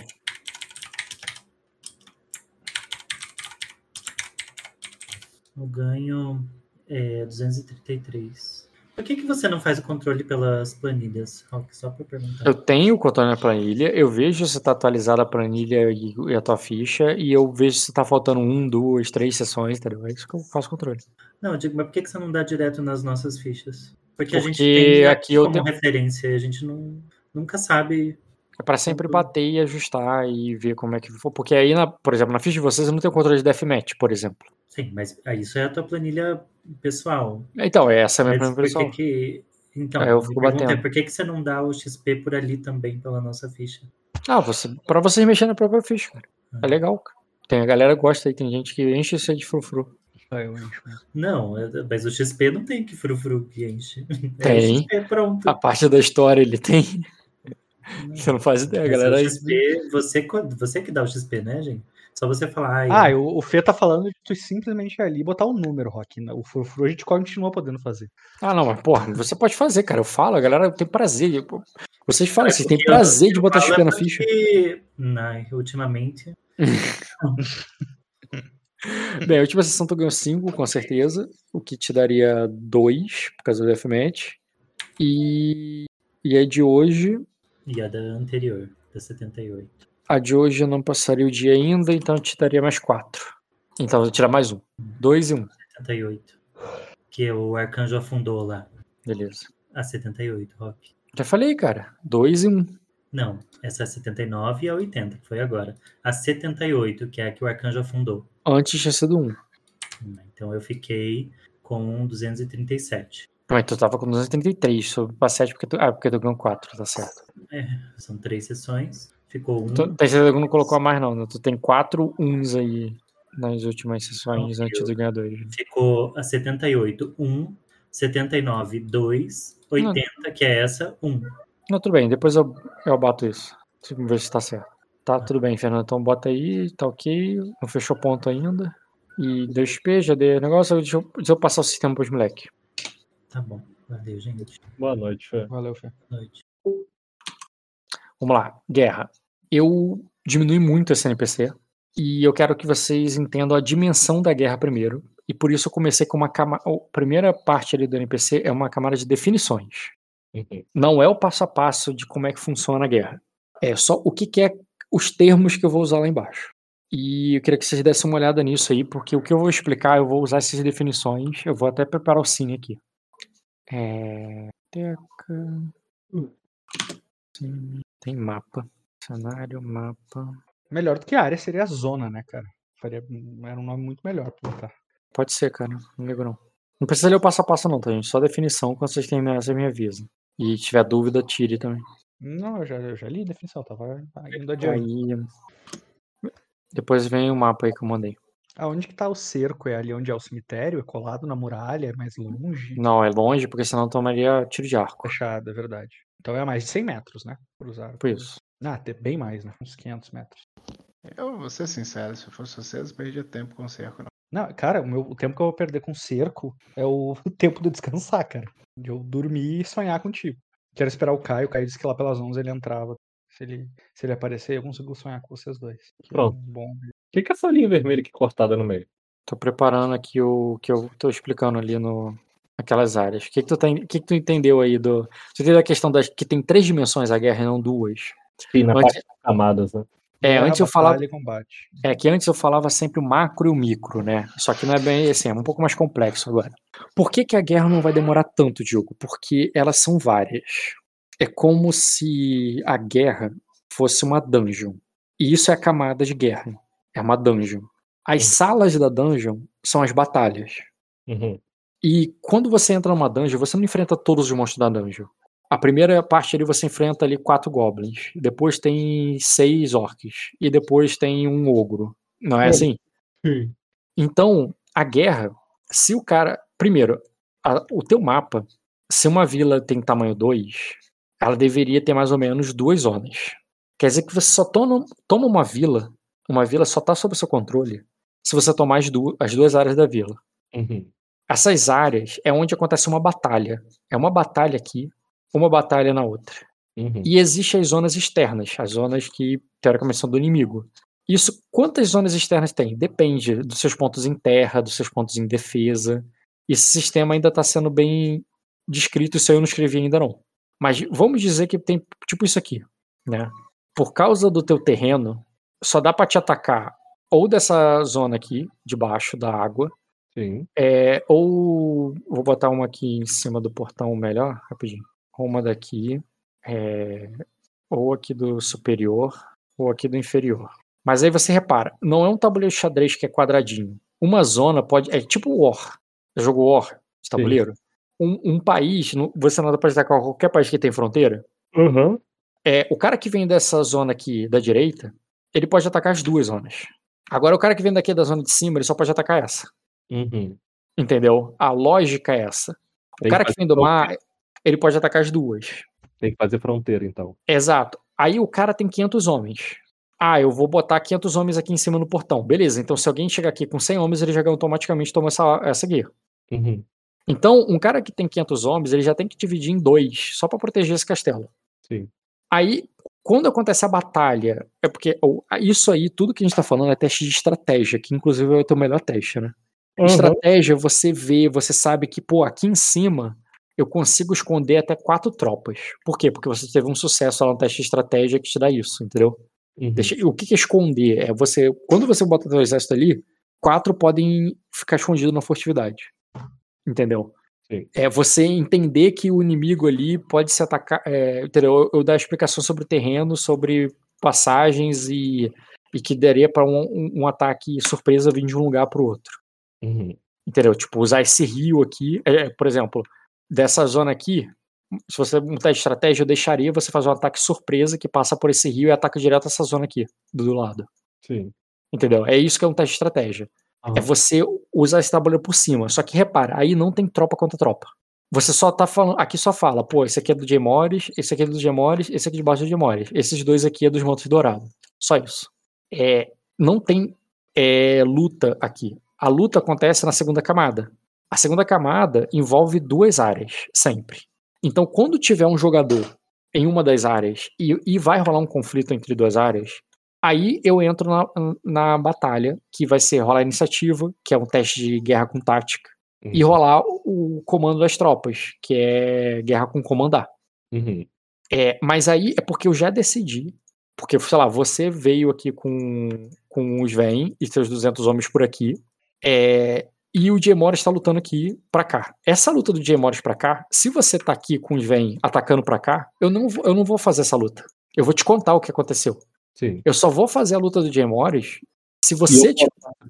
O ganho é 233. Por que, que você não faz o controle pelas planilhas, Rock? Só pra perguntar. Eu tenho o controle na planilha, eu vejo se tá atualizada a planilha e, a tua ficha, e eu vejo se tá faltando um, duas, três sessões, entendeu? É isso que eu faço controle. Não, eu digo, mas por que, que você não dá direto nas nossas fichas? Porque, a gente Porque tem aqui como tenho- referência, a gente não, nunca sabe. É pra sempre bater e ajustar e ver como é que for. Porque aí, na, por exemplo, na ficha de vocês eu não tenho controle de deathmatch, por exemplo. Sim, mas isso é a tua planilha pessoal. Então, essa é a minha Mas planilha por pessoal. que. Então, Aí eu a fico pergunta é batendo. por que, que você não dá o XP por ali também, pela nossa ficha? Ah, você, pra vocês mexerem na própria ficha, cara. Uhum. É legal, cara. Tem a galera que gosta aí, tem gente que enche isso aí de frufru. Ah, eu encho mesmo. Não, é- mas o XP não tem que frufru que enche. É Tem. o XP pronto. A parte da história ele tem. Você não faz ideia, Mas galera. o XP, você, você que dá o XP, né, gente? Só você falar. "Ai, Ah, o, o Fê tá falando de tu simplesmente ir ali e botar o número, Rock. né? O frufru a gente continua podendo fazer. Ah, não, mas porra, você pode fazer, cara. Eu falo, a galera tem prazer. pô, Vocês falam, É vocês têm porque eu- prazer de botar XP na porque- ficha. Não, ultimamente. Bem, a última sessão tu ganhou 5, com certeza. O que te daria 2 por causa do deathmatch. E, e a de hoje. E a da anterior, da 78. A de hoje eu não passaria o dia ainda, então eu te daria mais 4. Então eu vou tirar mais um. 2 e 1. Um. 78. Que o arcanjo afundou lá. Beleza. A 78, Rock. Já falei, cara. 2 e 1. Um. Não, essa é a 79 e a 80, que foi agora. A 78, que é a que o arcanjo afundou. Antes tinha sido 1. Um. Então eu fiquei com 237. Mas tu tava com 233 sobre pra 7 porque tu. Ah, porque tu ganhou 4, tá certo. É, são três sessões. Ficou um. Tu, tem certeza que não colocou a mais, não. Né? Tu tem quatro uns aí nas últimas sessões Não, antes do ganhador. Ficou a 78, 1. 79, 2. 80, que é essa, 1. Não, tudo bem, depois eu, eu bato isso. Deixa eu ver se tá certo. Tá, tudo bem, Fernando. Então bota aí, tá ok. Não fechou ponto ainda. E deu XP, já deu negócio. Deixa eu, deixa eu passar o sistema pros moleques. Tá bom. Valeu, gente. Boa noite, Fê. Valeu, Fê. Boa noite. Vamos lá, guerra. Eu diminui muito esse NPC e eu quero que vocês entendam a dimensão da guerra primeiro. E por isso eu comecei com uma camada. A primeira parte ali do NPC é uma camada de definições. Uhum. Não é o passo a passo de como é que funciona a guerra. É só o que, que é os termos que eu vou usar lá embaixo. E eu queria que vocês dessem uma olhada nisso aí, porque o que eu vou explicar, eu vou usar essas definições. Eu vou até preparar o cine aqui. É. Teca. Cine. Tem mapa. Cenário, mapa. Melhor do que área seria a zona, né, cara? Faria, era um nome muito melhor pra botar. Pode ser, cara. Não ligo não. Não precisa ler o passo a passo, não, tá, gente? Só definição. Quando vocês terminarem, você me avisa. E tiver dúvida, tire também. Não, eu já, eu já li a definição, tava indo adiante. Aí. Depois vem o mapa aí que eu mandei. Aonde que tá o cerco? É ali onde é o cemitério? É colado na muralha? É mais longe? Não, é longe, porque senão tomaria tiro de arco. Fechado, é verdade. Então é a mais de 100 metros, né? Cruzar. Por isso. Ah, tem bem mais, né? Uns 500 metros. Eu vou ser sincero, se eu fosse vocês, eu perdia tempo com o cerco, não. Não, cara, o, meu, o tempo que eu vou perder com cerco é o tempo de eu descansar, cara. De eu dormir e sonhar contigo. Quero esperar o Caio. O Caio disse que lá pelas 11 ele entrava. Se ele, se ele aparecer, eu consigo sonhar com vocês dois. Que é Pronto. Bom. O que, que é essa linha vermelha aqui cortada no meio? Tô preparando aqui o que eu tô explicando ali no aquelas áreas. O que que tu, o que que tu entendeu aí do... Você entendeu a questão das que tem três dimensões a guerra e não duas? Sim, na Antes- parte das camadas, né? É, antes eu falava... É que antes eu falava sempre o macro e o micro, né? Só que não é bem assim, é um pouco mais complexo agora. Por que, que a guerra não vai demorar tanto, Diogo? Porque elas são várias. É como se a guerra fosse uma dungeon. E isso é a camada de guerra. É uma dungeon. As salas da dungeon são as batalhas. Uhum. E quando você entra numa dungeon, você não enfrenta todos os monstros da dungeon. A primeira parte ali você enfrenta ali quatro goblins. Depois tem seis orcs. E depois tem um ogro. Não é É. assim? Sim. Então, a guerra, se o cara. Primeiro, a- o teu mapa, se uma vila tem tamanho 2, ela deveria ter mais ou menos duas zonas. Quer dizer que você só toma, toma uma vila, uma vila só está sob seu controle se você tomar as, du- as duas áreas da vila. Uhum. Essas áreas é onde acontece uma batalha. É uma batalha aqui, uma batalha na outra. Uhum. E existem as zonas externas, as zonas que teoricamente são do inimigo. Isso, quantas zonas externas tem? Depende dos seus pontos em terra, dos seus pontos em defesa. Esse sistema ainda está sendo bem descrito, isso eu não escrevi ainda não. Mas vamos dizer que tem tipo isso aqui, né? Por causa do teu terreno, só dá para te atacar ou dessa zona aqui, debaixo da água, Sim. é, ou vou botar uma aqui em cima do portão melhor, rapidinho. Uma daqui, é, ou aqui do superior, ou aqui do inferior. Mas aí você repara, não é um tabuleiro de xadrez que é quadradinho. Uma zona pode. É tipo War. Já jogou War de tabuleiro? Um, um país, você não dá pra atacar qualquer país que tem fronteira. Uhum. É, o cara que vem dessa zona aqui da direita, ele pode atacar as duas zonas. Agora, o cara que vem daqui da zona de cima, ele só pode atacar essa. Uhum. Entendeu? A lógica é essa. O Tem cara que que vem do mar, ele pode atacar as duas. Tem que fazer fronteira, então. Exato. Aí o cara tem 500 homens. Ah, eu vou botar 500 homens aqui em cima no portão. Beleza, então se alguém chegar aqui com 100 homens, ele já automaticamente toma essa, essa guerra. Uhum. Então, um cara que tem 500 homens, ele já tem que dividir em dois, só pra proteger esse castelo. Sim. Aí, quando acontece a batalha, é porque isso aí, tudo que a gente tá falando é teste de estratégia, que inclusive é o teu melhor teste, né? Uhum. Estratégia, você vê, você sabe que, pô, aqui em cima eu consigo esconder até quatro tropas. Por quê? Porque você teve um sucesso lá no teste de estratégia que te dá isso, entendeu? Uhum. Deixa- o que que é esconder? É você, quando você bota teu exército ali, quatro podem ficar escondidos na furtividade. Entendeu? Sim. É você entender que o inimigo ali pode se atacar. É, entendeu? Eu, eu dar explicação sobre o terreno, sobre passagens e, e que daria para um, um- um ataque surpresa vir de um lugar para o outro. Uhum. Entendeu? Tipo, usar esse rio aqui, é, por exemplo, dessa zona aqui, Se você de estratégia, eu deixaria você fazer um ataque surpresa que passa por esse rio e ataca direto essa zona aqui, do lado. Sim. Entendeu? É isso que é um teste de estratégia. Aham. É você usar esse tabuleiro por cima. Só que repara, aí não tem tropa contra tropa. Você só tá falando. Aqui só fala, pô, esse aqui é do Morris, esse aqui é do Morris, esse aqui de baixo é do Morris. Esses dois aqui é dos Montes Dourados. Só isso. É, não tem é, luta aqui. A luta acontece na segunda camada. A segunda camada envolve duas áreas, sempre. Então, quando tiver um jogador em uma das áreas e, e vai rolar um conflito entre duas áreas, aí eu entro na, na batalha, que vai ser rolar iniciativa, que é um teste de guerra com tática, e Uhum. rolar o comando das tropas, que é guerra com comandar. Uhum. É, mas aí é porque eu já decidi. Porque, sei lá, você veio aqui com, com os Vem e seus 200 homens por aqui. é, e o Jay Morris está lutando aqui pra cá. Essa luta do Jay Morris pra cá, se você tá aqui com os Vem atacando pra cá, eu não, vou, eu não vou fazer essa luta. Eu vou te contar o que aconteceu. Sim. Eu só vou fazer a luta do Jay Morris se você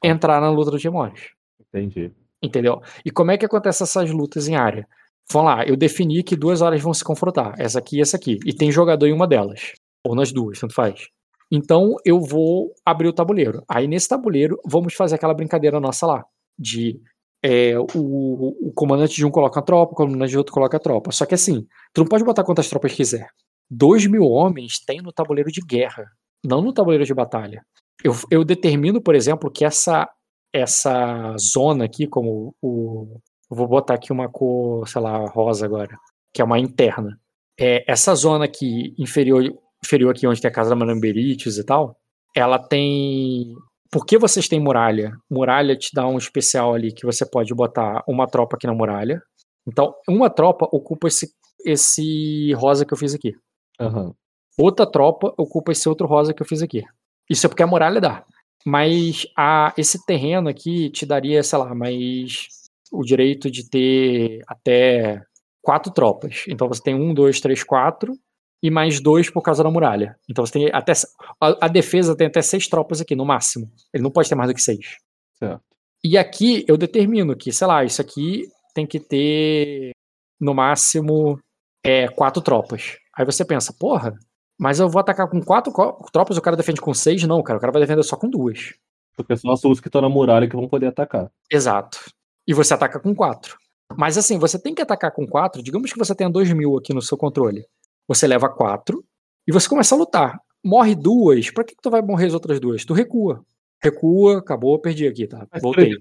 entrar na luta do Jay Morris. Entendi. Entendeu? E como é que acontece essas lutas em área? Vamos lá, eu defini que duas áreas vão se confrontar, essa aqui e essa aqui. E tem jogador em uma delas. Ou nas duas, tanto faz. Então eu vou abrir o tabuleiro. Aí nesse tabuleiro, vamos fazer aquela brincadeira nossa lá. De é, o, o comandante de um coloca a tropa, o comandante de outro coloca a tropa. Só que assim, tu não pode botar quantas tropas quiser. Dois mil homens tem no tabuleiro de guerra, não no tabuleiro de batalha. Eu, eu determino, por exemplo, que essa essa zona aqui, como o. Vou botar aqui uma cor, sei lá, rosa agora, que é uma interna. É, essa zona aqui, inferior, inferior aqui, onde tem a casa da Manamberites e tal, ela tem. Por que vocês têm muralha? Muralha te dá um especial ali que você pode botar uma tropa aqui na muralha. Então, uma tropa ocupa esse, esse rosa que eu fiz aqui. Aham. Outra tropa ocupa esse outro rosa que eu fiz aqui. Isso é porque a muralha dá. Mas a, esse terreno aqui te daria, sei lá, mais o direito de ter até quatro tropas. Então você tem um, dois, três, quatro e mais dois por causa da muralha. Então você tem até a, a defesa tem até seis tropas aqui no máximo. Ele não pode ter mais do que seis. Certo. E aqui eu determino que, sei lá, isso aqui tem que ter no máximo é, quatro tropas. Aí você pensa, porra, mas eu vou atacar com quatro tropas, o cara defende com seis? Não, cara, o cara vai defender só com duas. Porque são as duas que estão na muralha que vão poder atacar. Exato. E você ataca com quatro. Mas assim, você tem que atacar com quatro. Digamos que você tenha dois mil aqui no seu controle. Você leva quatro e você começa a lutar. Morre duas. Pra que, que tu vai morrer as outras duas? Tu recua. Recua, acabou, perdi aqui, tá? Mas, Voltei.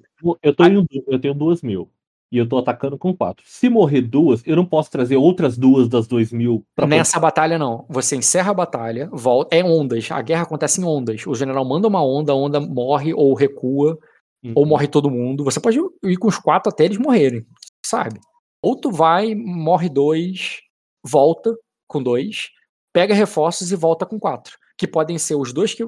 Eu, tô em, eu tenho duas mil. E eu tô atacando com quatro. Se morrer duas, eu não posso trazer outras duas das dois mil pra poder- Nessa batalha, não. Você encerra a batalha, volta. É ondas. A guerra acontece em ondas. O general manda uma onda, a onda morre ou recua, Uhum. ou morre todo mundo. Você pode ir com os quatro até eles morrerem, sabe? Ou tu vai, morre dois, volta com dois, pega reforços e volta com quatro. Que podem ser os dois que,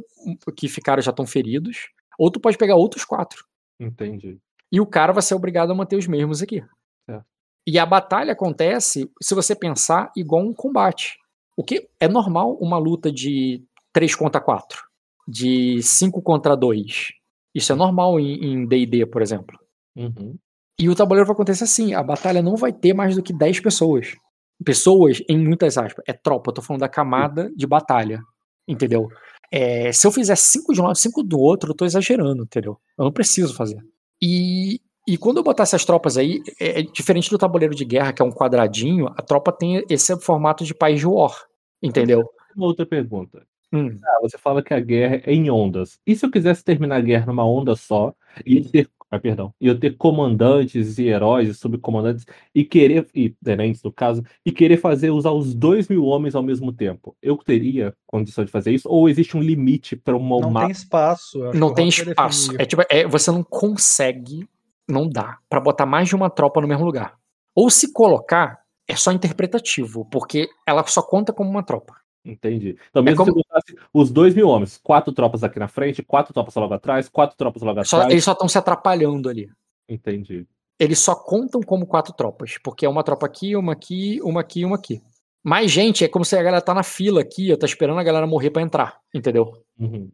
que ficaram já estão feridos, ou tu pode pegar outros quatro. Entendi. E o cara vai ser obrigado a manter os mesmos aqui. Certo. E a batalha acontece, se você pensar, igual um combate. O que é normal uma luta de 3 contra 4, de 5 contra 2. Isso é normal em em D&D, por exemplo. Uhum. E o tabuleiro vai acontecer assim, a batalha não vai ter mais do que 10 pessoas. Pessoas, em muitas aspas, é tropa, eu tô falando da camada de batalha, entendeu? É, se eu fizer 5 de um lado, 5 do outro, eu tô exagerando, entendeu? Eu não preciso fazer. E, e quando eu botar essas tropas aí, é, é diferente do tabuleiro de guerra, que é um quadradinho, a tropa tem esse formato de país de war, entendeu? Uma outra pergunta. Hum. Ah, você fala que a guerra é em ondas. E se eu quisesse terminar a guerra numa onda só e ter, ah, perdão, e eu ter comandantes e heróis e subcomandantes e querer, e tenentes no caso, e querer fazer usar os dois mil homens ao mesmo tempo, eu teria condição de fazer isso? Ou existe um limite para uma Não uma- tem espaço. Não tem espaço. É tipo, é, você não consegue, não dá, pra botar mais de uma tropa no mesmo lugar. Ou se colocar, é só interpretativo, porque ela só conta como uma tropa. Entendi. Então, mesmo como- se botasse os dois mil homens, quatro tropas aqui na frente, quatro tropas logo atrás, quatro tropas logo Só- atrás. eles só estão se atrapalhando ali. Entendi. Eles só contam como quatro tropas, porque é uma tropa aqui, uma aqui, uma aqui e uma aqui. Mais gente é como se a galera tá na fila aqui, tá esperando a galera morrer pra entrar, entendeu? Uhum.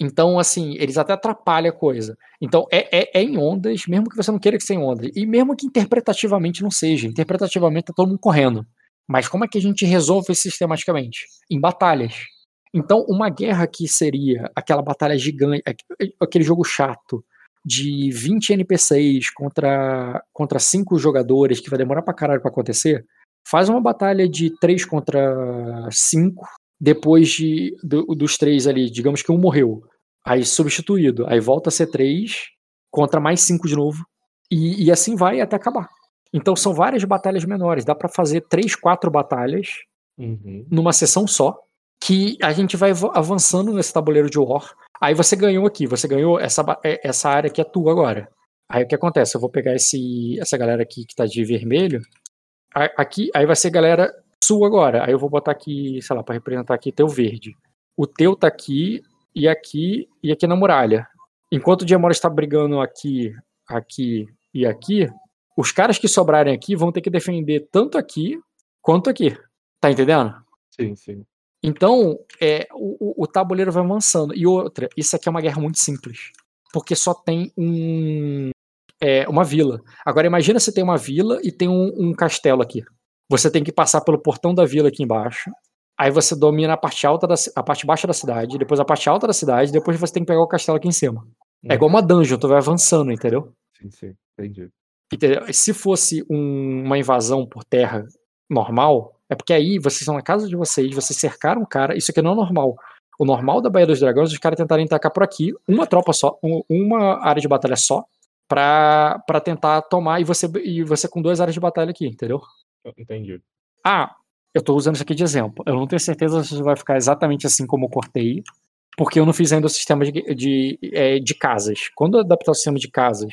Então, assim, eles até atrapalham a coisa. Então, é, é, é em ondas, mesmo que você não queira que seja em ondas. E mesmo que interpretativamente não seja. Interpretativamente tá todo mundo correndo. Mas como é que a gente resolve sistematicamente? Em batalhas. Então, uma guerra que seria aquela batalha gigante, aquele jogo chato de 20 NPCs contra, contra 5 jogadores, que vai demorar pra caralho pra acontecer, faz uma batalha de 3 contra 5, depois de, do, dos três ali, digamos que um morreu, aí substituído, aí volta a ser 3 contra mais 5 de novo, e, e assim vai até acabar. Então são várias batalhas menores, dá para fazer 3, 4 batalhas Uhum. numa sessão só, que a gente vai av- avançando nesse tabuleiro de War. Aí você ganhou aqui, você ganhou essa, é- essa área que é tua agora. Aí o que acontece? Eu vou pegar esse, essa galera aqui que tá de vermelho. Aqui, aí vai ser galera sua agora. Aí eu vou botar aqui, sei lá, pra representar aqui teu verde. O teu tá aqui, e aqui, e aqui na muralha. Enquanto o Diamora está brigando aqui, aqui e aqui, os caras que sobrarem aqui vão ter que defender tanto aqui quanto aqui. Tá entendendo? Sim, sim. Então, é, o, o- tabuleiro vai avançando. E outra, isso aqui é uma guerra muito simples. Porque só tem um, é, uma vila. Agora, imagina se tem uma vila e tem um, um castelo aqui. Você tem que passar pelo portão da vila aqui embaixo. Aí você domina a parte alta da, a parte baixa da cidade, depois a parte alta da cidade, depois você tem que pegar o castelo aqui em cima. É igual uma dungeon, tu vai avançando, entendeu? Sim, sim. Entendi. Entendeu? Se fosse um- uma invasão por terra normal, é porque aí vocês estão na casa de vocês, vocês cercaram o cara, isso aqui não é normal. O normal da Baía dos Dragões é os caras tentarem atacar por aqui, uma tropa só, um- uma área de batalha só, pra, pra tentar tomar, e você, e você com duas áreas de batalha aqui, entendeu? Entendi. Ah, eu tô usando isso aqui de exemplo. Eu não tenho certeza se vai ficar exatamente assim como eu cortei, porque eu não fiz ainda o sistema de, de, é, de casas. Quando eu adaptar o sistema de casas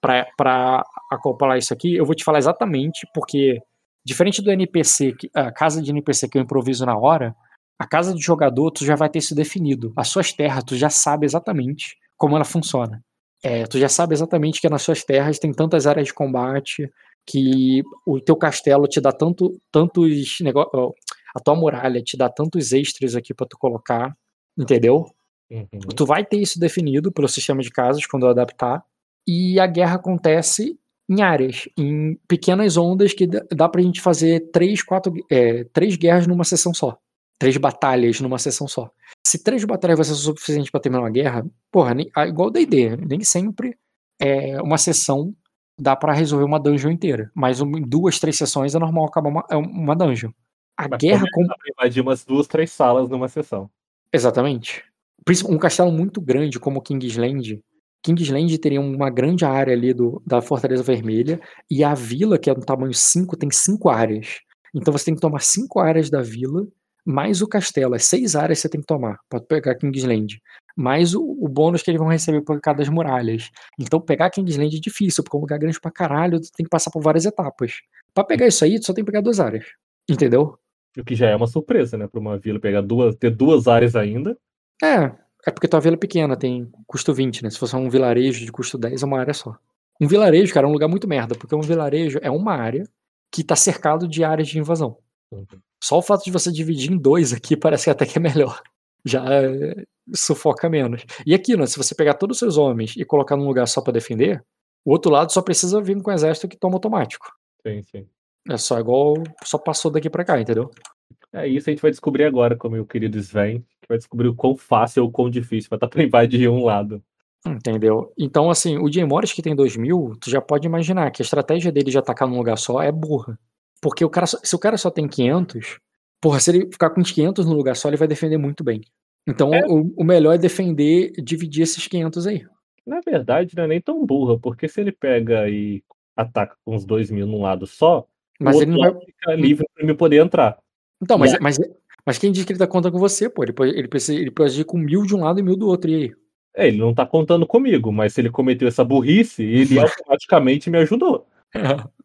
para acoplar isso aqui, eu vou te falar exatamente, porque diferente do NPC, a casa de NPC que eu improviso na hora, a casa do jogador tu já vai ter isso definido. As suas terras, tu já sabe exatamente como ela funciona. É, tu já sabe exatamente que nas suas terras tem tantas áreas de combate, que o teu castelo te dá tanto, tantos negócios. A tua muralha te dá tantos extras aqui pra tu colocar, entendeu? Uhum. Tu vai ter isso definido pelo sistema de casas quando eu adaptar. E a guerra acontece em áreas, em pequenas ondas que dá- pra gente fazer três, quatro, é, três guerras numa sessão só. Três batalhas numa sessão só. Se três batalhas vai ser o suficiente pra terminar uma guerra, porra, nem, igual o D&D, nem sempre é, uma sessão dá pra resolver uma dungeon inteira. Mas um- em duas, três sessões é normal acabar uma, é uma dungeon. A Mas guerra com invadir umas duas, três salas numa sessão. Exatamente. Um castelo muito grande como Kingsland. Kingsland teria uma grande área ali do, da Fortaleza Vermelha. E a vila, que é do tamanho 5, tem cinco áreas. Então você tem que tomar cinco áreas da vila, mais o castelo. É seis áreas que você tem que tomar para pegar Kingsland. Mais o, o bônus que eles vão receber por cada das muralhas. Então pegar Kingsland é difícil, porque é um lugar grande pra caralho, tem que passar por várias etapas. Pra pegar isso aí, tu só tem que pegar duas áreas. Entendeu? O que já é uma surpresa, né? Pra uma vila pegar duas, ter duas áreas ainda. É, é porque tua vila é pequena, tem custo 20, né? Se fosse um vilarejo de custo 10, é uma área só. Um vilarejo, cara, é um lugar muito merda, porque um vilarejo é uma área que tá cercado de áreas de invasão. Uhum. Só o fato de você dividir em dois aqui parece que até que é melhor. Já é, sufoca menos. E aqui, né, se você pegar todos os seus homens e colocar num lugar só pra defender, o outro lado só precisa vir com o exército que toma automático. Sim, sim. É só igual, só passou daqui pra cá, entendeu? É isso a gente vai descobrir agora com o meu querido Sven, que vai descobrir o quão fácil ou quão difícil vai estar pra invadir um lado. Entendeu? Então, assim, o Jay Morris que tem 2000, tu já pode imaginar que a estratégia dele de atacar num lugar só é burra. Porque o cara, se o cara só tem 500, porra, se ele ficar com os 500 no lugar só, ele vai defender muito bem. Então, É. o, o melhor é defender, dividir esses 500 aí. Na verdade, não é nem tão burra, porque se ele pega e ataca com os dois mil num lado só, Mas o ele não vai. fica livre pra me poder entrar. Então, mas, É. mas, mas quem diz que ele tá contando com você, pô? Ele pode, ele precisa, ele pode ir com mil de um lado e mil do outro. E aí? É, ele não tá contando comigo, mas se ele cometeu essa burrice, ele automaticamente me ajudou.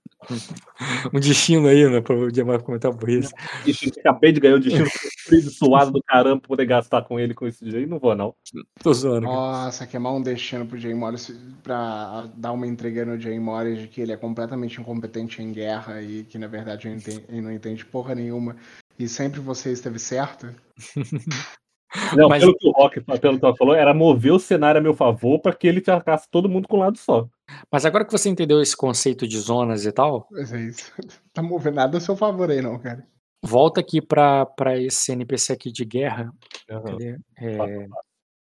um destino aí, né? Pra o Morris comentar por isso. E acabei de ganhar o destino sofrido, suado do caramba pra poder gastar com ele com esse jeito, não vou não. Tô zoando. cara. Nossa, queimar um destino pro Jay Morris pra dar uma entrega no Jay Morris de que ele é completamente incompetente em guerra e que na verdade ele não entende porra nenhuma. E sempre você esteve certo. Não, Mas- pelo que o Rock, pelo que falou, era mover o cenário a meu favor pra que ele atacasse todo mundo com um lado só. Mas agora que você entendeu esse conceito de zonas e tal, é isso. Tá movendo nada a seu favor aí, não, cara. volta aqui pra, pra esse NPC aqui de guerra. Cadê? É,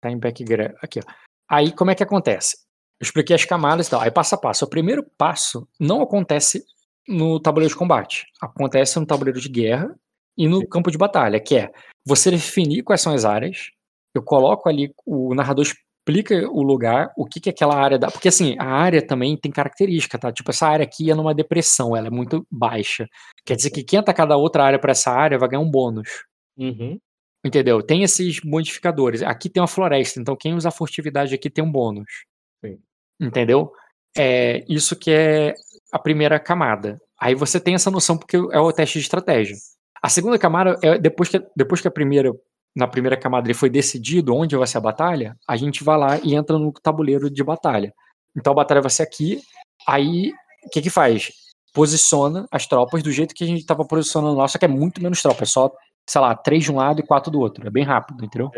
tá em background. Aqui, ó. Aí, como é que acontece? Eu expliquei as camadas e tal. Aí, passo a passo. O primeiro passo não acontece no tabuleiro de combate. Acontece no tabuleiro de guerra e no campo de batalha, que é você definir quais são as áreas. Eu coloco ali, o narrador explica o lugar, o que que aquela área dá. Porque, assim, a área também tem característica, tá? Tipo, essa área aqui é numa depressão, ela é muito baixa. Quer dizer que quem atacar da outra área pra essa área vai ganhar um bônus. Uhum. Entendeu? Tem esses modificadores. Aqui tem uma floresta, então quem usa furtividade aqui tem um bônus. Sim. Entendeu? É isso que é a primeira camada. Aí você tem essa noção porque é o teste de estratégia. A segunda camada é depois que, depois que a primeira na primeira camada ele foi decidido onde vai ser a batalha, a gente vai lá e entra no tabuleiro de batalha. Então a batalha vai ser aqui. Aí o que que faz? Posiciona as tropas do jeito que a gente estava posicionando lá, só que é muito menos tropa, é só sei lá, três de um lado e quatro do outro. É bem rápido, entendeu?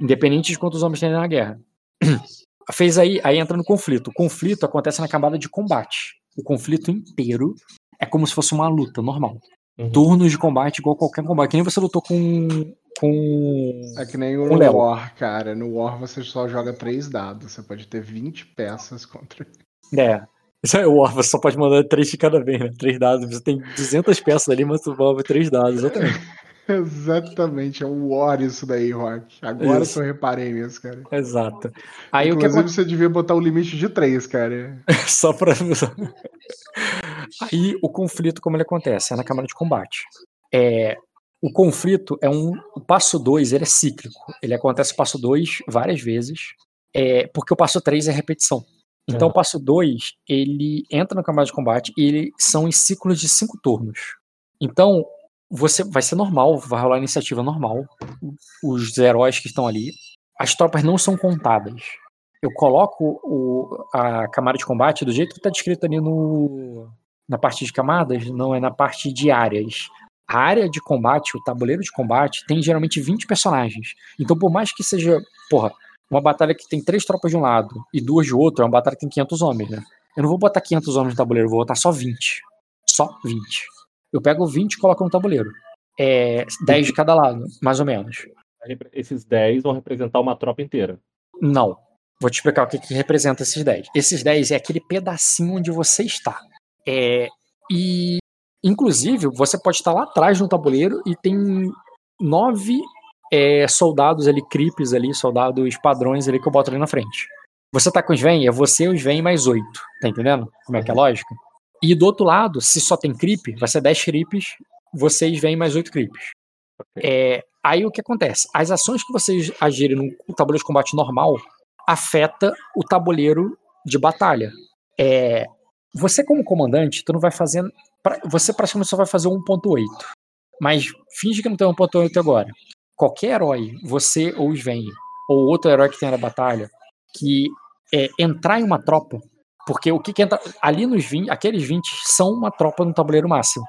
Independente de quantos homens tem na guerra. Fez aí, aí entra no conflito. O conflito acontece na camada de combate. O conflito inteiro é como se fosse uma luta normal. Uhum. Turnos de combate igual qualquer combate. Que nem você lutou com. com. É que nem Com o Léo. War, cara. No War você só joga três dados. Você pode ter 20 peças contra. É. Isso é o War, você só pode mandar três de cada vez, né? Três dados. Você tem 200 peças ali, mas tu move três dados, exatamente. Exatamente, é o War isso daí, Rock. Agora Isso. que eu reparei nisso, cara. Exato. Aí o que Inclusive, você devia botar o limite de três, cara. Só pra. Aí o conflito, como ele acontece? É na câmara de combate. É, o conflito é um. O passo 2 ele é cíclico. Ele acontece o passo 2 várias vezes. É, porque o passo 3 é repetição. Então o passo 2, ele entra na câmara de combate e ele são em ciclos de cinco turnos. Então, você vai ser normal, vai rolar iniciativa normal. Os heróis que estão ali. As tropas não são contadas eu coloco o, a camada de combate do jeito que está descrito ali no, na parte de camadas, não é na parte de áreas. A área de combate, o tabuleiro de combate, tem geralmente 20 personagens. Então, por mais que seja, porra, uma batalha que tem três tropas de um lado e duas de outro, é uma batalha que tem 500 homens, né? Eu não vou botar 500 homens no tabuleiro, eu vou botar só 20. Só 20. Eu pego 20 e coloco no tabuleiro. É 10 de cada lado, mais ou menos. Esses 10 vão representar uma tropa inteira. Não. Vou te explicar o que, que representa esses 10. Esses 10 é aquele pedacinho onde você está. É, e, inclusive, você pode estar lá atrás no tabuleiro e tem nove é, soldados ali, creeps ali, soldados padrões ali que eu boto ali na frente. Você tá com os Sven, é você, os Sven mais oito. Tá entendendo como é que é a lógica? E do outro lado, se só tem creep, vai ser 10 creeps, vocês vêm mais oito creeps. É, aí o que acontece? As ações que vocês agirem no tabuleiro de combate normal afeta o tabuleiro de batalha. É, você como comandante, tu não vai fazer, pra- você praticamente só vai fazer 1.8. Mas finge que não tem 1.8 agora. Qualquer herói, você ou os Sven, ou outro herói que tenha na batalha, que é, entrar em uma tropa, porque o que, que entra ali nos 20, aqueles 20 são uma tropa no tabuleiro máximo.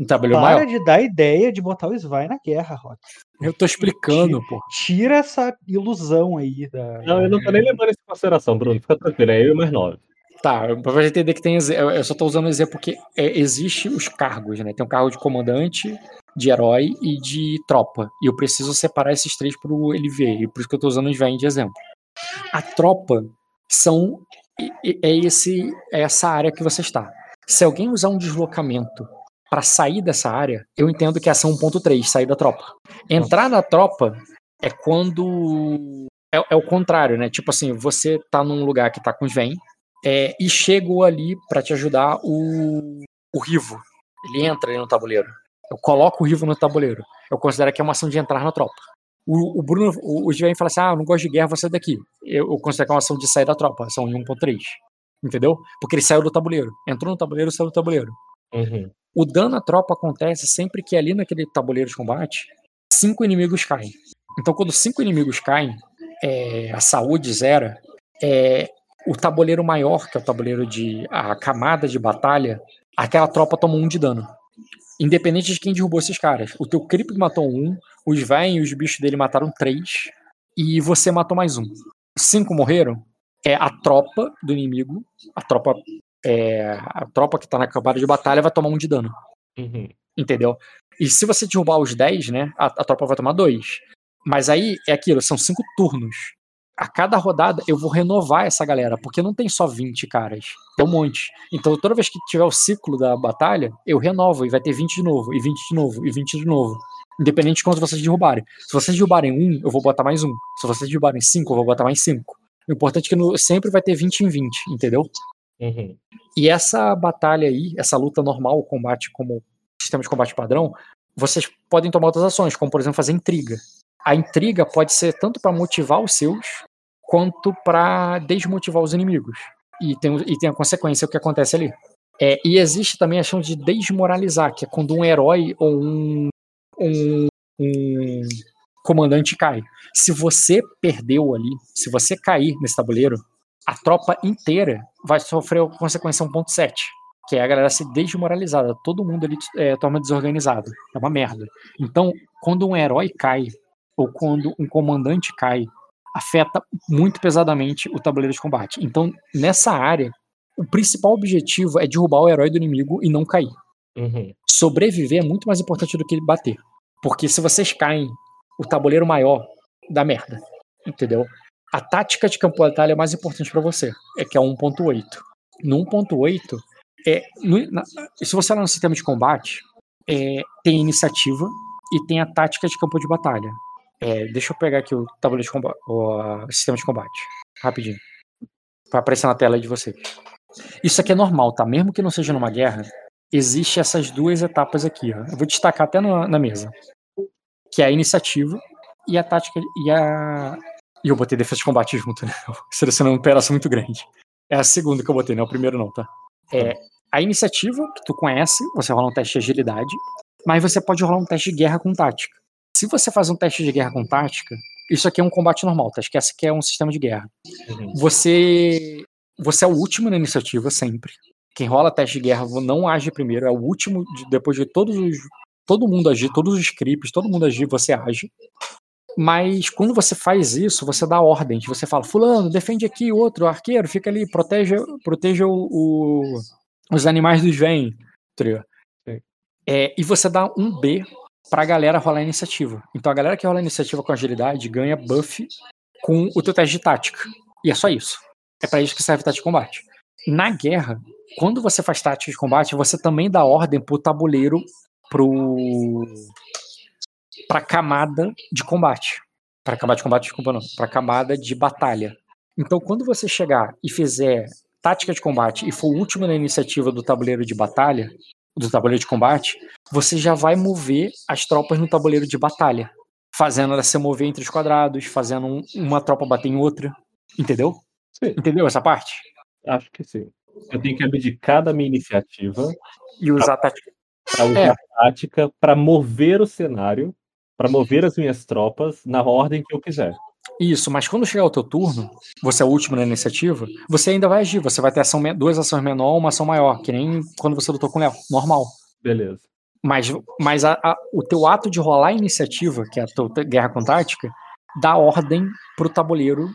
Um tabuleiro Para maior. de dar ideia de botar o Svai na guerra, Rock. Eu tô explicando, pô. Tira essa ilusão aí da. Não, eu não tô nem levando isso em consideração, Bruno. Fica tranquilo, é eu e mais 9. Tá, pra você entender que tem. Eu só tô usando o exemplo porque é, existe os cargos, né? Tem o cargo de comandante, de herói e de tropa. E eu preciso separar esses três pro ele ver. E por isso que eu tô usando os Sven de exemplo. A tropa são. É, esse, é essa área que você está. Se alguém usar um deslocamento para sair dessa área, eu entendo que é ação 1.3, sair da tropa. Entrar na tropa é quando. É, é o contrário, né? Tipo assim, você tá num lugar que tá com os Sven, é, e chegou ali pra te ajudar o, o Rivo. Ele entra ali no tabuleiro. Eu coloco o Rivo no tabuleiro. Eu considero que é uma ação de entrar na tropa. O, o Bruno, o, o Sven fala assim: ah, eu não gosto de guerra, você daqui. Eu, eu considero que é uma ação de sair da tropa, ação em 1.3. Entendeu? Porque ele saiu do tabuleiro. Entrou no tabuleiro, saiu do tabuleiro. Uhum. O dano à tropa acontece sempre que ali naquele tabuleiro de combate, cinco inimigos caem. Então, quando cinco inimigos caem, é, a saúde zera, é, o tabuleiro maior, que é o tabuleiro de. a camada de batalha, aquela tropa toma um de dano. Independente de quem derrubou esses caras. O teu creep matou um, os Vayne e os bichos dele mataram três, e você matou mais um. Cinco morreram, é a tropa do inimigo, a tropa é, a tropa que tá na camada de batalha vai tomar um de dano, Uhum. entendeu? E se você derrubar os 10, né, a, a tropa vai tomar 2. Mas aí é aquilo, são cinco turnos. A cada rodada eu vou renovar essa galera, porque não tem só 20 caras, tem um monte. Então toda vez que tiver o ciclo da batalha, eu renovo e vai ter 20 de novo, e 20 de novo, e 20 de novo. Independente de quantos vocês derrubarem. Se vocês derrubarem um, eu vou botar mais um. Se vocês derrubarem cinco, eu vou botar mais cinco. O importante é que no- sempre vai ter 20 em 20, entendeu? Uhum. E essa batalha aí, essa luta normal, o combate como sistema de combate padrão, vocês podem tomar outras ações, como por exemplo fazer intriga. A intriga pode ser tanto para motivar os seus, quanto para desmotivar os inimigos. E tem, e tem a consequência o que acontece ali. É, e existe também a chance de desmoralizar, que é quando um herói ou um, um, um comandante cai. Se você perdeu ali, se você cair nesse tabuleiro, a tropa inteira vai sofrer a consequência 1.7, que é a galera ser desmoralizada. Todo mundo ali é, torna desorganizado. É uma merda. Então, quando um herói cai, ou quando um comandante cai, afeta muito pesadamente o tabuleiro de combate. Então, nessa área, o principal objetivo é derrubar o herói do inimigo e não cair. Uhum. Sobreviver é muito mais importante do que bater. Porque se vocês caem, o tabuleiro maior dá merda. Entendeu? A tática de campo de batalha é mais importante para você, é que é 1.8. No 1.8, é, no- na- se você olhar no sistema de combate, é, tem iniciativa e tem a tática de campo de batalha. É, deixa eu pegar aqui o tabuleiro de combate, o sistema de combate, rapidinho, para aparecer na tela aí de vocês. Isso aqui é normal, tá? Mesmo que não seja numa guerra, existe essas duas etapas aqui. Ó. Eu vou destacar até na, na mesa, que é a iniciativa e a tática e a e eu botei defesa de combate junto, né? Selecionando um pedaço muito grande. É a segunda que eu botei, não é o primeiro não, tá? É a iniciativa, que tu conhece, você rola um teste de agilidade, mas você pode rolar um teste de guerra com tática. Se você faz um teste de guerra com tática, isso aqui é um combate normal, tá? Esquece que é um sistema de guerra. Uhum. Você você é o último na iniciativa sempre. Quem rola teste de guerra não age primeiro, é o último de- depois de todos os todo mundo agir, todos os scripts, todo mundo agir, você age. Mas quando você faz isso, você dá ordens. Você fala, fulano, defende aqui, outro, arqueiro, fica ali, proteja, proteja o, o- os animais dos. Sim. É, e você dá um B pra galera rolar iniciativa. Então a galera que rola iniciativa com agilidade ganha buff com o teu teste de tática. E é só isso. É pra isso que serve tática de combate. Na guerra, quando você faz tática de combate, você também dá ordem pro tabuleiro, pro pra camada de combate. Pra camada de combate, desculpa não. Pra camada de batalha. Então, quando você chegar e fizer tática de combate e for o último na iniciativa do tabuleiro de batalha, do tabuleiro de combate, você já vai mover as tropas no tabuleiro de batalha. Fazendo ela se mover entre os quadrados, fazendo um- uma tropa bater em outra. Entendeu? Sim. Entendeu essa parte? Acho que sim. Eu tenho que abdicar da minha iniciativa E usar tática. para usar É. a tática para mover o cenário, para mover as minhas tropas na ordem que eu quiser. Isso, mas quando chegar o teu turno, você é o último na iniciativa, você ainda vai agir. Você vai ter ação, duas ações menor, uma ação maior, que nem quando você lutou com o Léo. Normal. Beleza. Mas, mas a- a- o teu ato de rolar a iniciativa, que é a tua guerra com tática, dá ordem pro tabuleiro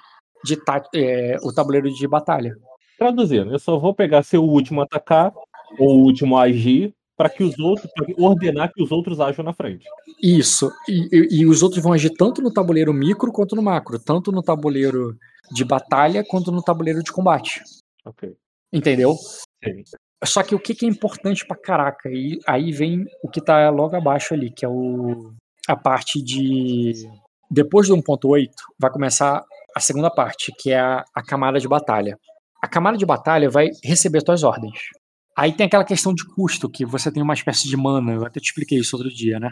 de tá- é, o tabuleiro de batalha. Traduzindo, eu só vou pegar ser o último a atacar ou o último a agir para que os outros, pra ordenar que os outros ajam na frente. Isso. E, e- e os outros vão agir tanto no tabuleiro micro quanto no macro. Tanto no tabuleiro de batalha quanto no tabuleiro de combate. Ok. Entendeu? Sim. Só que o que, que é importante pra caraca? E aí vem o que tá logo abaixo ali, que é o a parte de. Depois do 1.8, vai começar a segunda parte, que é a, a camada de batalha. A camada de batalha vai receber suas ordens. Aí tem aquela questão de custo, que você tem uma espécie de mana, eu até te expliquei isso outro dia, né?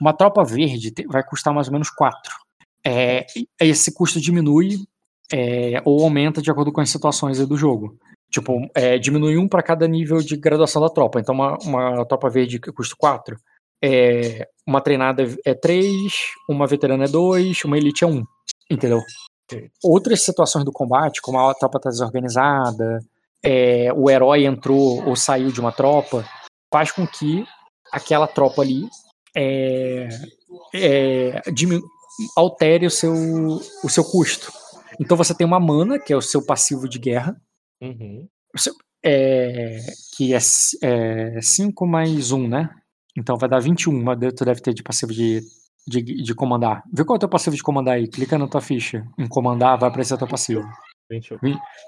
Uma tropa verde vai custar mais ou menos 4. É, esse custo diminui é, ou aumenta de acordo com as situações do jogo. Tipo, é, diminui um para cada nível de graduação da tropa. Então, uma, uma tropa verde que custa 4, é, uma treinada é 3, uma veterana é 2, uma elite é 1. Entendeu? Outras situações do combate, como a tropa tá desorganizada, é, o herói entrou ou saiu de uma tropa, faz com que aquela tropa ali é, é, altere o seu, o seu custo. Então você tem uma mana, que é o seu passivo de guerra, Uhum. é, que é 5 mais 1, né? Então vai dar 21, mas tu deve ter de passivo de, de, de comandar. Vê qual é o teu passivo de comandar aí, clica na tua ficha. Em comandar, vai aparecer o teu passivo. 21.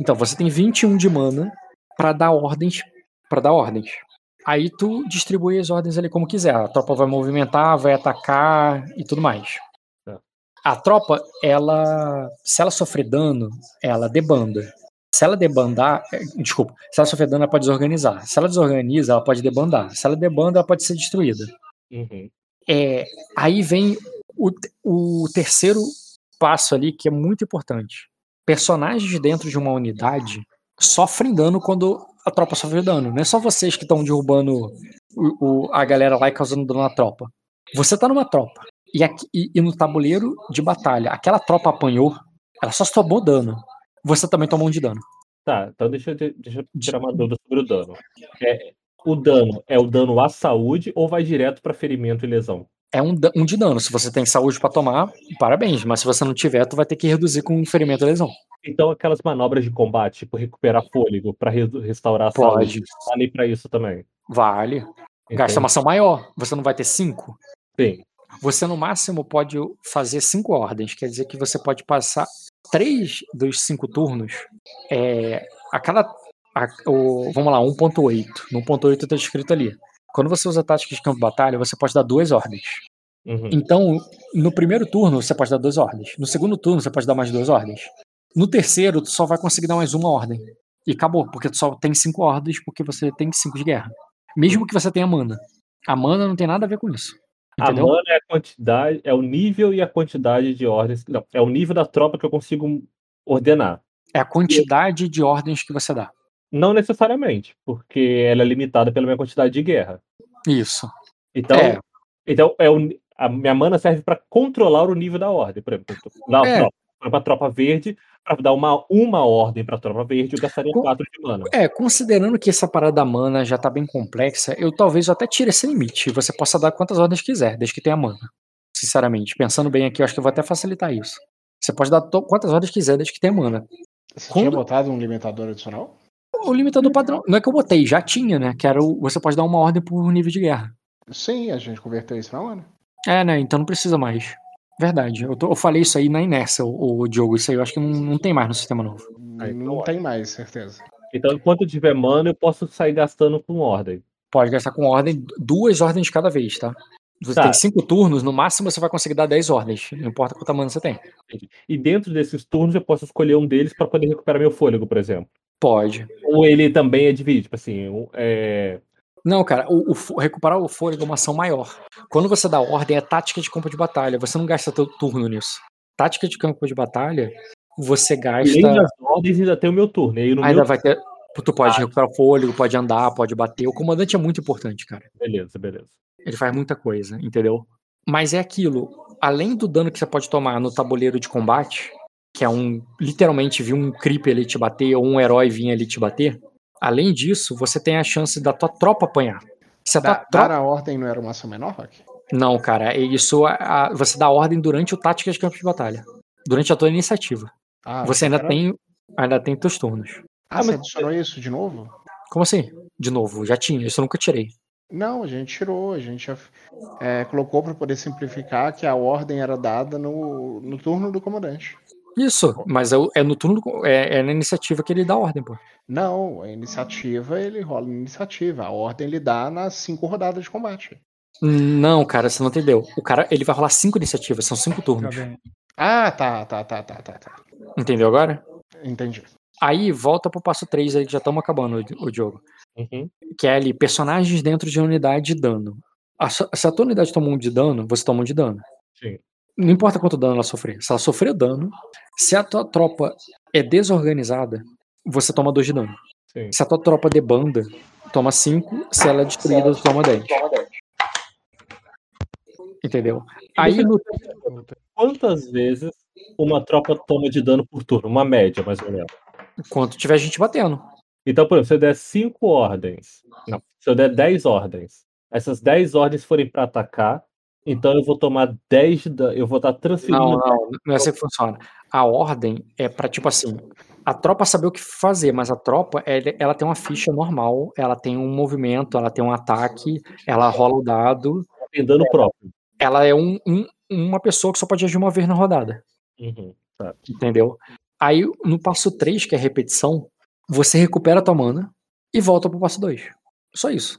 Então, você tem 21 de mana pra dar ordens, para dar ordens. Aí tu distribui as ordens ali como quiser. A tropa vai movimentar, vai atacar e tudo mais. Tá. A tropa, ela, se ela sofrer dano, ela debanda. Se ela debandar, eh, desculpa, se ela sofrer dano, ela pode desorganizar. Se ela desorganiza, ela pode debandar. Se ela debanda, ela pode ser destruída. Uhum. É, aí vem o, o terceiro passo ali que é muito importante. Personagens dentro de uma unidade sofrem dano quando a tropa sofre dano. Não é só vocês que estão derrubando o- o- a galera lá e causando dano na tropa. Você tá numa tropa. E, aqui- e- e no tabuleiro de batalha, aquela tropa apanhou, ela só tomou dano. Você também tomou um de dano. Tá, então deixa eu, deixa eu tirar uma dúvida sobre o dano. É, o dano é o dano à saúde ou vai direto pra ferimento e lesão? É um, um de dano. Se você tem saúde pra tomar, parabéns. Mas se você não tiver, tu vai ter que reduzir com ferimento e lesão. Então aquelas manobras de combate, tipo recuperar fôlego pra re- restaurar a saúde, vale pra isso também. Vale. Gasta Entendi. uma ação maior. Você não vai ter cinco. Sim. Você no máximo pode fazer cinco ordens, quer dizer que você pode passar três dos cinco turnos. É, a cada. a- o- vamos lá, 1.8. No 1.8 está escrito ali. Quando você usa tática de campo de batalha, você pode dar duas ordens. Uhum. Então, no primeiro turno, você pode dar duas ordens. No segundo turno, você pode dar mais duas ordens. No terceiro, tu só vai conseguir dar mais uma ordem. E acabou, porque tu só tem cinco ordens, porque você tem cinco de guerra. Mesmo que você tenha mana. A mana não tem nada a ver com isso. A Entendeu? mana é a quantidade, é o nível e a quantidade de ordens. Não, é o nível da tropa que eu consigo ordenar. É a quantidade de ordens que você dá. Não necessariamente, porque ela é limitada pela minha quantidade de guerra. Isso. Então, É. então é o, a minha mana serve para controlar o nível da ordem. Por exemplo, na É. tropa, para tropa verde, para dar uma, uma ordem para tropa verde, eu gastaria Com- 4 de mana. É, considerando que essa parada da mana já tá bem complexa, eu talvez até tire esse limite. Você possa dar quantas ordens quiser, desde que tenha mana. Sinceramente, pensando bem aqui, eu acho que eu vou até facilitar isso. Você pode dar quantas ordens quiser, desde que tenha mana. Você Quando- tinha botado um limitador adicional? O limitador padrão, não é que eu botei, já tinha, né? Que era o, você pode dar uma ordem por nível de guerra. Sim, a gente converteu isso na mana. É, né? Então não precisa mais. Verdade. Eu, tô- eu falei isso aí na inércia, o, o Diogo. Isso aí eu acho que não, não tem mais no sistema novo. Aí, não então, tem mais, certeza. Então, enquanto eu tiver mana, eu posso sair gastando com ordem. Pode gastar com ordem, duas ordens cada vez, tá? Você Tá. tem cinco turnos, no máximo você vai conseguir dar 10 ordens. Não importa quanta mana você tem. E dentro desses turnos eu posso escolher um deles para poder recuperar meu fôlego, por exemplo. Pode. Ou ele também é dividido, tipo assim, é, Não, cara, o, o recuperar o fôlego é uma ação maior. Quando você dá ordem, é tática de campo de batalha. Você não gasta teu turno nisso. Tática de campo de batalha, você além gasta. das ordens ainda tem o meu turno. E aí Ainda meu vai ter. Tu pode Ah. recuperar o fôlego, pode andar, pode bater. O comandante é muito importante, cara. Beleza, beleza. Ele faz muita coisa, entendeu? Mas é aquilo. Além do dano que você pode tomar no tabuleiro de combate, que é um. Literalmente vir um creep ali te bater, ou um herói vir ali te bater. Além disso, você tem a chance da tua tropa apanhar. Se a tua Da, tropa. dar a ordem não era uma ação menor, Rock? Não, cara, é isso a- a- você dá ordem durante o tática de campo de batalha. Durante a tua iniciativa. Ah, você ainda cara- tem. Ainda tem teus turnos. Ah, Ah, você mas- adicionou isso de novo? Como assim? De novo, já tinha, isso eu nunca tirei. Não, a gente tirou, a gente é, colocou para poder simplificar que a ordem era dada no, no turno do comandante. Isso, mas é, o- é no turno. do- É, é na iniciativa que ele dá ordem, pô. Não, a iniciativa ele rola na iniciativa. A ordem ele dá nas cinco rodadas de combate. Não, cara, você não entendeu. O cara, ele vai rolar cinco iniciativas, são cinco Tá turnos. bem. Ah, tá, tá, tá, tá, tá, tá. Entendeu agora? Entendi. Aí volta pro passo 3 aí que já estamos acabando o, o jogo. Uhum. Que é ali, personagens dentro de unidade de dano. A se a tua unidade toma um de dano, você toma um de dano. Sim. Não importa quanto dano ela sofrer. Se ela sofrer dano, se a tua tropa é desorganizada, você toma 2 de dano. Sim. Se a tua tropa debanda, toma 5. Se ela é destruída, tu toma 10. Entendeu? Aí no. Quantas vezes uma tropa toma de dano por turno? Uma média, mais ou menos. Enquanto tiver gente batendo. Então, por exemplo, se eu der 5 ordens, não, se eu der 10 ordens, essas 10 ordens forem para atacar, então eu vou tomar 10 de dano, eu vou estar transferindo. Não, não, não é assim que funciona. a ordem é pra, tipo assim, a tropa saber o que fazer, mas a tropa, ela, tem uma ficha normal, ela tem um movimento, ela tem um ataque, ela rola o dado, Tem dano próprio. ela é um, um- uma pessoa que só pode agir uma vez na rodada. Uhum. Entendeu? Aí no passo 3, que é repetição, você recupera a tua mana e volta pro passo 2. Só isso.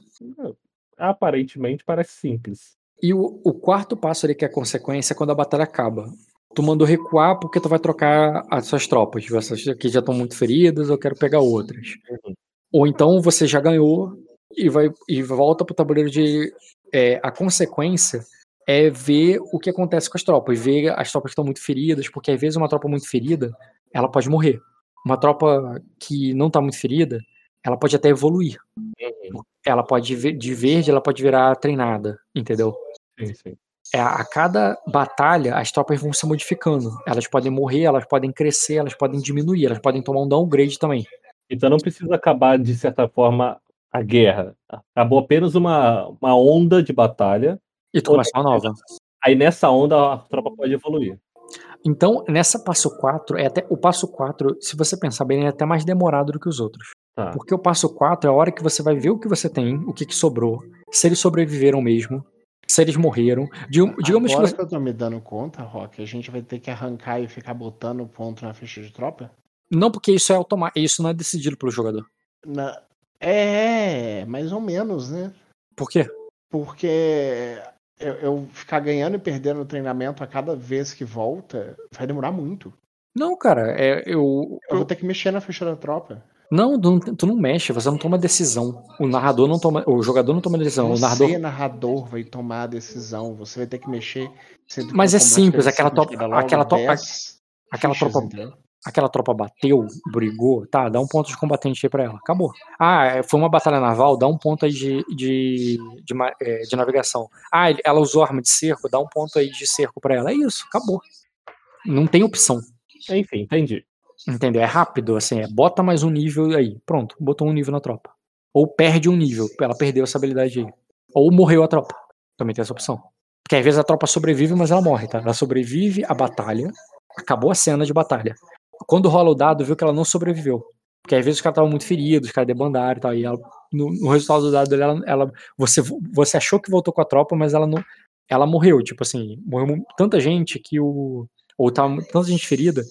Aparentemente parece simples. E o, o quarto passo ali, que é a consequência, é quando a batalha acaba. Tu mandou recuar porque tu vai trocar as suas tropas. Tipo, Essas aqui já estão muito feridas, eu quero pegar outras. Uhum. Ou então você já ganhou e vai e volta pro tabuleiro de. é, a consequência é ver o que acontece com as tropas, ver as tropas que estão muito feridas, porque às vezes uma tropa muito ferida, ela pode morrer. Uma tropa que não tá muito ferida, ela pode até evoluir. Uhum. Ela pode de verde, ela pode virar treinada, entendeu? Sim, sim. É, a cada batalha, as tropas vão se modificando. Elas podem morrer, elas podem crescer, elas podem diminuir, elas podem tomar um downgrade também. Então não precisa acabar, de certa forma, a guerra. Acabou apenas uma, uma onda de batalha. E tu começa uma nova. Aí nessa onda a tropa pode evoluir. Então, nessa passo 4, é até o passo 4, se você pensar bem, é até mais demorado do que os outros. Tá. Porque o passo 4 é a hora que você vai ver o que você tem, o que, que sobrou, se eles sobreviveram mesmo, se eles morreram. Digam- Digamos que Agora você. que eu tô me dando conta, Rock, a gente vai ter que arrancar e ficar botando ponto na ficha de tropa? Não, porque isso é automático, isso não é decidido pelo jogador. Na- É, mais ou menos, né? Por quê? Porque eu, eu ficar ganhando e perdendo o treinamento a cada vez que volta vai demorar muito. Não, cara, é, eu, Eu vou ter que mexer na ficha da tropa. Não, tu não, tu não mexe, você não toma decisão. O narrador não toma. O jogador não toma decisão. O Você, narrador. narrador, vai tomar a decisão. Você vai ter que mexer. Mas o é simples, aquela tropa- aquela tropa- 10 aquela tropa-? Aquela tropa bateu, brigou, tá, dá um ponto de combatente aí pra ela. Acabou. Ah, é, foi uma batalha naval, dá um ponto aí de, de, de, ma- é, de navegação. Ah, ela usou arma de cerco, dá um ponto aí de cerco pra ela. É isso, acabou. Não tem opção. Enfim, entendi. Entendeu? É rápido, assim, é bota mais um nível aí. Pronto, botou um nível na tropa. Ou perde um nível, ela perdeu essa habilidade aí. Ou morreu a tropa. Também tem essa opção. Porque às vezes a tropa sobrevive, mas ela morre, tá? Ela sobrevive à batalha, acabou a cena de batalha. Quando rola o dado, viu que ela não sobreviveu. Porque às vezes os caras estavam muito feridos, os caras debandaram e tal. E ela- no, no resultado do dado ela, você, você achou que voltou com a tropa, mas ela não. Ela morreu, tipo assim, morreu tanta gente que o. Ou tava tanta gente ferida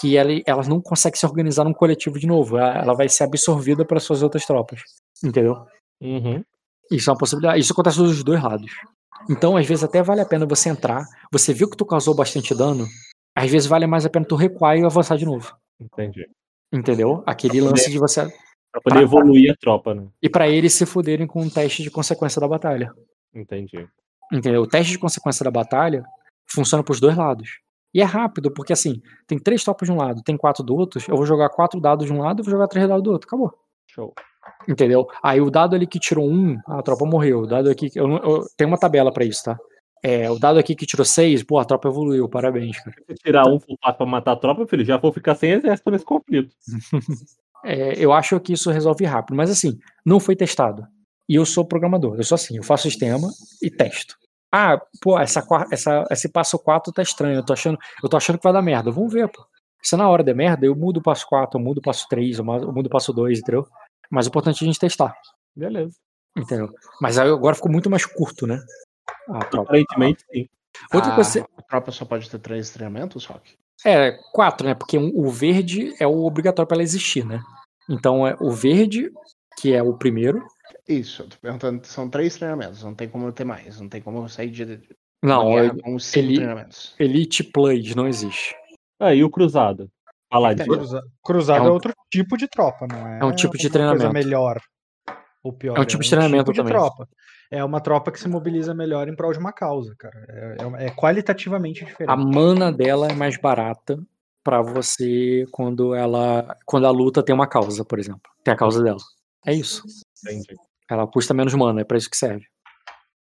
que ela, ela não consegue se organizar num coletivo de novo. Ela, ela vai ser absorvida pelas suas outras tropas. Entendeu? Uhum. Isso é uma possibilidade. Isso acontece dos dois lados. Então, às vezes, até vale a pena você entrar. Você viu que tu causou bastante dano. Às vezes vale mais a pena tu recuar e avançar de novo. Entendi. Entendeu? Aquele Pra poder- lance de você. Pra poder Pra- evoluir a tropa, né? E pra eles se fuderem com um teste de consequência da batalha. Entendi. Entendeu? O teste de consequência da batalha funciona pros dois lados. E é rápido, porque assim, tem três tropas de um lado, tem quatro do outro. Eu vou jogar quatro dados de um lado e vou jogar três dados do outro. Acabou. Show. Entendeu? Aí o dado ali que tirou um, a tropa morreu. O dado aqui. Eu, eu- tem uma tabela pra isso, tá? É, o dado aqui que tirou seis, pô, a tropa evoluiu. Parabéns, cara. Se tirar um full passo pra matar a tropa, filho, já vou ficar sem exército nesse conflito. É, eu acho que isso resolve rápido, mas assim, não foi testado. E eu sou programador, eu sou assim, eu faço sistema e testo. Ah, pô, essa, essa, esse passo 4 tá estranho, eu tô, achando, eu tô achando que vai dar merda. Vamos ver, pô. Se na hora der merda, eu mudo o passo 4, eu mudo o passo 3, eu mudo o passo 2, entendeu? Mas o importante é a gente testar, Beleza. entendeu? Mas aí agora ficou muito mais curto, né? Aparentemente, sim. Outra a, coisa. a tropa só pode ter três treinamentos, Rock? É, quatro, né? Porque o verde é o obrigatório pra ela existir, né? Então é o verde, que é o primeiro. Isso, eu tô perguntando, são três treinamentos, não tem como ter mais, não tem como eu sair de de Não, guerra ele- com cinco ele- treinamentos. Elite Plays não existe. Aí o cruzado. Paladino. Cruza- Cruzado É é, um- outro tipo de tropa, não é? é um tipo de treinamento. Coisa melhor ou pior. É um tipo de treinamento de também. tropa. É uma tropa que se mobiliza melhor em prol de uma causa, cara. É, é- é qualitativamente diferente. A mana dela é mais barata pra você quando ela quando a luta tem uma causa, por exemplo. Tem a causa dela. É isso. Entendi. Ela custa menos mana, é pra isso que serve.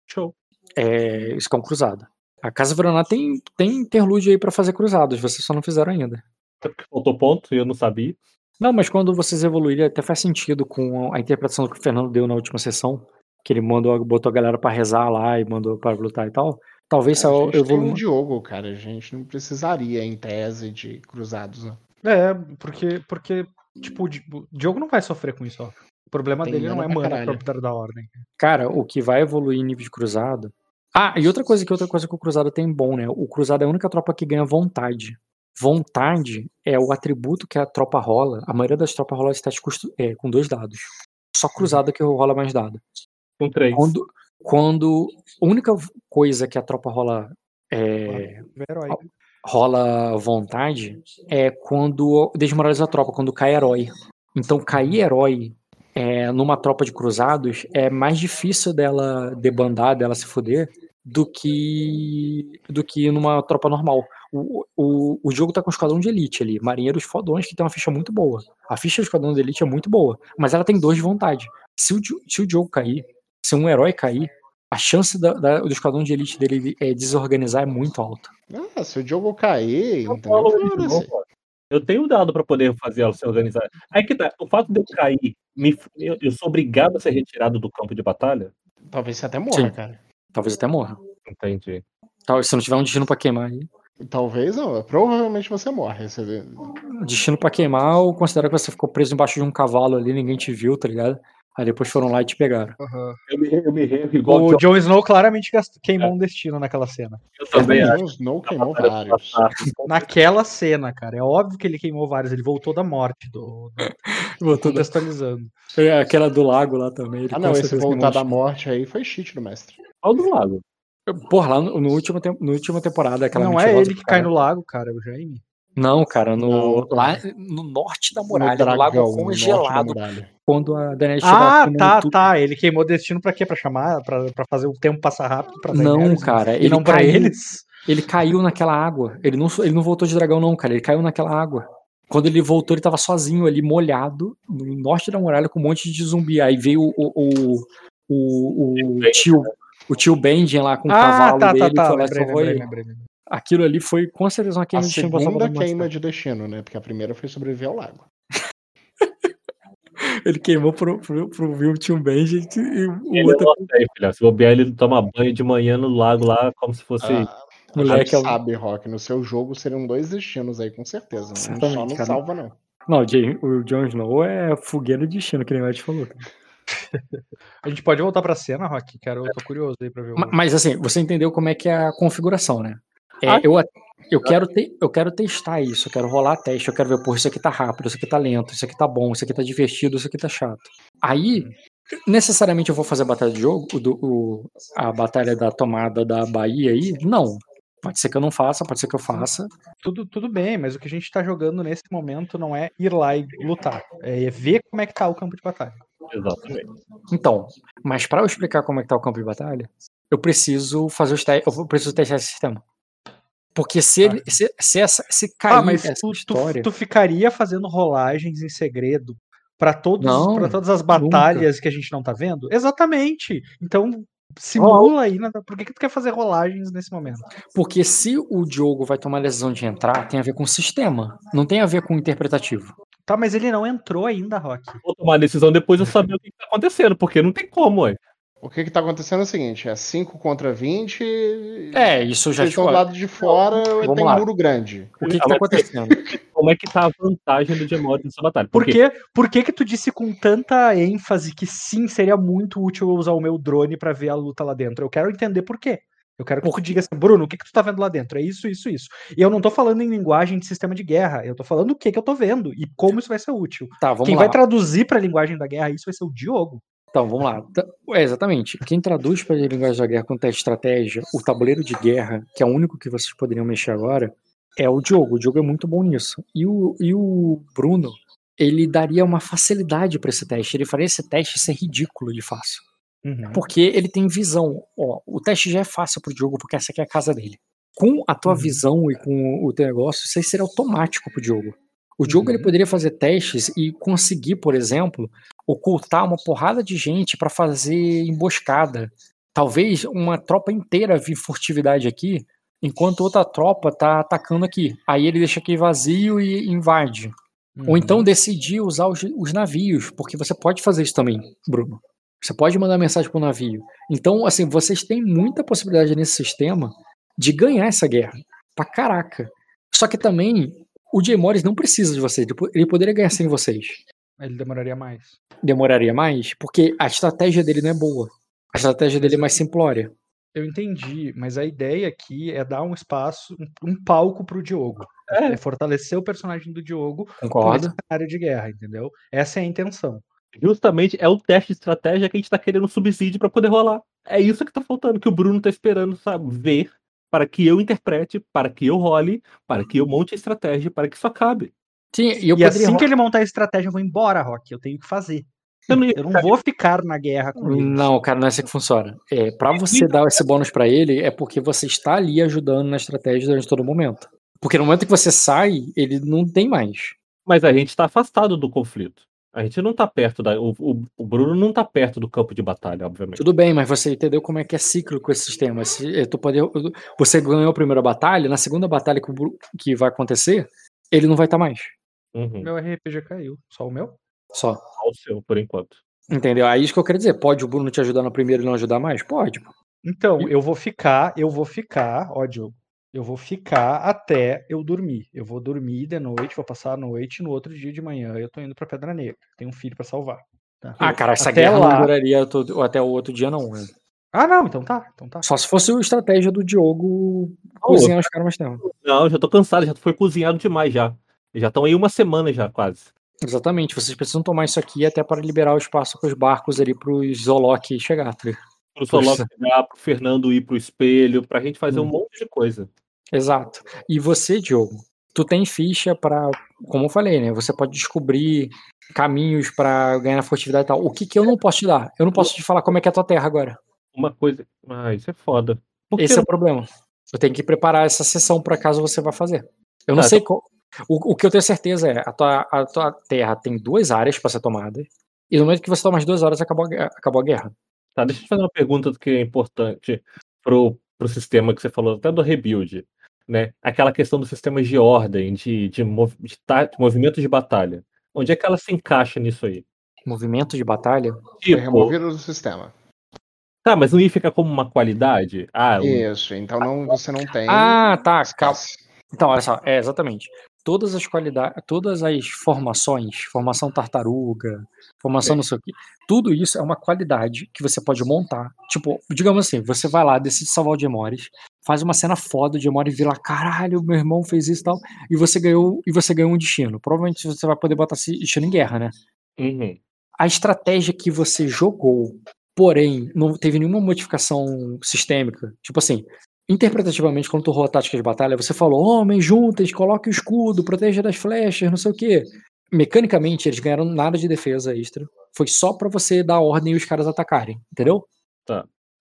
Show. É, isso que é um cruzado. A Casa Veroná tem tem interlúdio aí pra fazer cruzados, vocês só não fizeram ainda. Até porque faltou ponto e eu não sabia. Não, mas quando vocês evoluírem, até faz sentido com a interpretação que o Fernando deu na última sessão, que ele mandou, botou a galera pra rezar lá e mandou pra lutar e tal. Talvez se eu evoluir. um Diogo, cara. A gente não precisaria, em tese, de cruzados, né? É, porque, porque tipo, o o Diogo não vai sofrer com isso, ó. O problema Tem dele não é mana proprietário da ordem. Cara, o que vai evoluir em nível de cruzado. Ah, e outra coisa que outra coisa que o cruzado tem bom, né? O cruzado é a única tropa que ganha vontade. Vontade é o atributo que a tropa rola. A maioria das tropas rola custo- é, com dois dados. Só cruzada que rola mais dado. Com três. Quando, quando a única coisa que a tropa rola é, Herói. rola vontade é quando desmoraliza a tropa, quando cai herói. Então, cair herói é, numa tropa de cruzados é mais difícil dela debandar, dela se fuder, do que do que numa tropa normal. O, o, o jogo tá com esquadrão de elite ali, marinheiros fodões que tem uma ficha muito boa. A ficha do esquadrão de elite é muito boa, mas ela tem dois de vontade. Se o, se o jogo cair, se um herói cair, a chance da- da- do esquadrão de elite dele é, desorganizar é muito alta. Ah, se o Diogo cair, Eu Eu tenho dado pra poder fazer ela se organizar. Aí que tá, o fato de eu cair, me, eu, eu sou obrigado a ser retirado do campo de batalha? Talvez você até morra, Sim. cara. Talvez até morra. Entendi. Talvez se não tiver um destino pra queimar aí. Talvez não, provavelmente você morre. Você... Destino pra queimar, ou considera que você ficou preso embaixo de um cavalo ali, ninguém te viu, tá ligado? Aí depois foram lá e te pegaram. Eu me, eu me rendo igual O que Jon Snow claramente queimou um destino naquela cena. eu também acho. Jon Snow queimou Batalha do vários. Naquela cena, cara. É óbvio que ele queimou vários. Ele voltou da morte. Do, do, Voltou da- contextualizando. É, Aquela do lago lá também. ele Ah, não, esse voltar da queimou morte aí foi cheat do mestre. Qual do lago? Porra, lá no, no último, no última temporada, aquela não é ele que cai cara. no lago, cara. É o Jaime. Não, cara, no, Não. lá no norte da No muralha, no, dragão, lago no da congelado, muralha. quando a Daenerys chegou Ah, tá, tudo. tá. Ele queimou destino pra quê? Pra chamar? Pra, pra fazer o tempo passar rápido? Pra Não, Daenerys? cara, E ele não pra caiu. eles? Ele caiu naquela água. Ele não, ele não voltou de dragão, não, cara. Ele caiu naquela água. Quando ele voltou, ele tava sozinho ali, molhado, no norte da muralha, com um monte de zumbi. Aí veio o, o, o, o, tio. O tio Benjen lá com o Ah, cavalo tá, tá, dele tá. foi lá e Lembrei, salvou lembrei, ele. Aquilo ali foi com certeza uma A queima de destino salvar segunda queima de destino, né? Porque a primeira foi sobreviver ao lago. Ele queimou pro, pro, pro Benjen e o Ele outro aí, filha. Se bobear, ele toma banho de manhã no lago lá, como se fosse. Ah, a moleque. é sabe, Rock, no seu jogo seriam dois destinos aí, com certeza. Um só não cara. salva, não. Não, o Jay- o Jon Snow é fogueiro de destino, que nem o Ed falou. A gente pode voltar pra cena, Rock? Quero, eu tô curioso aí pra ver o. Ma- Mas assim, você entendeu como é que é a configuração, né? É, Ah. eu, eu, quero te- eu quero testar isso, eu quero rolar teste, eu quero ver, pô, isso aqui tá rápido, isso aqui tá lento, isso aqui tá bom, isso aqui tá divertido, isso aqui tá chato. Aí, necessariamente eu vou fazer a batalha de jogo, do- o- a batalha da tomada da Bahia aí? Não. Pode ser que eu não faça, pode ser que eu faça. Tudo, tudo bem, mas o que a gente tá jogando nesse momento não é ir lá e lutar. É ver como é que tá o campo de batalha. Exatamente. Então, mas para eu explicar como é que tá o campo de batalha, eu preciso fazer os testes, eu preciso testar esse sistema. Porque se, ele, se, se, essa, se cair ah, mas essa tu, tu, história... tu ficaria fazendo rolagens em segredo pra todos, pra todas as batalhas que a gente não tá vendo? Exatamente. Então, simula aí. né? Por que, que tu quer fazer rolagens nesse momento? Porque se o Diogo vai tomar a decisão de entrar, tem a ver com o sistema, não tem a ver com o interpretativo. Tá, mas ele não entrou ainda, Rock. Vou tomar a decisão depois eu saber o que tá acontecendo, porque não tem como, ué. O que que tá acontecendo é o seguinte, é 5 contra 20, É, isso já estão do lado de fora, Vamos tem lá. muro grande. O que, Ah, tá mas- acontecendo? Como é que tá a vantagem do Gemori nessa batalha? Por Porque que, por que que tu disse com tanta ênfase que sim, seria muito útil eu usar o meu drone pra ver a luta lá dentro? Eu quero entender por quê. Eu quero que tu diga assim, Bruno, o que que tu tá vendo lá dentro? É isso, isso, isso. E eu não tô falando em linguagem de sistema de guerra, eu tô falando o que que eu tô vendo e como isso vai ser útil. Tá, vamos Quem lá. vai traduzir pra linguagem da guerra isso vai ser o Diogo. Então, vamos lá. É, exatamente. Quem traduz para a linguagem da guerra quanto é estratégia, o tabuleiro de guerra, que é o único que vocês poderiam mexer agora, é o Diogo. O Diogo é muito bom nisso. E o, e o Bruno, ele daria uma facilidade para esse teste. Ele faria esse teste ser ridículo de fácil. Porque ele tem visão. Ó, o teste já é fácil pro Diogo, porque essa aqui é a casa dele. Com a tua Uhum. visão e com o teu negócio, isso aí seria automático pro Diogo. O Diogo ele Uhum. poderia fazer testes e conseguir, por exemplo, ocultar uma porrada de gente para fazer emboscada. Talvez uma tropa inteira vir furtividade aqui, enquanto outra tropa tá atacando aqui. Aí ele deixa aqui vazio e invade. Ou Uhum. então decidir usar os, os navios, porque você pode fazer isso também, Bruno. Você pode mandar mensagem pro navio. Então, assim, vocês têm muita possibilidade nesse sistema de ganhar essa guerra. Pra caraca. Só que também, o Jay Morris não precisa de vocês. Ele poderia ganhar sem vocês. Ele demoraria mais. Demoraria mais, porque a estratégia dele não é boa. A estratégia dele é mais simplória. Eu entendi, mas a ideia aqui é dar um espaço, um, um palco pro Diogo. É. É fortalecer o personagem do Diogo com Concordo? esse cenário de guerra, entendeu? Essa é a intenção. Justamente é o teste de estratégia que a gente tá querendo subsídio pra poder rolar. É isso que tá faltando, que o Bruno tá esperando, sabe, ver para que eu interprete, para que eu role, para que eu monte a estratégia, para que isso acabe. Sim, e eu e poderia. assim que ele montar a estratégia, eu vou embora, Rock. Eu tenho que fazer. Eu não Eu não vou ficar na guerra com ele. Não, cara, não é assim que funciona. É, para você dar esse bônus pra ele, é porque você está ali ajudando na estratégia durante todo momento. Porque no momento que você sai, ele não tem mais. Mas a gente tá afastado do conflito. A gente não tá perto da. O, o- o Bruno não tá perto do campo de batalha, obviamente. Tudo bem, mas você entendeu como é que é cíclico esse sistema. Se, é, tu pode, você ganhou a primeira batalha, na segunda batalha que, o que vai acontecer, ele não vai estar mais. Uhum. Meu RPG caiu. Só o meu? Só. Só o seu, por enquanto. Entendeu? É isso que eu quero dizer. Pode o Bruno te ajudar no primeiro e não ajudar mais? Pode. Então, eu vou ficar, eu vou ficar, ó, Diogo. Eu vou ficar até eu dormir. Eu vou dormir de noite, vou passar a noite, no outro dia de manhã eu tô indo pra Pedra Negra. Tenho um filho pra salvar. tá? Ah, cara, essa Até guerra lá- não duraria todo- até o outro dia, não. né? Ah, não, então tá, então tá. Só se fosse a estratégia do Diogo cozinhar os caras mais tempo. Não, já tô cansado, já foi cozinhado demais já. Já estão aí uma semana já, quase. Exatamente, vocês precisam tomar isso aqui até para liberar o espaço para os barcos ali para os Zolok chegar. tá? Pro Soló Poxa. chegar, pro Fernando ir pro espelho, pra gente fazer Hum. um monte de coisa. Exato. E você, Diogo, tu tem ficha para, como eu falei, né? Você pode descobrir caminhos para ganhar na furtividade e tal. O que que eu não posso te dar? Eu não posso te falar como é que é a tua terra agora. Uma coisa. Ah, isso é foda. Esse é o problema. Eu tenho que preparar essa sessão para caso você vá fazer. Eu não Tá, sei qual. O, o que eu tenho certeza é a tua, a tua terra tem duas áreas para ser tomada. E no momento que você toma as duas horas, acabou a, guerra- acabou a guerra. Tá, deixa eu te fazer uma pergunta que é importante pro, pro sistema que você falou, até do rebuild. Né? Aquela questão dos sistemas de ordem, de, de, mov, de, tá- de movimento de batalha. Onde é que ela se encaixa nisso aí? Movimento de batalha. Foi Tipo, removido do sistema. tá, mas não ia ficar como uma qualidade? Ah, Isso, então não, você não tem. Ah, tá. Calma. Então, olha só, é exatamente. Todas as qualidades, todas as formações, formação tartaruga, formação não sei o quê, tudo isso é uma qualidade que você pode montar. Tipo, digamos assim, você vai lá, decide salvar o Gemores, faz uma cena foda, o Gemores vira lá, caralho, meu irmão fez isso e tal, e você ganhou, e você ganhou um destino. Provavelmente você vai poder botar esse destino em guerra, né? uhum. a estratégia que você jogou, porém, não teve nenhuma modificação sistêmica. Tipo assim, interpretativamente, quando tu rolou a tática de batalha, você falou: homens, juntas, coloque o escudo, proteja das flechas, não sei o quê. Mecanicamente, eles ganharam nada de defesa extra. Foi só pra você dar ordem e os caras atacarem, entendeu?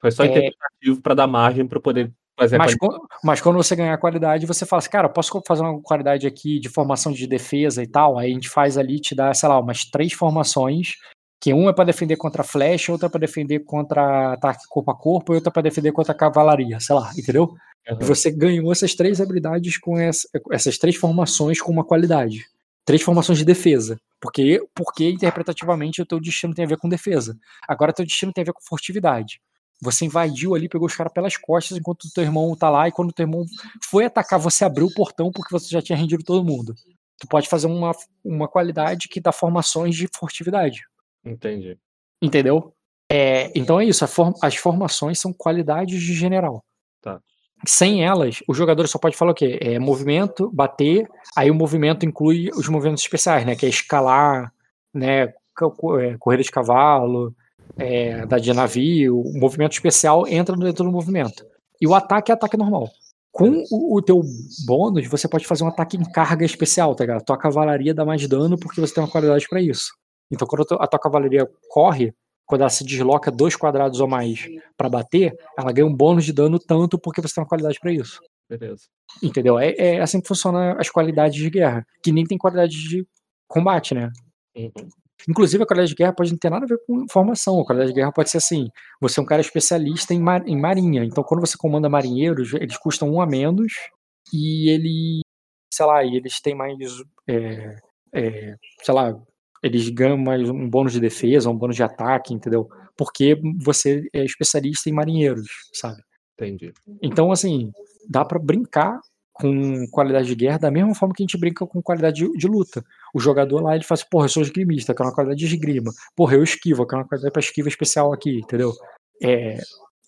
Foi só É. interpretativo pra dar margem pra poder fazer a Mas, qualidade. quan- mas quando você ganhar qualidade, você fala assim, cara, posso fazer uma qualidade aqui de formação de defesa e tal? Aí a gente faz ali, te dá, sei lá, umas três formações, que um é pra defender contra flecha, outra é pra defender contra ataque corpo a corpo, e outra é pra defender contra cavalaria, sei lá, entendeu? E Uhum. você ganhou essas três habilidades com essa- essas três formações com uma qualidade. Três formações de defesa. Porque, porque interpretativamente o teu destino tem a ver com defesa. Agora teu destino tem a ver com furtividade. Você invadiu ali, pegou os caras pelas costas enquanto o teu irmão tá lá, e quando o teu irmão foi atacar, você abriu o portão porque você já tinha rendido todo mundo. Tu pode fazer uma, uma qualidade que dá formações de furtividade. Entendi. Entendeu? É, então é isso, a form- as formações são qualidades de general. Tá. Sem elas, o jogador só pode falar o quê? É movimento, bater, aí o movimento inclui os movimentos especiais, né? Que é escalar, né? é, corrida de cavalo, é, da de navio, o movimento especial entra dentro do movimento. E o ataque é ataque normal. Com o, o teu bônus, você pode fazer um ataque em carga especial, tá ligado? A tua cavalaria dá mais dano porque você tem uma qualidade pra isso. Então, quando a tua- cavalaria corre, quando ela se desloca dois quadrados ou mais pra bater, ela ganha um bônus de dano tanto porque você tem uma qualidade pra isso. Beleza. Entendeu? É, é assim que funcionam as qualidades de guerra, que nem tem qualidade de combate, né? Uhum. Inclusive, a qualidade de guerra pode não ter nada a ver com formação. A qualidade de guerra pode ser assim: você é um cara especialista em, mar- em marinha. Então, quando você comanda marinheiros, eles custam um a menos e ele, sei lá, e eles têm mais, é, é, sei lá, eles ganham mais um bônus de defesa, um bônus de ataque, entendeu? porque você é especialista em marinheiros, sabe? Entendi. Então, assim, dá pra brincar com qualidade de guerra da mesma forma que a gente brinca com qualidade de, de luta. O jogador lá, ele fala assim, porra, eu sou esgrimista, eu quero uma qualidade de esgrima. Porra, eu esquivo, eu quero uma qualidade pra esquiva especial aqui, entendeu? É,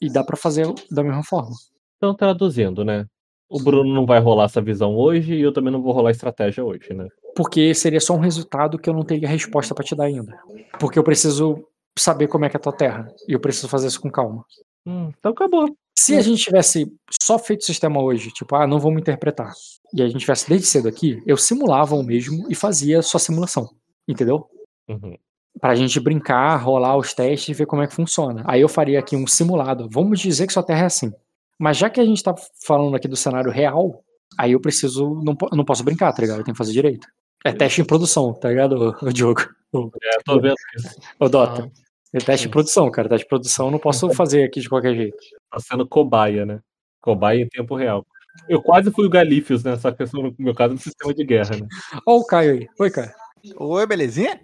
e dá pra fazer da mesma forma. Então, traduzindo, né? O Bruno não vai rolar essa visão hoje e eu também não vou rolar estratégia hoje, né? Porque seria só um resultado que eu não teria resposta pra te dar ainda. Porque eu preciso saber como é que é a tua terra. E eu preciso fazer isso com calma. Hum, então acabou. Se a gente tivesse só feito o sistema hoje, tipo, ah, não vamos interpretar, e a gente tivesse desde cedo aqui, eu simulava o mesmo e fazia só simulação. Entendeu? Uhum. Pra gente brincar, rolar os testes e ver como é que funciona. Aí eu faria aqui um simulado. Vamos dizer que sua terra é assim. Mas já que a gente tá falando aqui do cenário real, aí eu preciso. Não, não posso brincar, tá ligado? Eu tenho que fazer direito. É teste em produção, tá ligado, o, Diogo? O, É, tô vendo isso. o Dota. É teste em produção, cara. Teste em produção eu não posso fazer aqui de qualquer jeito. Tá sendo cobaia, né? Cobaia em tempo real. Eu quase fui o Galífios, né? Só que eu sou, no meu caso, no sistema de guerra, né? Ó o Caio aí. Oi, Caio. Oi, belezinha?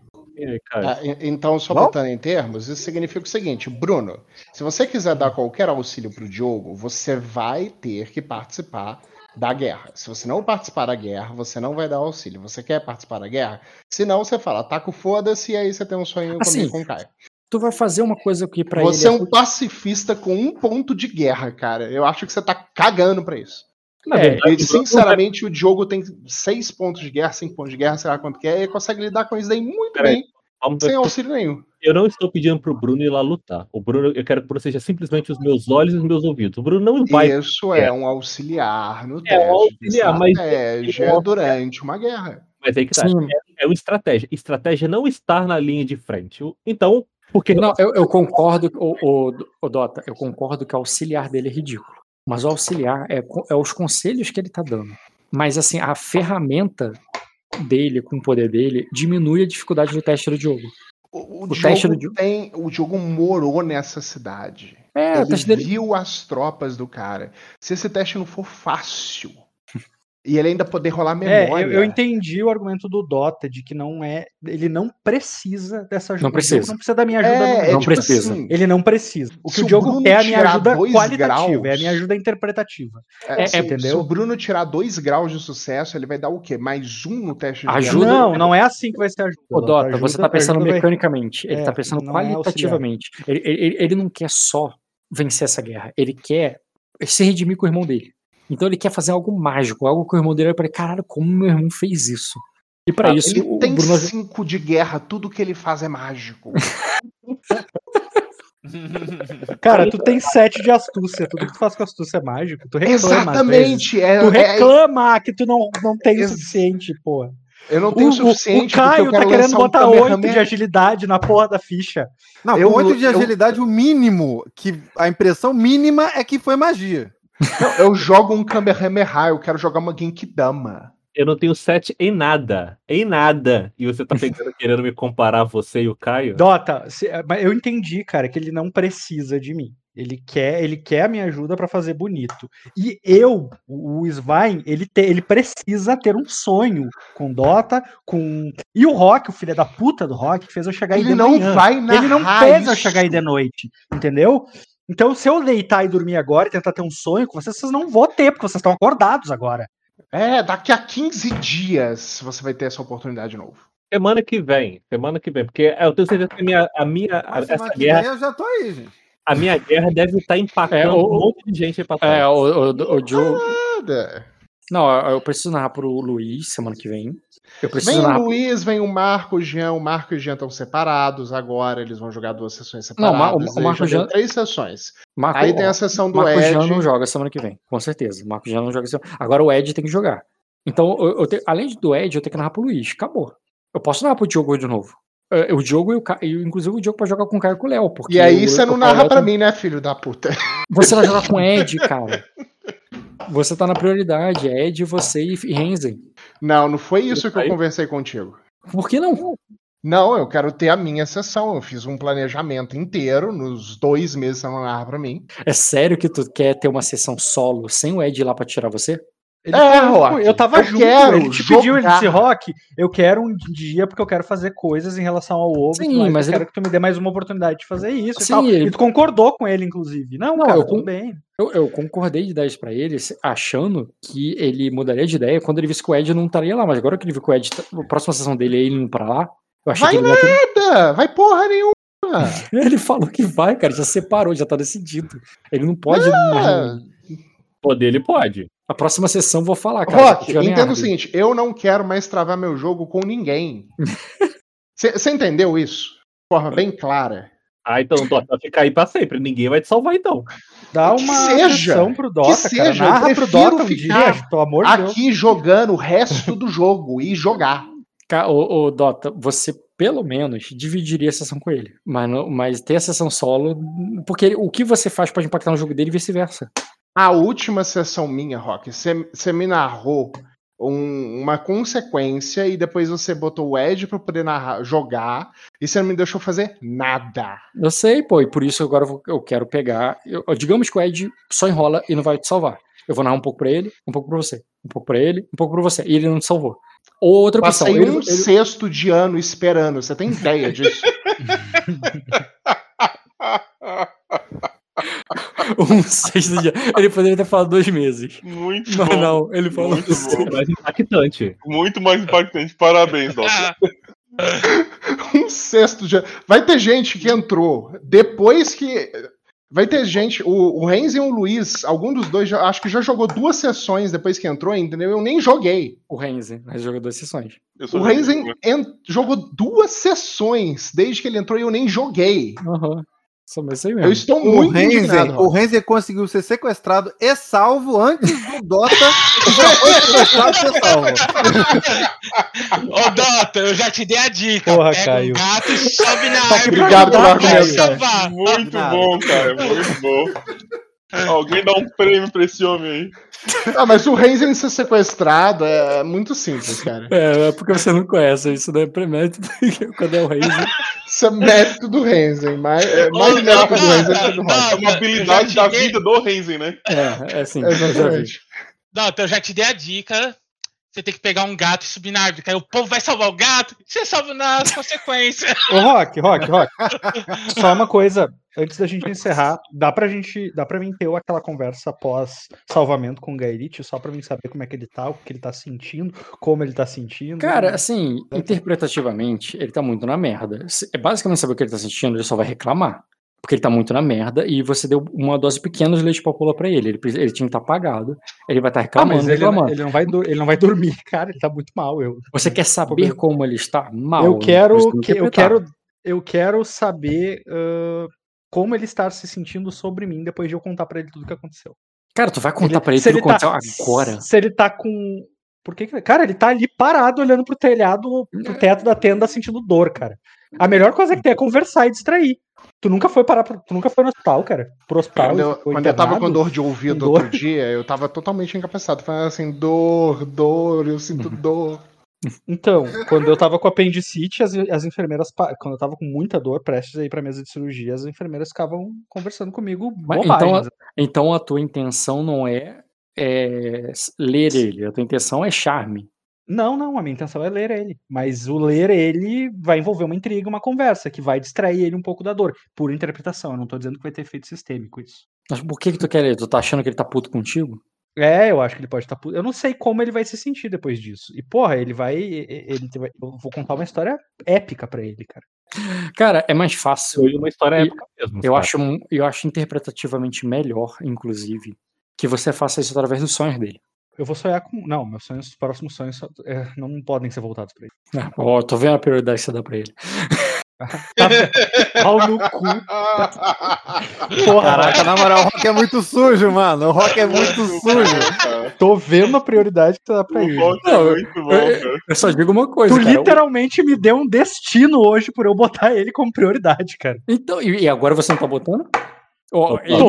Aí, cara? Ah, e- então, só Bom? botando em termos, isso significa o seguinte, Bruno, se você quiser dar qualquer auxílio pro Diogo, você vai ter que participar da guerra. Se você não participar da guerra, você não vai dar auxílio. Você quer participar da guerra? Se não, você fala, taca o foda-se e aí você tem um sonho Assim, comigo com o Caio. Tu vai fazer uma coisa que pra Você é ele. um pacifista com um ponto de guerra, cara. Eu acho que você tá cagando pra isso. Na é, verdade, E, o Bruno sinceramente, o Diogo tem seis pontos de guerra, cinco pontos de guerra, sei lá quanto que é, e ele consegue lidar com isso daí muito Peraí, bem, vamos- sem auxílio nenhum. Eu não estou pedindo pro Bruno ir lá lutar. O Bruno, eu quero que o Bruno seja simplesmente os meus olhos e os meus ouvidos. O Bruno não vai. Isso é um auxiliar no É teste um auxiliar, mas- estratégia durante uma guerra. Mas aí que tá. Sim. É, é uma estratégia. Estratégia é não estar na linha de frente. Então, porque Não, eu, eu concordo, o, o, o Dota, eu concordo que o auxiliar dele é ridículo. Mas o auxiliar é, é os conselhos que ele tá dando. Mas assim, a ferramenta dele, com o poder dele, diminui a dificuldade do teste do jogo. O, o, O teste Diogo do Diogo- tem, o Diogo morou nessa cidade. É, Ele teste dele. viu as tropas do cara. Se esse teste não for fácil e ele ainda poder rolar É, memória. eu, eu entendi o argumento do Dota de que não é. Ele não precisa dessa ajuda. Não O precisa. Diogo não precisa da minha ajuda. É, é Não tipo precisa. assim, Ele não precisa. O que Se o Diogo Bruno quer é a minha ajuda qualitativa, é a graus- minha ajuda interpretativa. é, assim, entendeu? Se o Bruno tirar dois graus de sucesso, ele vai dar o quê? Mais um no teste de Ajuda-? Não, não é assim que vai ser a ajuda. Ô, Dota, Ajuda- você tá pensando mecanicamente, ele É, tá pensando é qualitativamente. ele, ele, ele não quer só vencer essa guerra, ele quer se redimir com o irmão dele. Então ele quer fazer algo mágico, algo que o irmão dele vai falar, caralho, como meu irmão fez isso? E pra Ah, isso, Ele o tem Bruno cinco de guerra, tudo que ele faz é mágico. Cara, tu tem sete de astúcia. Tudo que tu faz com astúcia é mágico. Tu reclama. Exatamente. É, Tu é- reclama que tu não, não tem o Ex- suficiente, porra. eu não tenho o suficiente o Caio eu tá querendo um botar 8 Kamehameha. de agilidade na porra da ficha. Não, Eu- 8 de eu- agilidade, o mínimo, que a impressão mínima é que foi magia. Não, eu jogo um Kamehameha, eu quero jogar uma Genkidama. eu não tenho sete em nada. Em nada. E você tá pegando, querendo me comparar você e o Caio? Dota, se- mas eu entendi, cara, que ele não precisa de mim. Ele quer, ele quer a minha ajuda pra fazer bonito. E eu, o Svein, ele, te- ele precisa ter um sonho com Dota, com. E o Rock, o filho da puta do Rock, fez eu chegar aí Ele de não manhã. vai narrar Ele não fez eu isso. chegar aí de noite, entendeu? Então, se eu deitar e dormir agora e tentar ter um sonho com vocês, vocês não vão ter, porque vocês estão acordados agora. É, daqui a 15 dias você vai ter essa oportunidade de novo. Semana que vem. Semana que vem. Porque eu tenho certeza que a minha, a minha, a- semana que guerra, vem eu já tô aí, gente. a minha guerra deve estar impactando É, o- um monte de gente aí pra trás. É, o, o, o Joe. Nada. Não, eu preciso narrar pro Luiz semana que vem. Eu preciso Vem o narrar. Luiz, vem o Marco, o Jean. O Marco e o Jean estão separados agora. Eles vão jogar duas sessões Não, o separadas. Mar- o aí Marco Jean- três sessões. Marco, Aí tem a sessão do Marco Ed. Jean não joga semana que vem, com certeza. Marco Jean não joga semana. Agora o Ed tem que jogar. Então, eu, eu te- além do Ed, eu tenho que narrar pro Luiz. Acabou. Eu posso narrar pro Diogo de novo. É, O Diogo e o Caio, inclusive o Diogo pode jogar com o Caio e com o Léo. E aí o- você não o narra pra tem- mim, né, filho da puta? Você vai jogar com o Ed, cara. Você tá na prioridade. É Ed, você e Renzen. Não, não foi isso que eu conversei contigo. Por que não? Não, eu quero ter a minha sessão. Eu fiz um planejamento inteiro nos dois meses que você não narra pra mim. É sério que tu quer ter uma sessão solo sem o Ed ir lá pra tirar você? Ele É, falou, Rock, eu tava eu junto, quero ele te pediu, ele jogar. disse, Rock, eu quero um dia porque eu quero fazer coisas em relação ao ovo, Sim, mais, mas eu ele- quero que tu me dê mais uma oportunidade de fazer isso Sim, e tal. ele- E tu concordou com ele, inclusive. Não, Não, cara, eu tudo bem. Eu, eu concordei de dar isso pra ele, achando que ele mudaria de ideia quando ele visse que o Ed não estaria lá. Mas agora que ele viu que o Ed, tá- a próxima sessão dele é ele indo pra lá, eu achei Vai que ele ia ter- Nada, vai porra nenhuma. Ele falou que vai, cara, já separou, já tá decidido. Ele não pode. Ah, Poder ele pode. A próxima sessão vou falar, cara. Rock, entenda o seguinte, eu não quero mais travar meu jogo com ninguém. Você entendeu isso? De forma bem clara. Ah, então Dota vai ficar aí pra sempre. Ninguém vai te salvar, então. Dá Que uma seja, atenção pro que Dota, seja, cara. eu Narra pro Dota um ficar dia, pelo amor de Deus. Aqui jogando o resto do jogo e jogar. Ô, ô, Dota, você pelo menos dividiria a sessão com ele. Mas, mas ter a sessão solo. Porque ele- o que você faz pode impactar no jogo dele e vice-versa. A última sessão minha, Rock, você me narrou um- uma consequência e depois você botou o Ed pra eu poder narrar, jogar e você não me deixou fazer nada. Eu sei, pô, e por isso agora eu vou- eu quero pegar. eu- digamos que o Ed só enrola e não vai te salvar. Eu vou narrar um pouco pra ele, um pouco pra você. Um pouco pra ele, um pouco pra você. E ele não te salvou. Ou outra opção. Passei um ele- sexto de ano esperando. Você tem ideia disso? um sexto dia. Ele poderia ter falado dois meses. Muito Mas bom. não, ele falou Muito mais impactante. Muito mais impactante. Parabéns. Ah, um sexto ano. Vai ter gente que entrou depois que. Vai ter gente. O, o Renzi e o Luiz, algum dos dois, já- acho que já jogou duas sessões depois que entrou, entendeu? Eu nem joguei. o Renzi, mas jogou duas sessões. O Renzi en- jogou duas sessões desde que ele entrou e eu nem joguei. Aham. Só aí Eu mesmo. estou O muito. Renzen, o Rock. Renzen conseguiu ser sequestrado e salvo antes do Dota e ser salvo. Ô, Dota, eu já te dei a dica. Porra, Pega Caio. um gato e sobe na árvore. Obrigado pelo argumento, Caio. salvar. Muito Nada. bom, cara. Muito bom. Alguém dá um prêmio pra esse homem aí. Ah, mas o Renzi ser sequestrado é muito simples, cara. É, é porque você não conhece, isso não é premérito, quando é o Renzi. Isso é mérito do Renzi. Mais, é, mais Ô, mérito do Renzi do que do Rock. É uma habilidade da vida do Renzen, né? É, é vi. Exatamente. Dota, eu já te dei a dica. Você tem que pegar um gato e subir na árvore. Aí o povo vai salvar o gato. Você salva nas consequências. Ô, Rock, Rock, Rock. Só uma coisa, antes da gente encerrar, dá pra gente, dá pra mim ter aquela conversa após salvamento com o Gaelite, só pra mim saber como é que ele tá, o que ele tá sentindo, como ele tá sentindo. Cara, assim, interpretativamente, ele tá muito na merda. É basicamente saber o que ele tá sentindo, ele só vai reclamar. Porque ele tá muito na merda e você deu uma dose pequena de leite papula pra ele. Ele, ele tinha que estar apagado. Ele vai estar ah, reclamando, mas ele, reclamando. ele não vai, ele não vai dormir, cara, ele tá muito mal. Eu, Você quer saber como ele está? Mal. eu quero, que, eu quero, eu quero saber ãh, como ele está se sentindo sobre mim depois de eu contar pra ele tudo o que aconteceu. Cara, tu vai contar Ele- pra ele tudo que tá- aconteceu agora. Se ele tá com. Por que que- Cara, ele tá ali parado olhando pro telhado, pro teto da tenda sentindo dor, cara. A melhor coisa que tem é conversar e distrair. Tu nunca foi parar, tu nunca foi no hospital, cara? Pro hospital. Quando eu, quando eu tava com dor de ouvido Com outro dor. dia, eu tava totalmente incapacitado. Falando assim, dor, dor, eu sinto Uhum. dor. Então, quando eu tava com apendicite, as, as enfermeiras, quando eu tava com muita dor, prestes a ir pra mesa de cirurgia, as enfermeiras ficavam conversando comigo Mas bobagens. então, então a tua intenção não é, é ler ele, a tua intenção é charme. Não, não, a minha intenção é ler ele. Mas o ler ele vai envolver uma intriga, uma conversa, que vai distrair ele um pouco da dor. Por interpretação, eu não tô dizendo que vai ter efeito sistêmico isso. Mas por que que tu quer ler? Tu tá achando que ele tá puto contigo? É, eu acho que ele pode estar. pu- Eu não sei como ele vai se sentir depois disso. E, porra, ele vai. e- e- Ele vai- eu vou contar uma história épica pra ele, cara. Cara, é mais fácil. Foi uma história E- época mesmo. Eu cara. acho, eu acho interpretativamente melhor, inclusive, que você faça isso através dos sonhos dele. Eu vou sonhar com. Não, meus sonhos, os próximos sonhos é, não podem ser voltados pra ele. Ah, Ó, tô vendo a prioridade que você dá pra ele. Tá? Pau no cu. Porra, Caraca, na moral, o Rock é muito sujo, mano. O Rock é muito sujo. Tô vendo a prioridade que tu dá pra o ele. É Não, muito bom, eu- cara. Eu só digo uma coisa, Tu cara. o- literalmente me deu um destino hoje por eu botar ele como prioridade, cara. Então, e agora você não tá botando? Ô, Tô. ele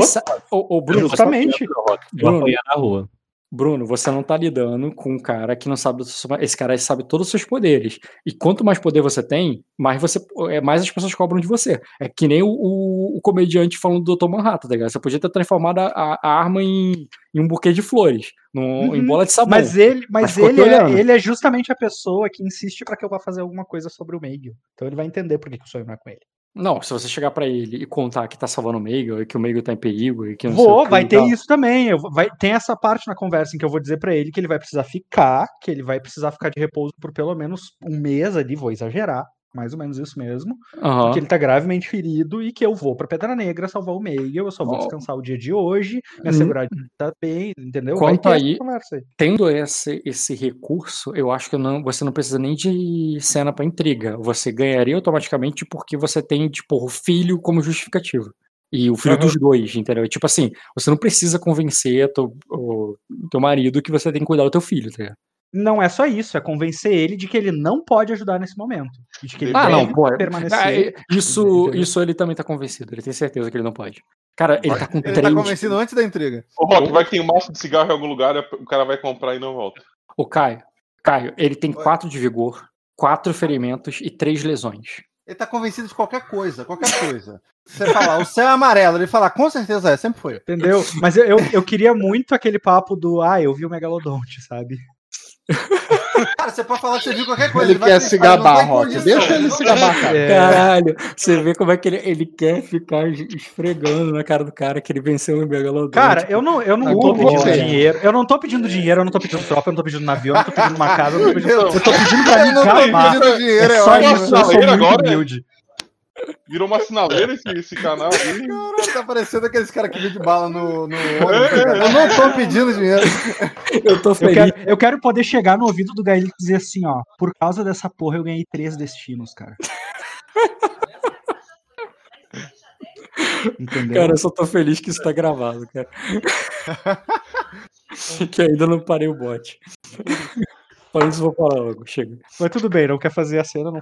ô, ô, Bruno, Justamente. Eu Bruno. apanhar na rua. Bruno, você não tá lidando com um cara que não sabe. Esse cara sabe todos os seus poderes. E quanto mais poder você tem, mais você é, mais as pessoas cobram de você. É que nem o, o- o comediante falando do Dr. Manhattan, tá ligado? Você podia ter transformado a, a- arma em, em um buquê de flores, em Uhum. bola de sabão. Mas ele, mas ficou ele, é, ele é justamente a pessoa que insiste pra que eu vá fazer alguma coisa sobre o Meigel. Então ele vai entender por que, que o sonho não é com ele. Não, se você chegar pra ele e contar que tá salvando o Meigel e que o Meigel tá em perigo e que não Vou, vai ter isso também. Eu, vai, tem essa parte na conversa em que eu vou dizer pra ele que ele vai precisar ficar, que ele vai precisar ficar de repouso por pelo menos um mês ali, vou exagerar, mais ou menos isso mesmo. Aham. Porque ele tá gravemente ferido e que eu vou pra Pedra Negra salvar o Meigel, eu só vou Oh. descansar o dia de hoje, me Hum. assegurar que tá bem, entendeu? Quanto aí- aí. Tendo esse, esse recurso, eu acho que não, você não precisa nem de cena pra intriga. Você ganharia automaticamente porque você tem, tipo, o filho como justificativa. E o filho Aham. dos dois, entendeu? Tipo assim, você não precisa convencer teu, o teu marido que você tem que cuidar do teu filho, tá ligado? Não é só isso, é convencer ele de que ele não pode ajudar nesse momento. E de que ele Ah, não, pô. permanecer. Ah, é- isso, isso ele também tá convencido. Ele tem certeza que ele não pode. Cara, ele tá com Ele três. tá convencido antes da intriga. Ô, Rock, vai que tem um maço de cigarro em algum lugar, o cara vai comprar e não volta. O Caio, Caio, ele tem quatro de vigor, quatro ferimentos e três lesões. Ele tá convencido de qualquer coisa, qualquer coisa. Você falar, o céu é amarelo, ele falar, com certeza é, sempre foi. Entendeu? Mas eu, eu, eu queria muito aquele papo do, ah, eu vi o Megalodonte, sabe? Cara, você pode falar que você viu qualquer coisa. Ele vai quer se ele gabar, Rock. Deixa ele se tem gabar, cara. É. Caralho, você vê como é que ele, ele quer ficar es- esfregando na cara do cara que ele venceu o Megalodonte. Cara, eu não, eu não Tá tô pedindo velho. dinheiro. Eu não tô pedindo dinheiro, eu não tô pedindo tropa, eu não tô pedindo navio, eu não tô pedindo uma casa, eu não tô pedindo. Eu- Eu tô pedindo pra me Eu não tô gamar. pedindo dinheiro, É é só isso, eu sou muito agora, né? humilde. Virou uma sinaleira esse, esse canal aí. Caralho, tá parecendo aqueles caras que vende bala no, no ônibus, cara. Eu não tô pedindo dinheiro. eu tô Eu feliz. quero, eu quero poder chegar no ouvido do Gael e dizer assim, ó, por causa dessa porra eu ganhei três destinos, cara. Entendeu? Cara, eu só tô feliz que isso tá gravado, cara. que ainda não parei o bot. Falando isso, vou parar logo. Chega. Mas tudo bem, não quer fazer a cena, não.